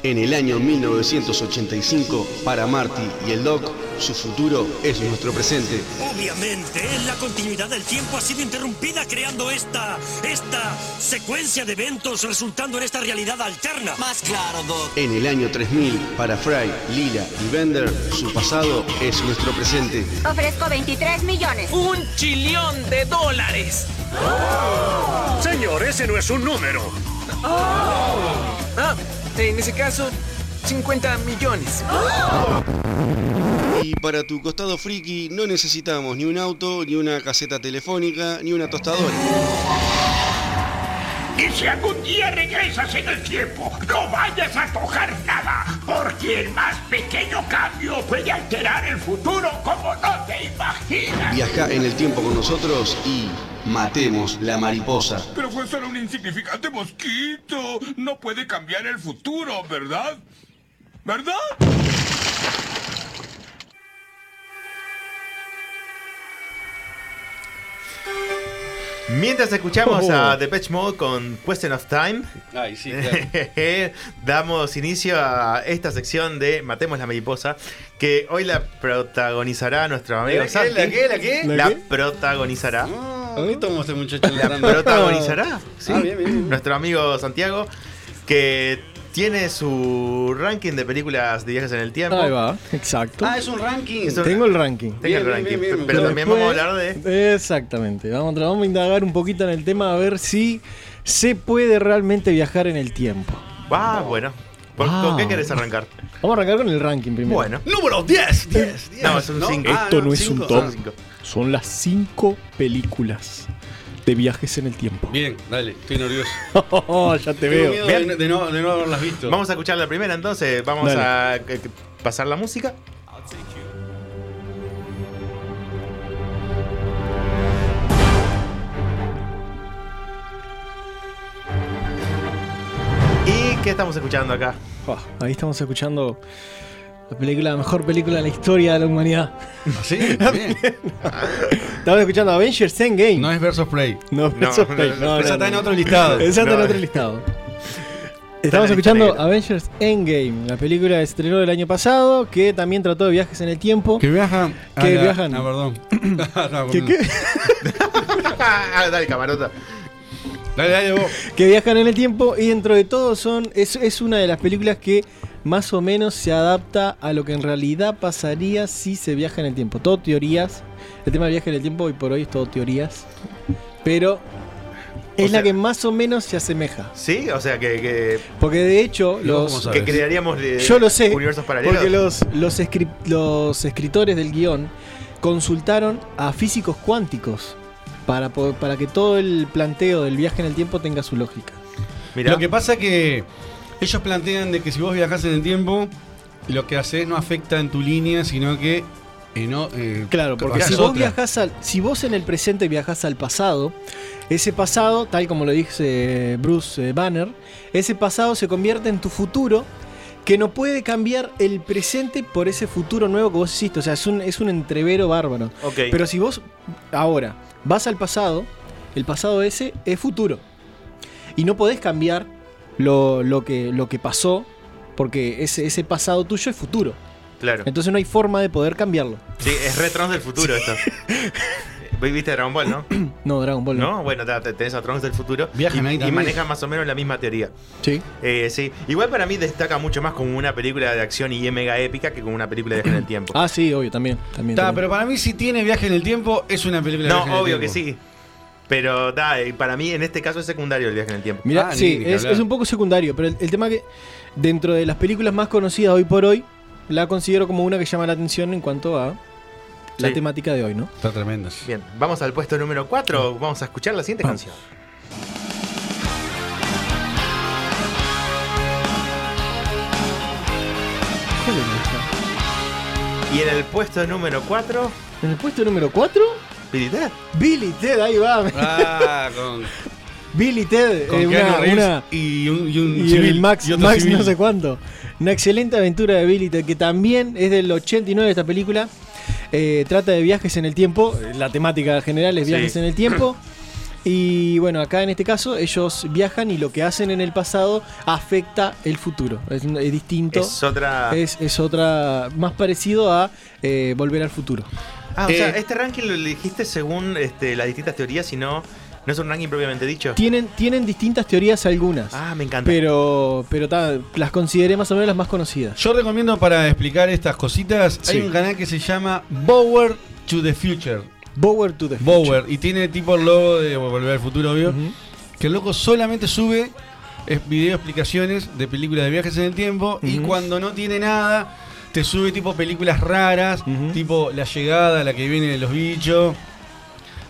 En el año 1985, para Marty y el Doc, su futuro es nuestro presente. Obviamente, la continuidad del tiempo ha sido interrumpida creando esta, esta secuencia de eventos resultando en esta realidad alterna. Más claro, Doc. En el año 3000, para Fry, Lila y Bender, su pasado es nuestro presente. Ofrezco 23 millones. ¡Un chillón de dólares! Señor, ese no es un número. Ah, en ese caso, 50 millones. Y para tu costado friki no necesitamos ni un auto, ni una caseta telefónica, ni una tostadora. Y si algún día regresas en el tiempo, no vayas a tocar nada, porque el más pequeño cambio puede alterar el futuro como no te imaginas. Viaja en el tiempo con nosotros y matemos la mariposa. Pero fue solo un insignificante mosquito. No puede cambiar el futuro, ¿verdad? ¿Verdad? Mientras escuchamos Oh. a Depeche Mode con Question of Time, Ay, sí, claro. damos inicio a esta sección de Matemos la Mariposa, que hoy la protagonizará nuestro amigo ¿La qué? Santi. ¿La qué? ¿La qué? La ¿La qué? protagonizará. ¿Qué tomó este muchacho La protagonizará. sí. Ah, bien, bien, bien. Nuestro amigo Santiago, que tiene su ranking de películas de viajes en el tiempo. Ahí va, exacto. Ah, es un ranking. Es un- Tengo el ranking. Tengo el ranking, pero también vamos a hablar de... Exactamente. Vamos, a- vamos a indagar un poquito en el tema a ver si se puede realmente viajar en el tiempo. Ah, bueno. ¿Por- Ah. ¿Con qué querés arrancar? Vamos a arrancar con el ranking primero. Bueno. Número 10. 10. No, es un 5. Esto no, es un top. Ah, cinco. Son las cinco películas de viajes en el tiempo. Bien, dale, estoy nervioso. Oh, oh, oh, ya te veo. de, de no, haberlas visto. Vamos a escuchar la primera entonces. Vamos a eh, pasar la música. ¿Y qué estamos escuchando acá? Ah, ahí estamos escuchando la película, la mejor película de la historia de la humanidad. ¿Así? Bien. Estamos escuchando Avengers Endgame. No es Versus Play. No, No, Versus no, Play. no, No, esa no, está en otro listado. Esa está No, en otro listado. Estamos escuchando negra. Avengers Endgame, la película que se estrenó el año pasado, que también trató de viajes en el tiempo. Que viajan. Que a la- viajan. Ah, perdón. No, ¿Qué, qué? Dale, camarota. Dale, dale vos. que viajan en el tiempo y dentro de todo son es, es una de las películas que más o menos se adapta a lo que en realidad pasaría si se viaja en el tiempo. Todo teorías. El tema del viaje en el tiempo hoy por hoy es todo teorías. Pero es la que más o menos se asemeja. Sí, o sea que. que Porque de hecho, ¿Y vos los. Que crearíamos, eh, Yo lo sé. universos paralelos. Porque los, los, escri- los escritores del guion consultaron a físicos cuánticos para, para que todo el planteo del viaje en el tiempo tenga su lógica. Lo que pasa que ellos plantean de que si vos viajás en el tiempo, lo que haces no afecta en tu línea, sino que. eh, no, eh, Claro, porque si vos otra. viajás al, si vos en el presente viajás al pasado, ese pasado, tal como lo dice Bruce eh, Banner, ese pasado se convierte en tu futuro que no puede cambiar el presente por ese futuro nuevo que vos hiciste. O sea, es un, es un entrevero bárbaro. Ok. Pero si vos ahora vas al pasado, el pasado ese es futuro. Y no podés cambiar lo, lo que, lo que pasó, porque ese, ese pasado tuyo es futuro. Claro. Entonces no hay forma de poder cambiarlo. Sí, es Trunks del futuro esto. ¿Viste Dragon Ball, no? No, Dragon Ball no. ¿No? Bueno, te- te- tenés a Trunks del futuro. Viajan y, y manejan más o menos la misma teoría. Sí. Eh, sí. Igual para mí destaca mucho más como una película de acción y mega épica que como una película de viaje en el tiempo. Ah, sí, obvio, también. también, Ta, también. pero para mí, si tiene viaje en el tiempo, es una película de No, viaje en el obvio que tiempo. sí. Pero eh, para mí en este caso es secundario el viaje en el tiempo. Mira, Ah, sí, es, un poco secundario, pero el, el tema que dentro de las películas más conocidas hoy por hoy, la considero como una que llama la atención en cuanto a la Sí. temática de hoy, ¿no? Está tremendo. Bien, vamos al puesto número 4. Vamos a escuchar la siguiente canción. ¿Cuál es esta? Y en el puesto número 4, ¿En el puesto número 4? Billy Ted. Billy Ted, ahí va. Ah, con, Billy Ted, con eh, una, una- y un, y un y civil. el Max, y Max civil. no sé cuánto. Una excelente aventura de Billy Ted, que también es del 89 esta película. Eh, trata de viajes en el tiempo. La temática general es Sí. viajes en el tiempo. Y bueno, acá en este caso ellos viajan y lo que hacen en el pasado afecta el futuro. Es, es distinto. Es otra. Es, es otra. Más parecido a eh, Volver al futuro. Ah, o sea, Eh, este ranking lo elegiste según este, las distintas teorías y no, no es un ranking propiamente dicho. Tienen, tienen distintas teorías algunas. Ah, me encanta. Pero, pero ta, las consideré más o menos las más conocidas. Yo recomiendo para explicar estas cositas, Sí. hay un canal que se llama Bower to the Future. Bower to the Bower. Y tiene tipo el logo de Volver al Futuro, obvio. Que el loco solamente sube video explicaciones de películas de viajes en el tiempo. Y cuando no tiene nada, te sube tipo películas raras, tipo La Llegada, la que viene de los bichos.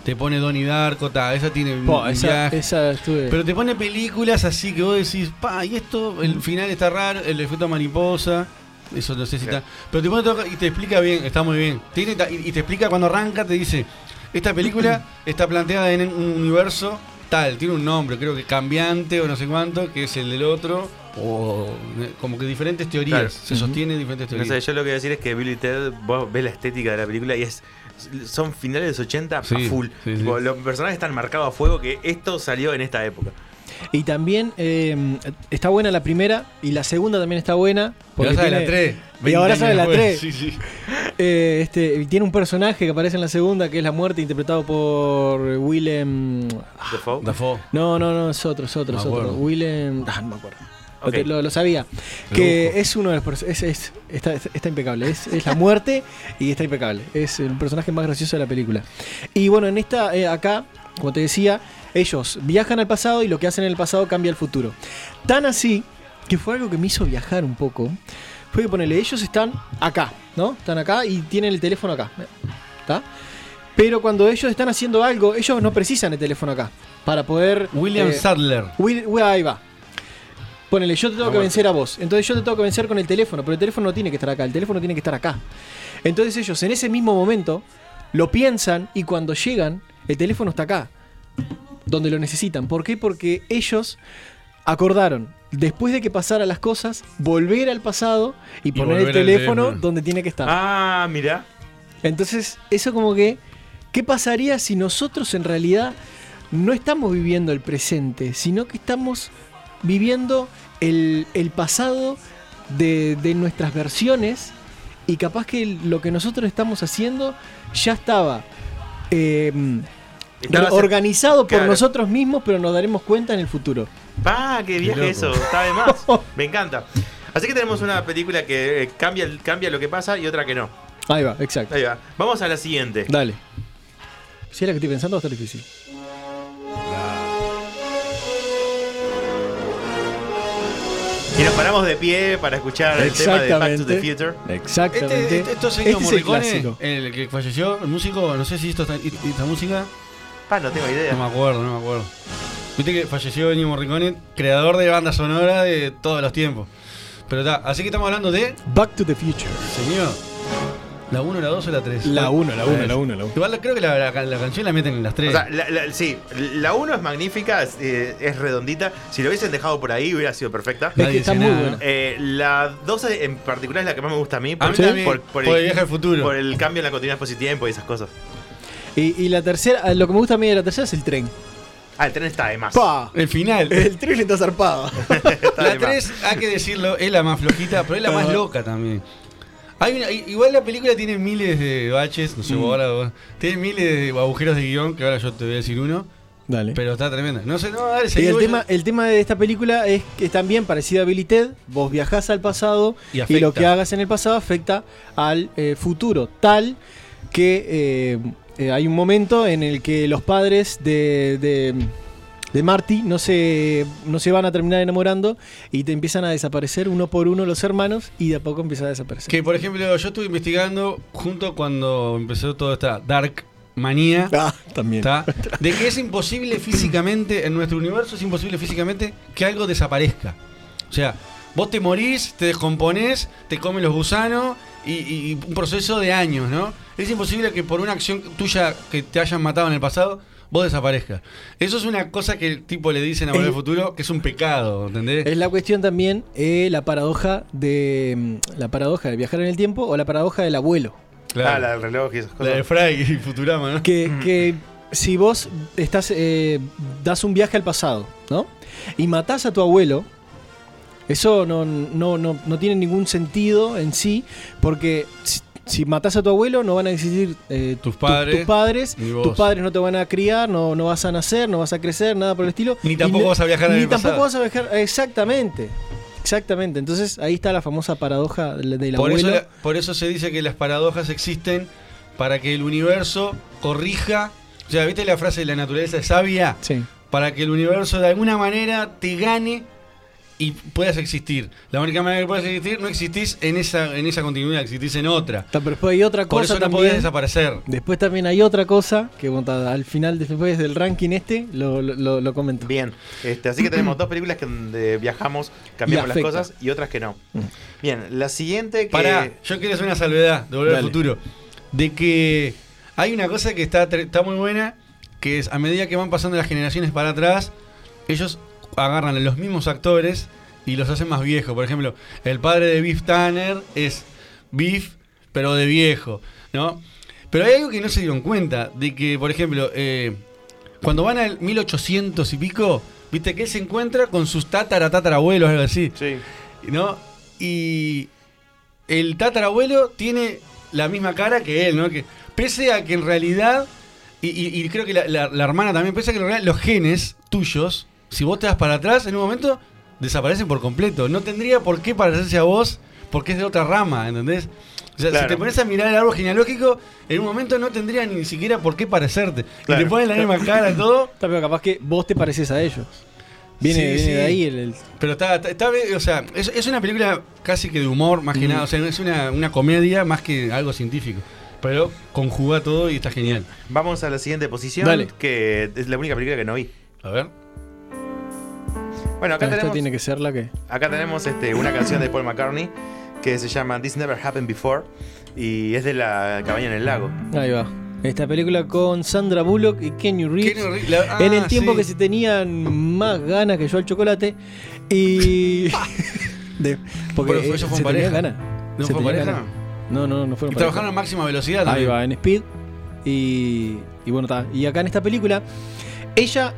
Te pone Donnie Darko, ta, esa tiene Po, esa, esa estuve. Pero te pone películas así que vos decís, pa, y esto, el final está raro, el efecto mariposa, eso no sé si está. Pero te pone todo y te explica bien, está muy bien. Tiene y te explica cuando arranca, te dice, esta película está planteada en un universo tal, tiene un nombre, creo que cambiante o no sé cuánto, que es el del otro, o eh, como que diferentes teorías, Claro. se sostienen diferentes No teorías. sé, yo lo que voy a decir es que Billy Ted, vos ves la estética de la película y es son finales de los 80 Sí, a full. sí, sí. Tipo, Los personajes están marcados a fuego que esto salió en esta época. Y también eh, está buena la primera y la segunda también está buena. Y ahora sale la tres, Y 20 ahora sale la después. 3. Sí, sí. este, y tiene un personaje que aparece en la segunda que es la muerte interpretado por Willem. Dafoe. Dafoe. No, no, no, es otro, es otro, Me es otro. acuerdo. Willem. Ah, no me acuerdo. Lo sabía. Que busco. es uno de los es, es- está, está impecable. Es, es la muerte y está impecable. Es el personaje más gracioso de la película. Y bueno, en esta, eh, acá, como te decía, ellos viajan al pasado y lo que hacen en el pasado cambia el futuro. Tan así que fue algo que me hizo viajar un poco. Fue que ponerle, ellos están acá, ¿no? Están acá y tienen el teléfono acá. ¿Está? Pero cuando ellos están haciendo algo, ellos no precisan el teléfono acá. Para poder. William eh, Sadler. Will- ahí va. Ponele, yo te tengo que vencer a vos. Entonces yo te tengo que vencer con el teléfono, pero el teléfono no tiene que estar acá, el teléfono tiene que estar acá. Entonces ellos en ese mismo momento lo piensan y cuando llegan, el teléfono está acá, donde lo necesitan. ¿Por qué? Porque ellos acordaron después de que pasaran las cosas, volver al pasado y, poner el teléfono, teléfono. donde tiene que estar. Ah, mira. Entonces, eso como que, ¿qué pasaría si nosotros en realidad no estamos viviendo el presente, sino que estamos viviendo el, el pasado de, de nuestras versiones y capaz que lo que nosotros estamos haciendo ya estaba eh, hace- organizado por claro. nosotros mismos, pero nos daremos cuenta en el futuro. Pa, qué viaje eso, está de más. Me encanta. Así que tenemos una película que eh, cambia, cambia lo que pasa y otra que no. Ahí va, exacto. Ahí va. Vamos a la siguiente. Dale. Si es la que estoy pensando, va a estar difícil. Y nos paramos de pie para escuchar el tema de Back to the. Future. Exactamente. Este, este, esto señor Este es el Morricone, clásico. el, que falleció, el músico, no sé si esto está, esta música. Pa, no tengo idea. No me acuerdo, no me acuerdo. Viste que falleció Ennio Morricone, creador de banda sonora de todos los tiempos. Pero está, así que estamos hablando de. Back to the Future. Señor. ¿La 1, la 2 o la 3? La uno, la uno, la uno, la uno. Igual creo que la, la- la canción la meten en las 3. O sea, la, la- sí, la 1 es magnífica, es, eh, es redondita. Si lo hubiesen dejado por ahí hubiera sido perfecta. Es que está muy buena. Eh, la 2 en particular es la que más me gusta a mí. A mí también, por el viaje al futuro. Por el cambio en la continuidad espacio-tiempo y esas cosas. Y, y la tercera, lo que me gusta a mí de la tercera es el tren. Ah, el tren está de más. ¡Pa! El final. El tren está zarpado. La 3, hay que decirlo, es la más flojita, pero es la más loca también. Hay una- igual la película tiene miles de baches, no sé, Mm. ahora tiene miles de agujeros de guion, que ahora yo te voy a decir uno. Dale. Pero está tremenda. No sé, no, dale, Y el tema, el tema de esta película es que es también parecido a Billy Ted. Vos viajás al pasado Y lo que hagas en el pasado afecta al eh, futuro. Tal que eh, eh, hay un momento en el que los padres de, de, de Marty no se, no se van a terminar enamorando y te empiezan a desaparecer uno por uno los hermanos y de a poco empieza a desaparecer. Que por ejemplo, yo estuve investigando junto cuando empezó toda esta Dark Manía. Ah, también. De que es imposible físicamente, en nuestro universo es imposible físicamente que algo desaparezca. O sea, vos te morís, te descomponés, te comen los gusanos y, y un proceso de años, ¿no? Es imposible que por una acción tuya que te hayan matado en el pasado, vos desaparezcas. Eso es una cosa que el tipo le dicen a Volver al Futuro, que es un pecado, ¿entendés? Es la cuestión también eh, la paradoja de mm, la paradoja de viajar en el tiempo o la paradoja del abuelo. Ah, la del reloj y esas cosas. La de Fry y Futurama, ¿no? Que, que si vos estás eh, das un viaje al pasado, ¿no? Y matás a tu abuelo, eso no, no, no, no tiene ningún sentido en sí, porque si, matás a tu abuelo no van a existir eh, Tus tu- padres, tus padres, tus padres no te van a criar, no, no vas a nacer, no vas a crecer, nada por el estilo. Ni tampoco no- vas a viajar en Ni tampoco pasado. vas a viajar, exactamente. Exactamente, entonces ahí está la famosa paradoja del, del Por abuelo. eso, por eso se dice que las paradojas existen para que el universo corrija. O sea, ¿viste la frase de la naturaleza es sabia? Sí. Para que el universo de alguna manera te gane y puedas existir. La única manera que puedas existir, no existís en esa, en esa continuidad, existís en otra. Pero después hay otra Por cosa eso no también. podés desaparecer. Después también hay otra cosa que al final después del ranking este lo, lo, lo- comento. Bien, este, así que tenemos dos películas que donde viajamos, cambiamos las cosas y otras que no. Bien, la siguiente que. Pará, yo quiero hacer una salvedad de volver al futuro. De que hay una cosa que está, está muy buena, que es a medida que van pasando las generaciones para atrás, ellos agarran a los mismos actores y los hacen más viejos. Por ejemplo, el padre de Biff Tanner es Biff, pero de viejo, ¿no? Pero hay algo que no se dieron cuenta, de que, por ejemplo, eh, cuando van al 1800 y pico, viste que él se encuentra con sus tatara tatarabuelos, algo así. Sí. ¿No? Y el tatarabuelo tiene la misma cara que él, ¿no? Que pese a que en realidad, y, y- y creo que la, la- la hermana también, pese a que en realidad los genes tuyos, si vos te das para atrás, en un momento desaparecen por completo. No tendría por qué parecerse a vos porque es de otra rama, ¿entendés? O sea, Claro. si te pones a mirar el árbol genealógico, en un momento no tendría ni siquiera por qué parecerte. Claro. Y te ponen la misma cara, todo. Está, pero capaz que vos te pareces a ellos. Viene, Sí, viene sí. de ahí el, el- Pero está, está, o sea, es, es una película casi que de humor, más que Mm. nada. O sea, es una, una comedia más que algo científico. Pero conjuga todo y está genial. Vamos a la siguiente posición, Dale. que es la única película que no vi. A ver. Bueno, acá Ah, esta tenemos, tiene que ser la que. acá tenemos este, una canción de Paul McCartney que se llama This Never Happened Before y es de la cabaña en el lago. Ahí va. Esta película con Sandra Bullock y Kenny Reeves. La- en el ah, tiempo sí. que se tenían más ganas que yo al chocolate. Y. de- porque Pero ellos fueron se tenían pareja. ganas. ¿No Se fue pareja? ganas. No, no, no fueron Y pareja. trabajaron a máxima velocidad Ahí también. va, en Speed. Y, y bueno, está. Y acá en esta película, ella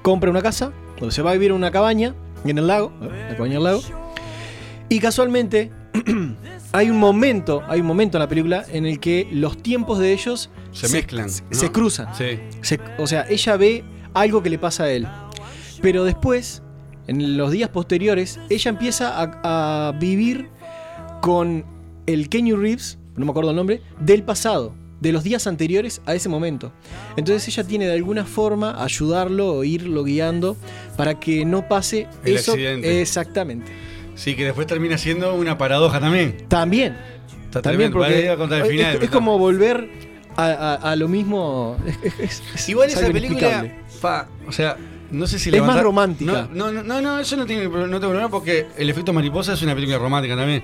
compra una casa donde se va a vivir en una cabaña en el lago, ¿eh? la cabaña del lago. Y casualmente hay un momento, hay un momento en la película en el que los tiempos de ellos Se mezclan, se, ¿no? se cruzan. Sí. Se- o sea, ella ve algo que le pasa a él. Pero después, en los días posteriores, ella empieza a, a vivir con el Kenny Reeves, no me acuerdo el nombre, del pasado, de los días anteriores a ese momento. Entonces ella tiene de alguna forma ayudarlo o irlo guiando para que no pase El eso. accidente. Exactamente. Sí, que después termina siendo una paradoja también. También. Está También porque a contar el es- final, es, como volver a, a- a lo mismo. es- es- Igual es esa película, o sea, no sé si Es levantar- más romántica. No, no, no, no, eso no tiene no tengo problema porque El efecto mariposa es una película romántica también.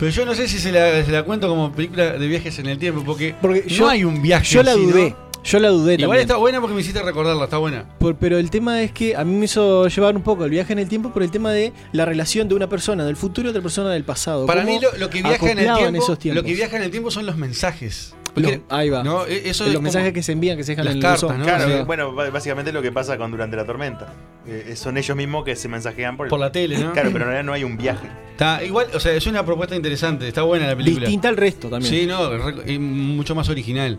Pero yo no sé si se la, se la cuento como película de viajes en el tiempo porque, Porque no yo- hay un viaje. Yo en la dudé. Yo la dudé Igual también. está buena porque me hiciste recordarla, está buena. Por- pero el tema es que a mí me hizo llevar un poco el viaje en el tiempo por el tema de la relación de una persona del futuro y otra persona del pasado. Para mí lo, lo que viaja en el tiempo, esos tiempos. lo que viaja en el tiempo son los mensajes. Los- ahí va. ¿no? E- eso los es mensajes que se envían, que se dejan Las en cartas, buzón. ¿no? Claro, Sí. bueno, b- básicamente lo que pasa con Durante la Tormenta. Eh, son ellos mismos que se mensajean por, el- Por la tele, ¿no? Claro, pero en realidad no hay un viaje. Está igual, o sea, es una propuesta interesante, está buena la película. Distinta al resto también. Sí, no, mucho más original.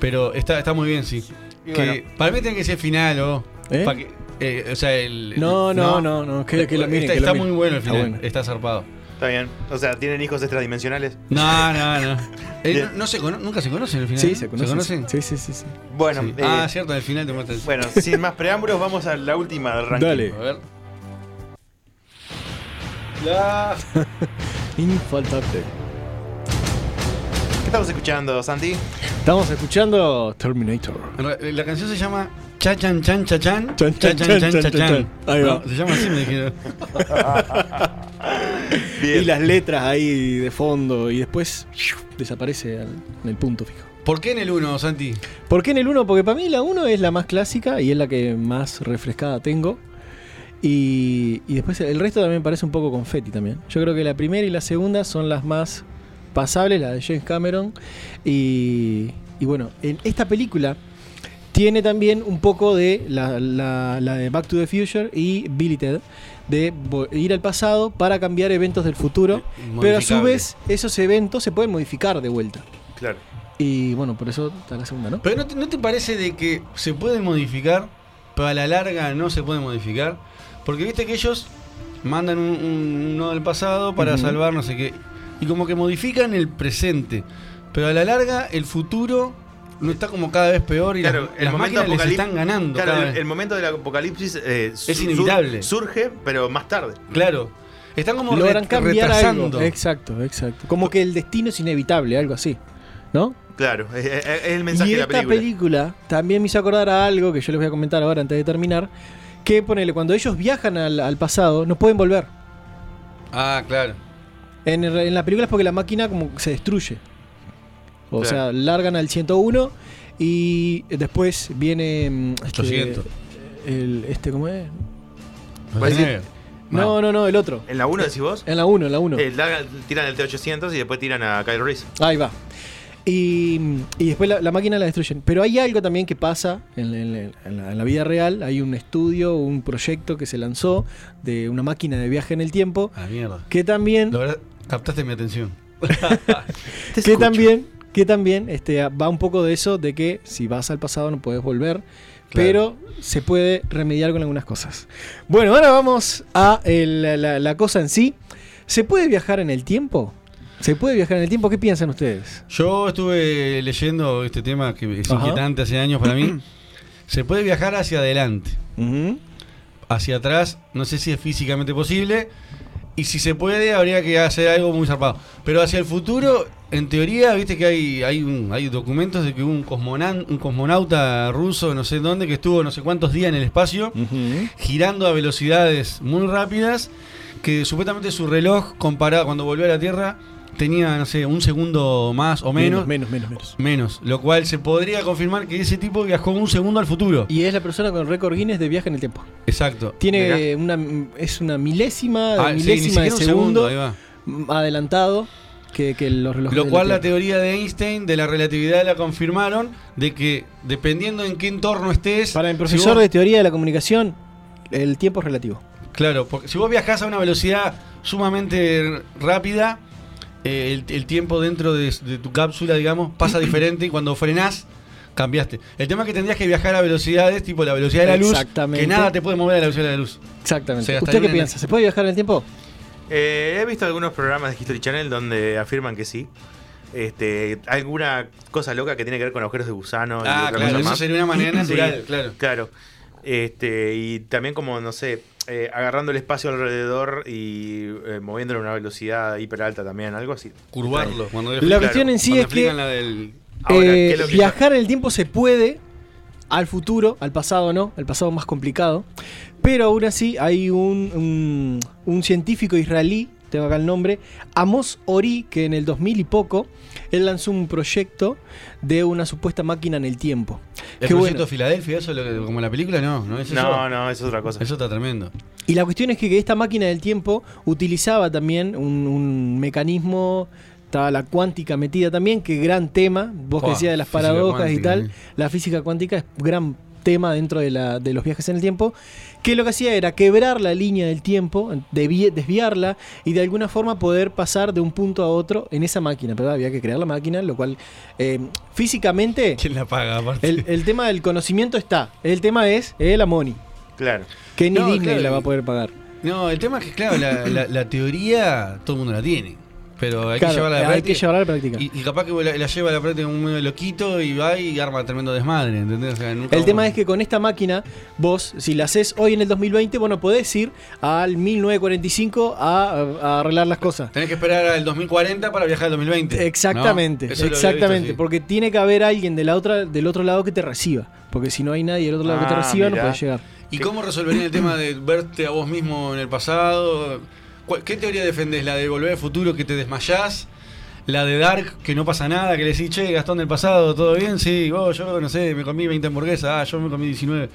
Pero está, está muy bien, sí. Que bueno. para mí tiene que ser final, o. ¿Eh? que- eh, o sea, el. No, no, no, no, que- que lo miren, Está, que lo está miren. muy bueno el Está final, bueno. está zarpado. Está bien. O sea, ¿tienen hijos extradimensionales? No, no, no. Eh, no, no se cono- nunca se conocen el final. Sí, ¿no? se conocen. conocen? Sí, sí, sí. sí. Bueno, Sí. eh, ah, cierto, en el final te muestras. bueno, sin más preámbulos, vamos a la última del ranking. Dale. A ver. La... Infaltable. ¿Qué estamos escuchando, Santi? Estamos escuchando Terminator. En La canción se llama Cha Chan Chan Cha Chan. Chan, Cha chan, Chan chan, Chan chan, Cha chan, Chan. Ahí va. No, Se llama así, me dijeron. Bien. Y las letras ahí de fondo y después desaparece al- en el punto fijo. ¿Por qué en el 1, Santi? ¿Por qué en el 1? Porque para mí la 1 es la más clásica y es la que más refrescada tengo. Y, y después el resto también parece un poco confetti también. Yo creo que la primera y la segunda son las más pasables, la de James Cameron. Y, y bueno, en esta película tiene también un poco de la, la- la de Back to the Future y Billy Ted, de ir al pasado para cambiar eventos del futuro. Pero a su vez, esos eventos se pueden modificar de vuelta. Claro. Y bueno, por eso está la segunda, ¿no? Pero ¿no te, no te parece de que se pueden modificar, pero a la larga no se pueden modificar? Porque viste que ellos mandan un, un- uno del pasado para salvar no sé qué. Y como que modifican el presente. Pero a la larga el futuro no está como cada vez peor y Claro, las, las máquinas les están ganando. Claro, cada el, vez. el momento del apocalipsis eh, Es inevitable. Surge, pero más tarde. Claro. Están como logran re- cambiar retrasando. algo. Exacto, exacto. Como que el destino es inevitable, algo así. ¿No? Claro, es, el mensaje y de la esta película. película también me hizo acordar a algo que yo les voy a comentar ahora antes de terminar. Que ponele, cuando ellos viajan al, al pasado, no pueden volver. Ah, claro. En, el- en la película es porque la máquina como que se destruye. O Claro. sea, largan al 101 y después viene. mm, Este, 800. El, este, ¿cómo es? No, no, no, el otro. ¿En la 1 decís vos? En la 1, en la 1. Eh, tiran el T800 y después tiran a Kyle Reese. Ahí va. Y, y después la, la máquina la destruyen. Pero hay algo también que pasa en, en- en la, en la vida real. Hay un estudio, un proyecto que se lanzó de una máquina de viaje en el tiempo. Ah, mierda. Que también. La verdad, captaste mi atención. que también, que también este, va un poco de eso, de que si vas al pasado no puedes volver. Pero se puede remediar con algunas cosas. Bueno, ahora vamos a el- la, la- cosa en sí. ¿Se puede viajar en el tiempo? ¿Se puede viajar en el tiempo? ¿Qué piensan ustedes? Yo estuve leyendo este tema que es Ajá. inquietante hace años para mí. Se puede viajar hacia adelante. Hacia atrás, no sé si es físicamente posible. Y si se puede, habría que hacer algo muy zarpado. Pero hacia el futuro, en teoría, viste que hay, hay, un- hay documentos de que hubo un, cosmonan- un cosmonauta ruso, no sé dónde, que estuvo no sé cuántos días en el espacio, girando a velocidades muy rápidas, que supuestamente su reloj, comparado cuando volvió a la Tierra, tenía, no sé, un segundo más o menos. Menos, menos, menos. Menos. Lo cual se podría confirmar que ese tipo viajó un segundo al futuro. Y es la persona con el récord Guinness de viaje en el tiempo. Exacto. Tiene una es una milésima, Ah, sí, milésima de segundo, adelantado que, que los relojes. Lo cual la teoría de Einstein de la relatividad la confirmaron de que dependiendo en qué entorno estés. Para el profesor de teoría de la comunicación, el tiempo es relativo. Claro, porque si vos viajás a una velocidad sumamente rápida, eh, el, el tiempo dentro de, de tu cápsula, digamos, pasa diferente y cuando frenás, cambiaste. El tema es que tendrías que viajar a velocidades tipo la velocidad de la luz, que nada te puede mover a la velocidad de la luz. Exactamente. O sea, ¿Usted qué en- piensa? ¿Se puede viajar en el tiempo? Eh, he visto algunos programas de History Channel donde afirman que sí. Este, alguna cosa loca que tiene que ver con agujeros de gusano. y Ah, otra claro, cosa eso más. sería una manera Sí, natural, claro. Claro. Este, y también como, no sé, eh, agarrando el espacio alrededor y eh, moviéndolo a una velocidad hiper alta también, algo así. Curvarlo. Cuando La cuestión en sí cuando es que la del- Ahora, eh, ¿qué es lo que viajar en el tiempo se puede, al futuro, al pasado no, al pasado más complicado. Pero aún así hay un, un, un científico israelí, tengo acá el nombre, Amos Ori, que en el 2000 y poco, él lanzó un proyecto de una supuesta máquina en el tiempo. ¿El Qué proyecto bueno. Filadelfia, eso lo que- como la película? No, no es eso. No, no, es otra cosa. Eso está tremendo. Y la cuestión es que esta máquina del tiempo utilizaba también un, un mecanismo, estaba la cuántica metida también, que gran tema, vos que decías de las paradojas y tal, eh. la física cuántica es gran tema dentro de, la, de los viajes en el tiempo, que lo que hacía era quebrar la línea del tiempo, desviarla y de alguna forma poder pasar de un punto a otro en esa máquina, pero había que crear la máquina, lo cual eh, físicamente... ¿Quién la paga aparte? El, el tema del conocimiento está, el tema es eh, la money, Claro. que ni No, Disney claro, la va a poder pagar. No, el tema es que, claro, la, la- la teoría todo el mundo la tiene. Pero hay Claro, que llevarla a la hay práctica. que llevarla a la práctica. Y, y capaz que la, la lleva a la práctica un medio loquito y va y arma tremendo desmadre, ¿entendés? O sea, nunca El tema es que con esta máquina, vos, si la haces hoy en el 2020, bueno, podés ir al 1945 a, a arreglar las cosas. Tenés que esperar al 2040 para viajar al 2020. Exactamente, exactamente, visto, sí. porque tiene que haber alguien de la otra, del otro lado que te reciba. Porque si no hay nadie del otro lado que te Ah, reciba, no puedes llegar. ¿Y cómo resolverían el tema de verte a vos mismo en el pasado? ¿Cuál- ¿Qué teoría defendés? ¿La de volver al futuro que te desmayás? ¿La de Dark que no pasa nada? Que le decís, che, Gastón del pasado, ¿todo bien? Sí, vos, yo no sé, me comí 20 hamburguesas, ah, yo me comí 19.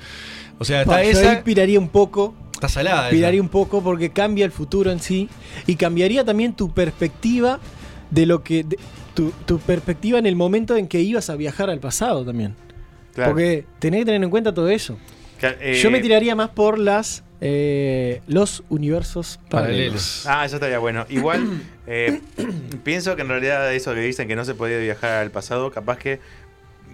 O sea, está yo esa. ahí piraría un poco. Está salada. Piraría esa. un poco porque cambia el futuro en sí y cambiaría también tu perspectiva de lo que. de- tu, tu perspectiva en el momento en que ibas a viajar al pasado también. Claro. Porque tenés que tener en cuenta todo eso. Eh, Yo me tiraría más por las eh, los universos paralelos. Ah, eso estaría bueno. Igual, eh, pienso que en realidad eso que dicen que no se podía viajar al pasado, capaz que,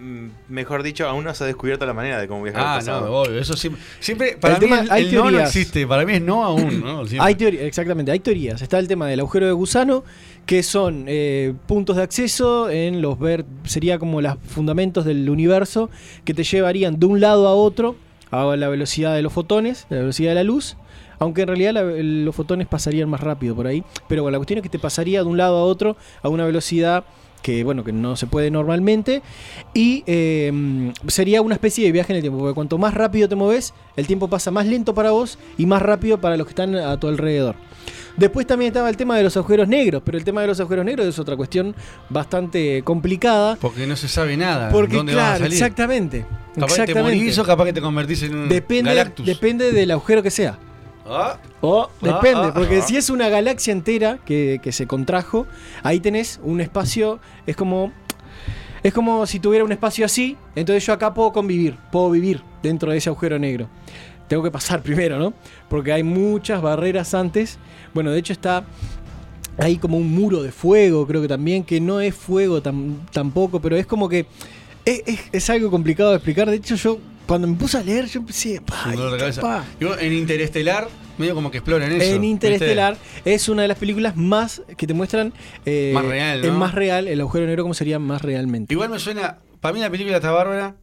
mm, mejor dicho, aún no se ha descubierto la manera de cómo viajar Ah, al pasado. no, obvio. Eso siempre. siempre para El mí tema- el, hay el no existe. Para mí es no aún. ¿no? Hay teorías, exactamente, hay teorías. Está el tema del agujero de gusano, que son eh, puntos de acceso en los ver, sería como los fundamentos del universo que te llevarían de un lado a otro a la velocidad de los fotones, la velocidad de la luz. Aunque en realidad los fotones pasarían más rápido por ahí. Pero bueno, la cuestión es que te pasaría de un lado a otro a una velocidad que bueno, que no se puede normalmente. Y eh, sería una especie de viaje en el tiempo. Porque cuanto más rápido te moves, el tiempo pasa más lento para vos y más rápido para los que están a tu alrededor. Después también estaba el tema de los agujeros negros, pero el tema de los agujeros negros es otra cuestión bastante complicada. Porque no se sabe nada. Porque dónde van a claro, salir. exactamente. Capaz que te exactamente. morís o capaz que te convertís en un Depende, Galactus. depende del agujero que sea. Ah. O Ah, depende, ah, porque ah. si es una galaxia entera que, que se contrajo, ahí tenés un espacio, es como. Es como si tuviera un espacio así, entonces yo acá puedo convivir, puedo vivir dentro de ese agujero negro. Tengo que pasar primero, ¿no? Porque hay muchas barreras antes. Bueno, de hecho está ahí como un muro de fuego, creo que también, que no es fuego tam- tampoco, pero es como que es, es- es algo complicado de explicar. De hecho, yo cuando me puse a leer, yo empecé, pa, pa. Y vos, en Interestelar, medio como que exploran eso. En Interestelar es una de las películas más que te muestran eh, Más real, ¿no? es más real el agujero negro como sería más realmente. Igual me suena. Para mí la película está bárbara.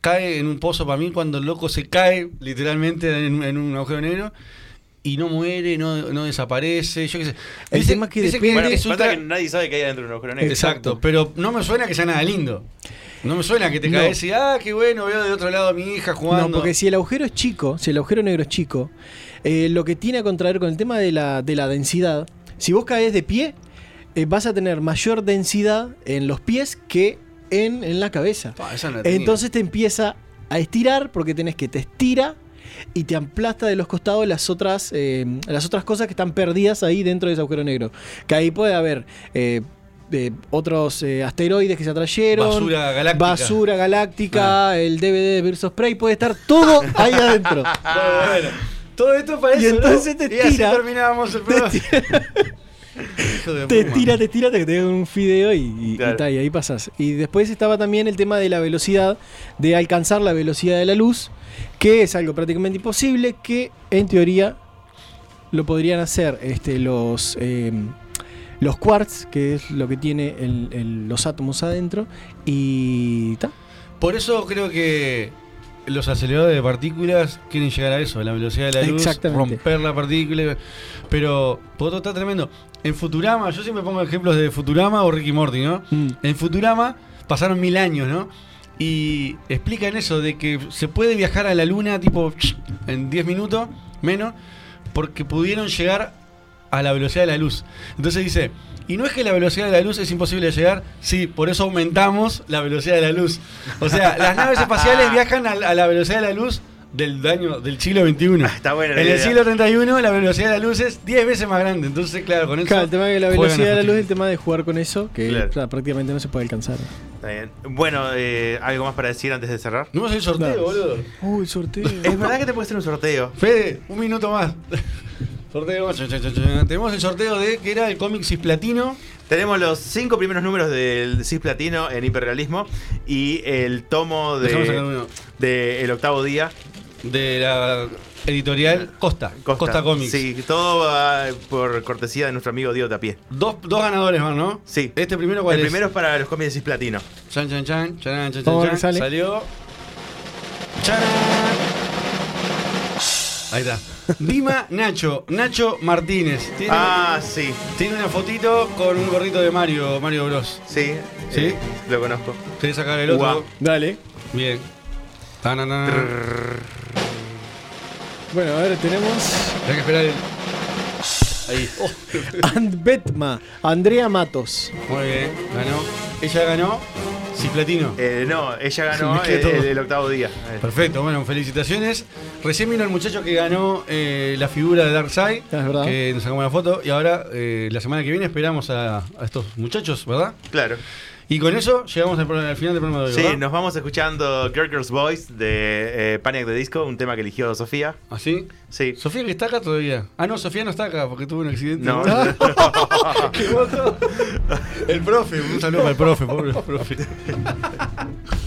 Cae en un pozo para mí cuando el loco se cae literalmente en, en un agujero negro. Y no muere, no, no desaparece. Yo qué sé. El Dice- tema es que dice depende- Bueno, es falta ultra- que nadie sabe que hay dentro de un agujero negro. Exacto, pero no me suena que sea nada lindo. No me suena que te No. caes y, ah, qué bueno, veo del otro lado a mi hija jugando. No, porque si el agujero es chico, si el agujero negro es chico, eh, lo que tiene a contraer con el tema de la, de la densidad, si vos caes de pie, eh, vas a tener mayor densidad en los pies que en, en la cabeza. Esa no tenía. Entonces te empieza a estirar porque tenés que te estira y te aplasta de los costados las otras, eh, las otras cosas que están perdidas ahí dentro de ese agujero negro. Que ahí puede haber eh, eh, otros asteroides que se atrayeron. Basura galáctica. Basura galáctica, el DVD de of Prey, puede estar todo ahí adentro. Bueno, todo esto para Y eso, ¿no? entonces te Y así terminábamos el programa. Te Puma. tira, te tira, te te un video y, y, y ta, y ahí pasas. Y después estaba también el tema de la velocidad, de alcanzar la velocidad de la luz, que es algo prácticamente imposible, que en teoría lo podrían hacer este, los, eh, los quarks, que es lo que tiene el- el- los átomos adentro, y ta. Por eso creo que los aceleradores de partículas quieren llegar a eso, a la velocidad de la luz, romper la partícula. Pero por otro está tremendo. En Futurama, yo siempre pongo ejemplos de Futurama o Ricky Morty, ¿no? Mm. En Futurama pasaron mil años, ¿no? Y explican eso de que se puede viajar a la luna tipo en 10 minutos, menos, porque pudieron llegar a la velocidad de la luz. Entonces dice, y no es que la velocidad de la luz es imposible de llegar, sí, por eso aumentamos la velocidad de la luz. O sea, las naves espaciales viajan a, a la velocidad de la luz del año del siglo XXI. Está buena la En el siglo 31 la velocidad de la luz es 10 veces más grande. Entonces, claro, con eso. Claro, el tema de la velocidad de a la luz, el tema de jugar con eso, que Claro. o sea, prácticamente no se puede alcanzar. Está bien. Bueno, eh, ¿algo más para decir antes de cerrar? No es el sorteo, Claro. boludo. Uy, sorteo. Es verdad que te puede hacer un sorteo. Fede, un minuto más. sorteo más. Tenemos el sorteo de que era el cómic Cisplatino. Tenemos los cinco primeros números del CIS Platino en hiperrealismo y el tomo de, uno. de El Octavo Día. De la editorial Costa. Costa, Comics. Sí, todo va por cortesía de nuestro amigo Diego Tapié. Dos, dos ganadores van, ¿no? Sí. Este primero, ¿cuál el es? primero es para los cómics de CIS Platino. Chan, chan, chan, chan, chan, chan, sale. Salió. Charan. Ahí está. Dima Nacho, Nacho Martínez. Tiene, Ah, sí. tiene una fotito con un gorrito de Mario, Mario Bros. Sí. ¿Sí? eh, lo conozco. ¿Querés sacar el otro? Dale. Bien. Tanana. Bueno, a ver, tenemos. Hay que esperar el. Ahí. And Betma, Andrea Matos. Muy bien, ganó. Ella ganó Cisplatino. Eh, no, ella ganó Mezclé el, todo. el- el octavo día. Perfecto, bueno, felicitaciones. Recién vino el muchacho que ganó eh, la figura de Darkseid, Es verdad. que nos sacamos la foto, y ahora eh, la semana que viene esperamos a, a estos muchachos, ¿verdad? Claro. Y con eso llegamos al, al final del programa de hoy, Sí, ¿verdad? nos vamos escuchando Girl Girls Boys de eh, Panic the Disco, un tema que eligió Sofía. ¿Ah, sí? Sí. Sofía que está acá todavía. Ah, no, Sofía no está acá porque tuvo un accidente. No. ¡Qué! El profe, un saludo para el profe, pobre profe.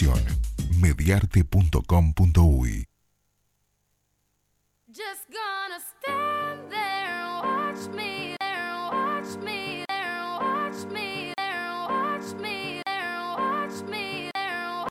Mediarte.com.uy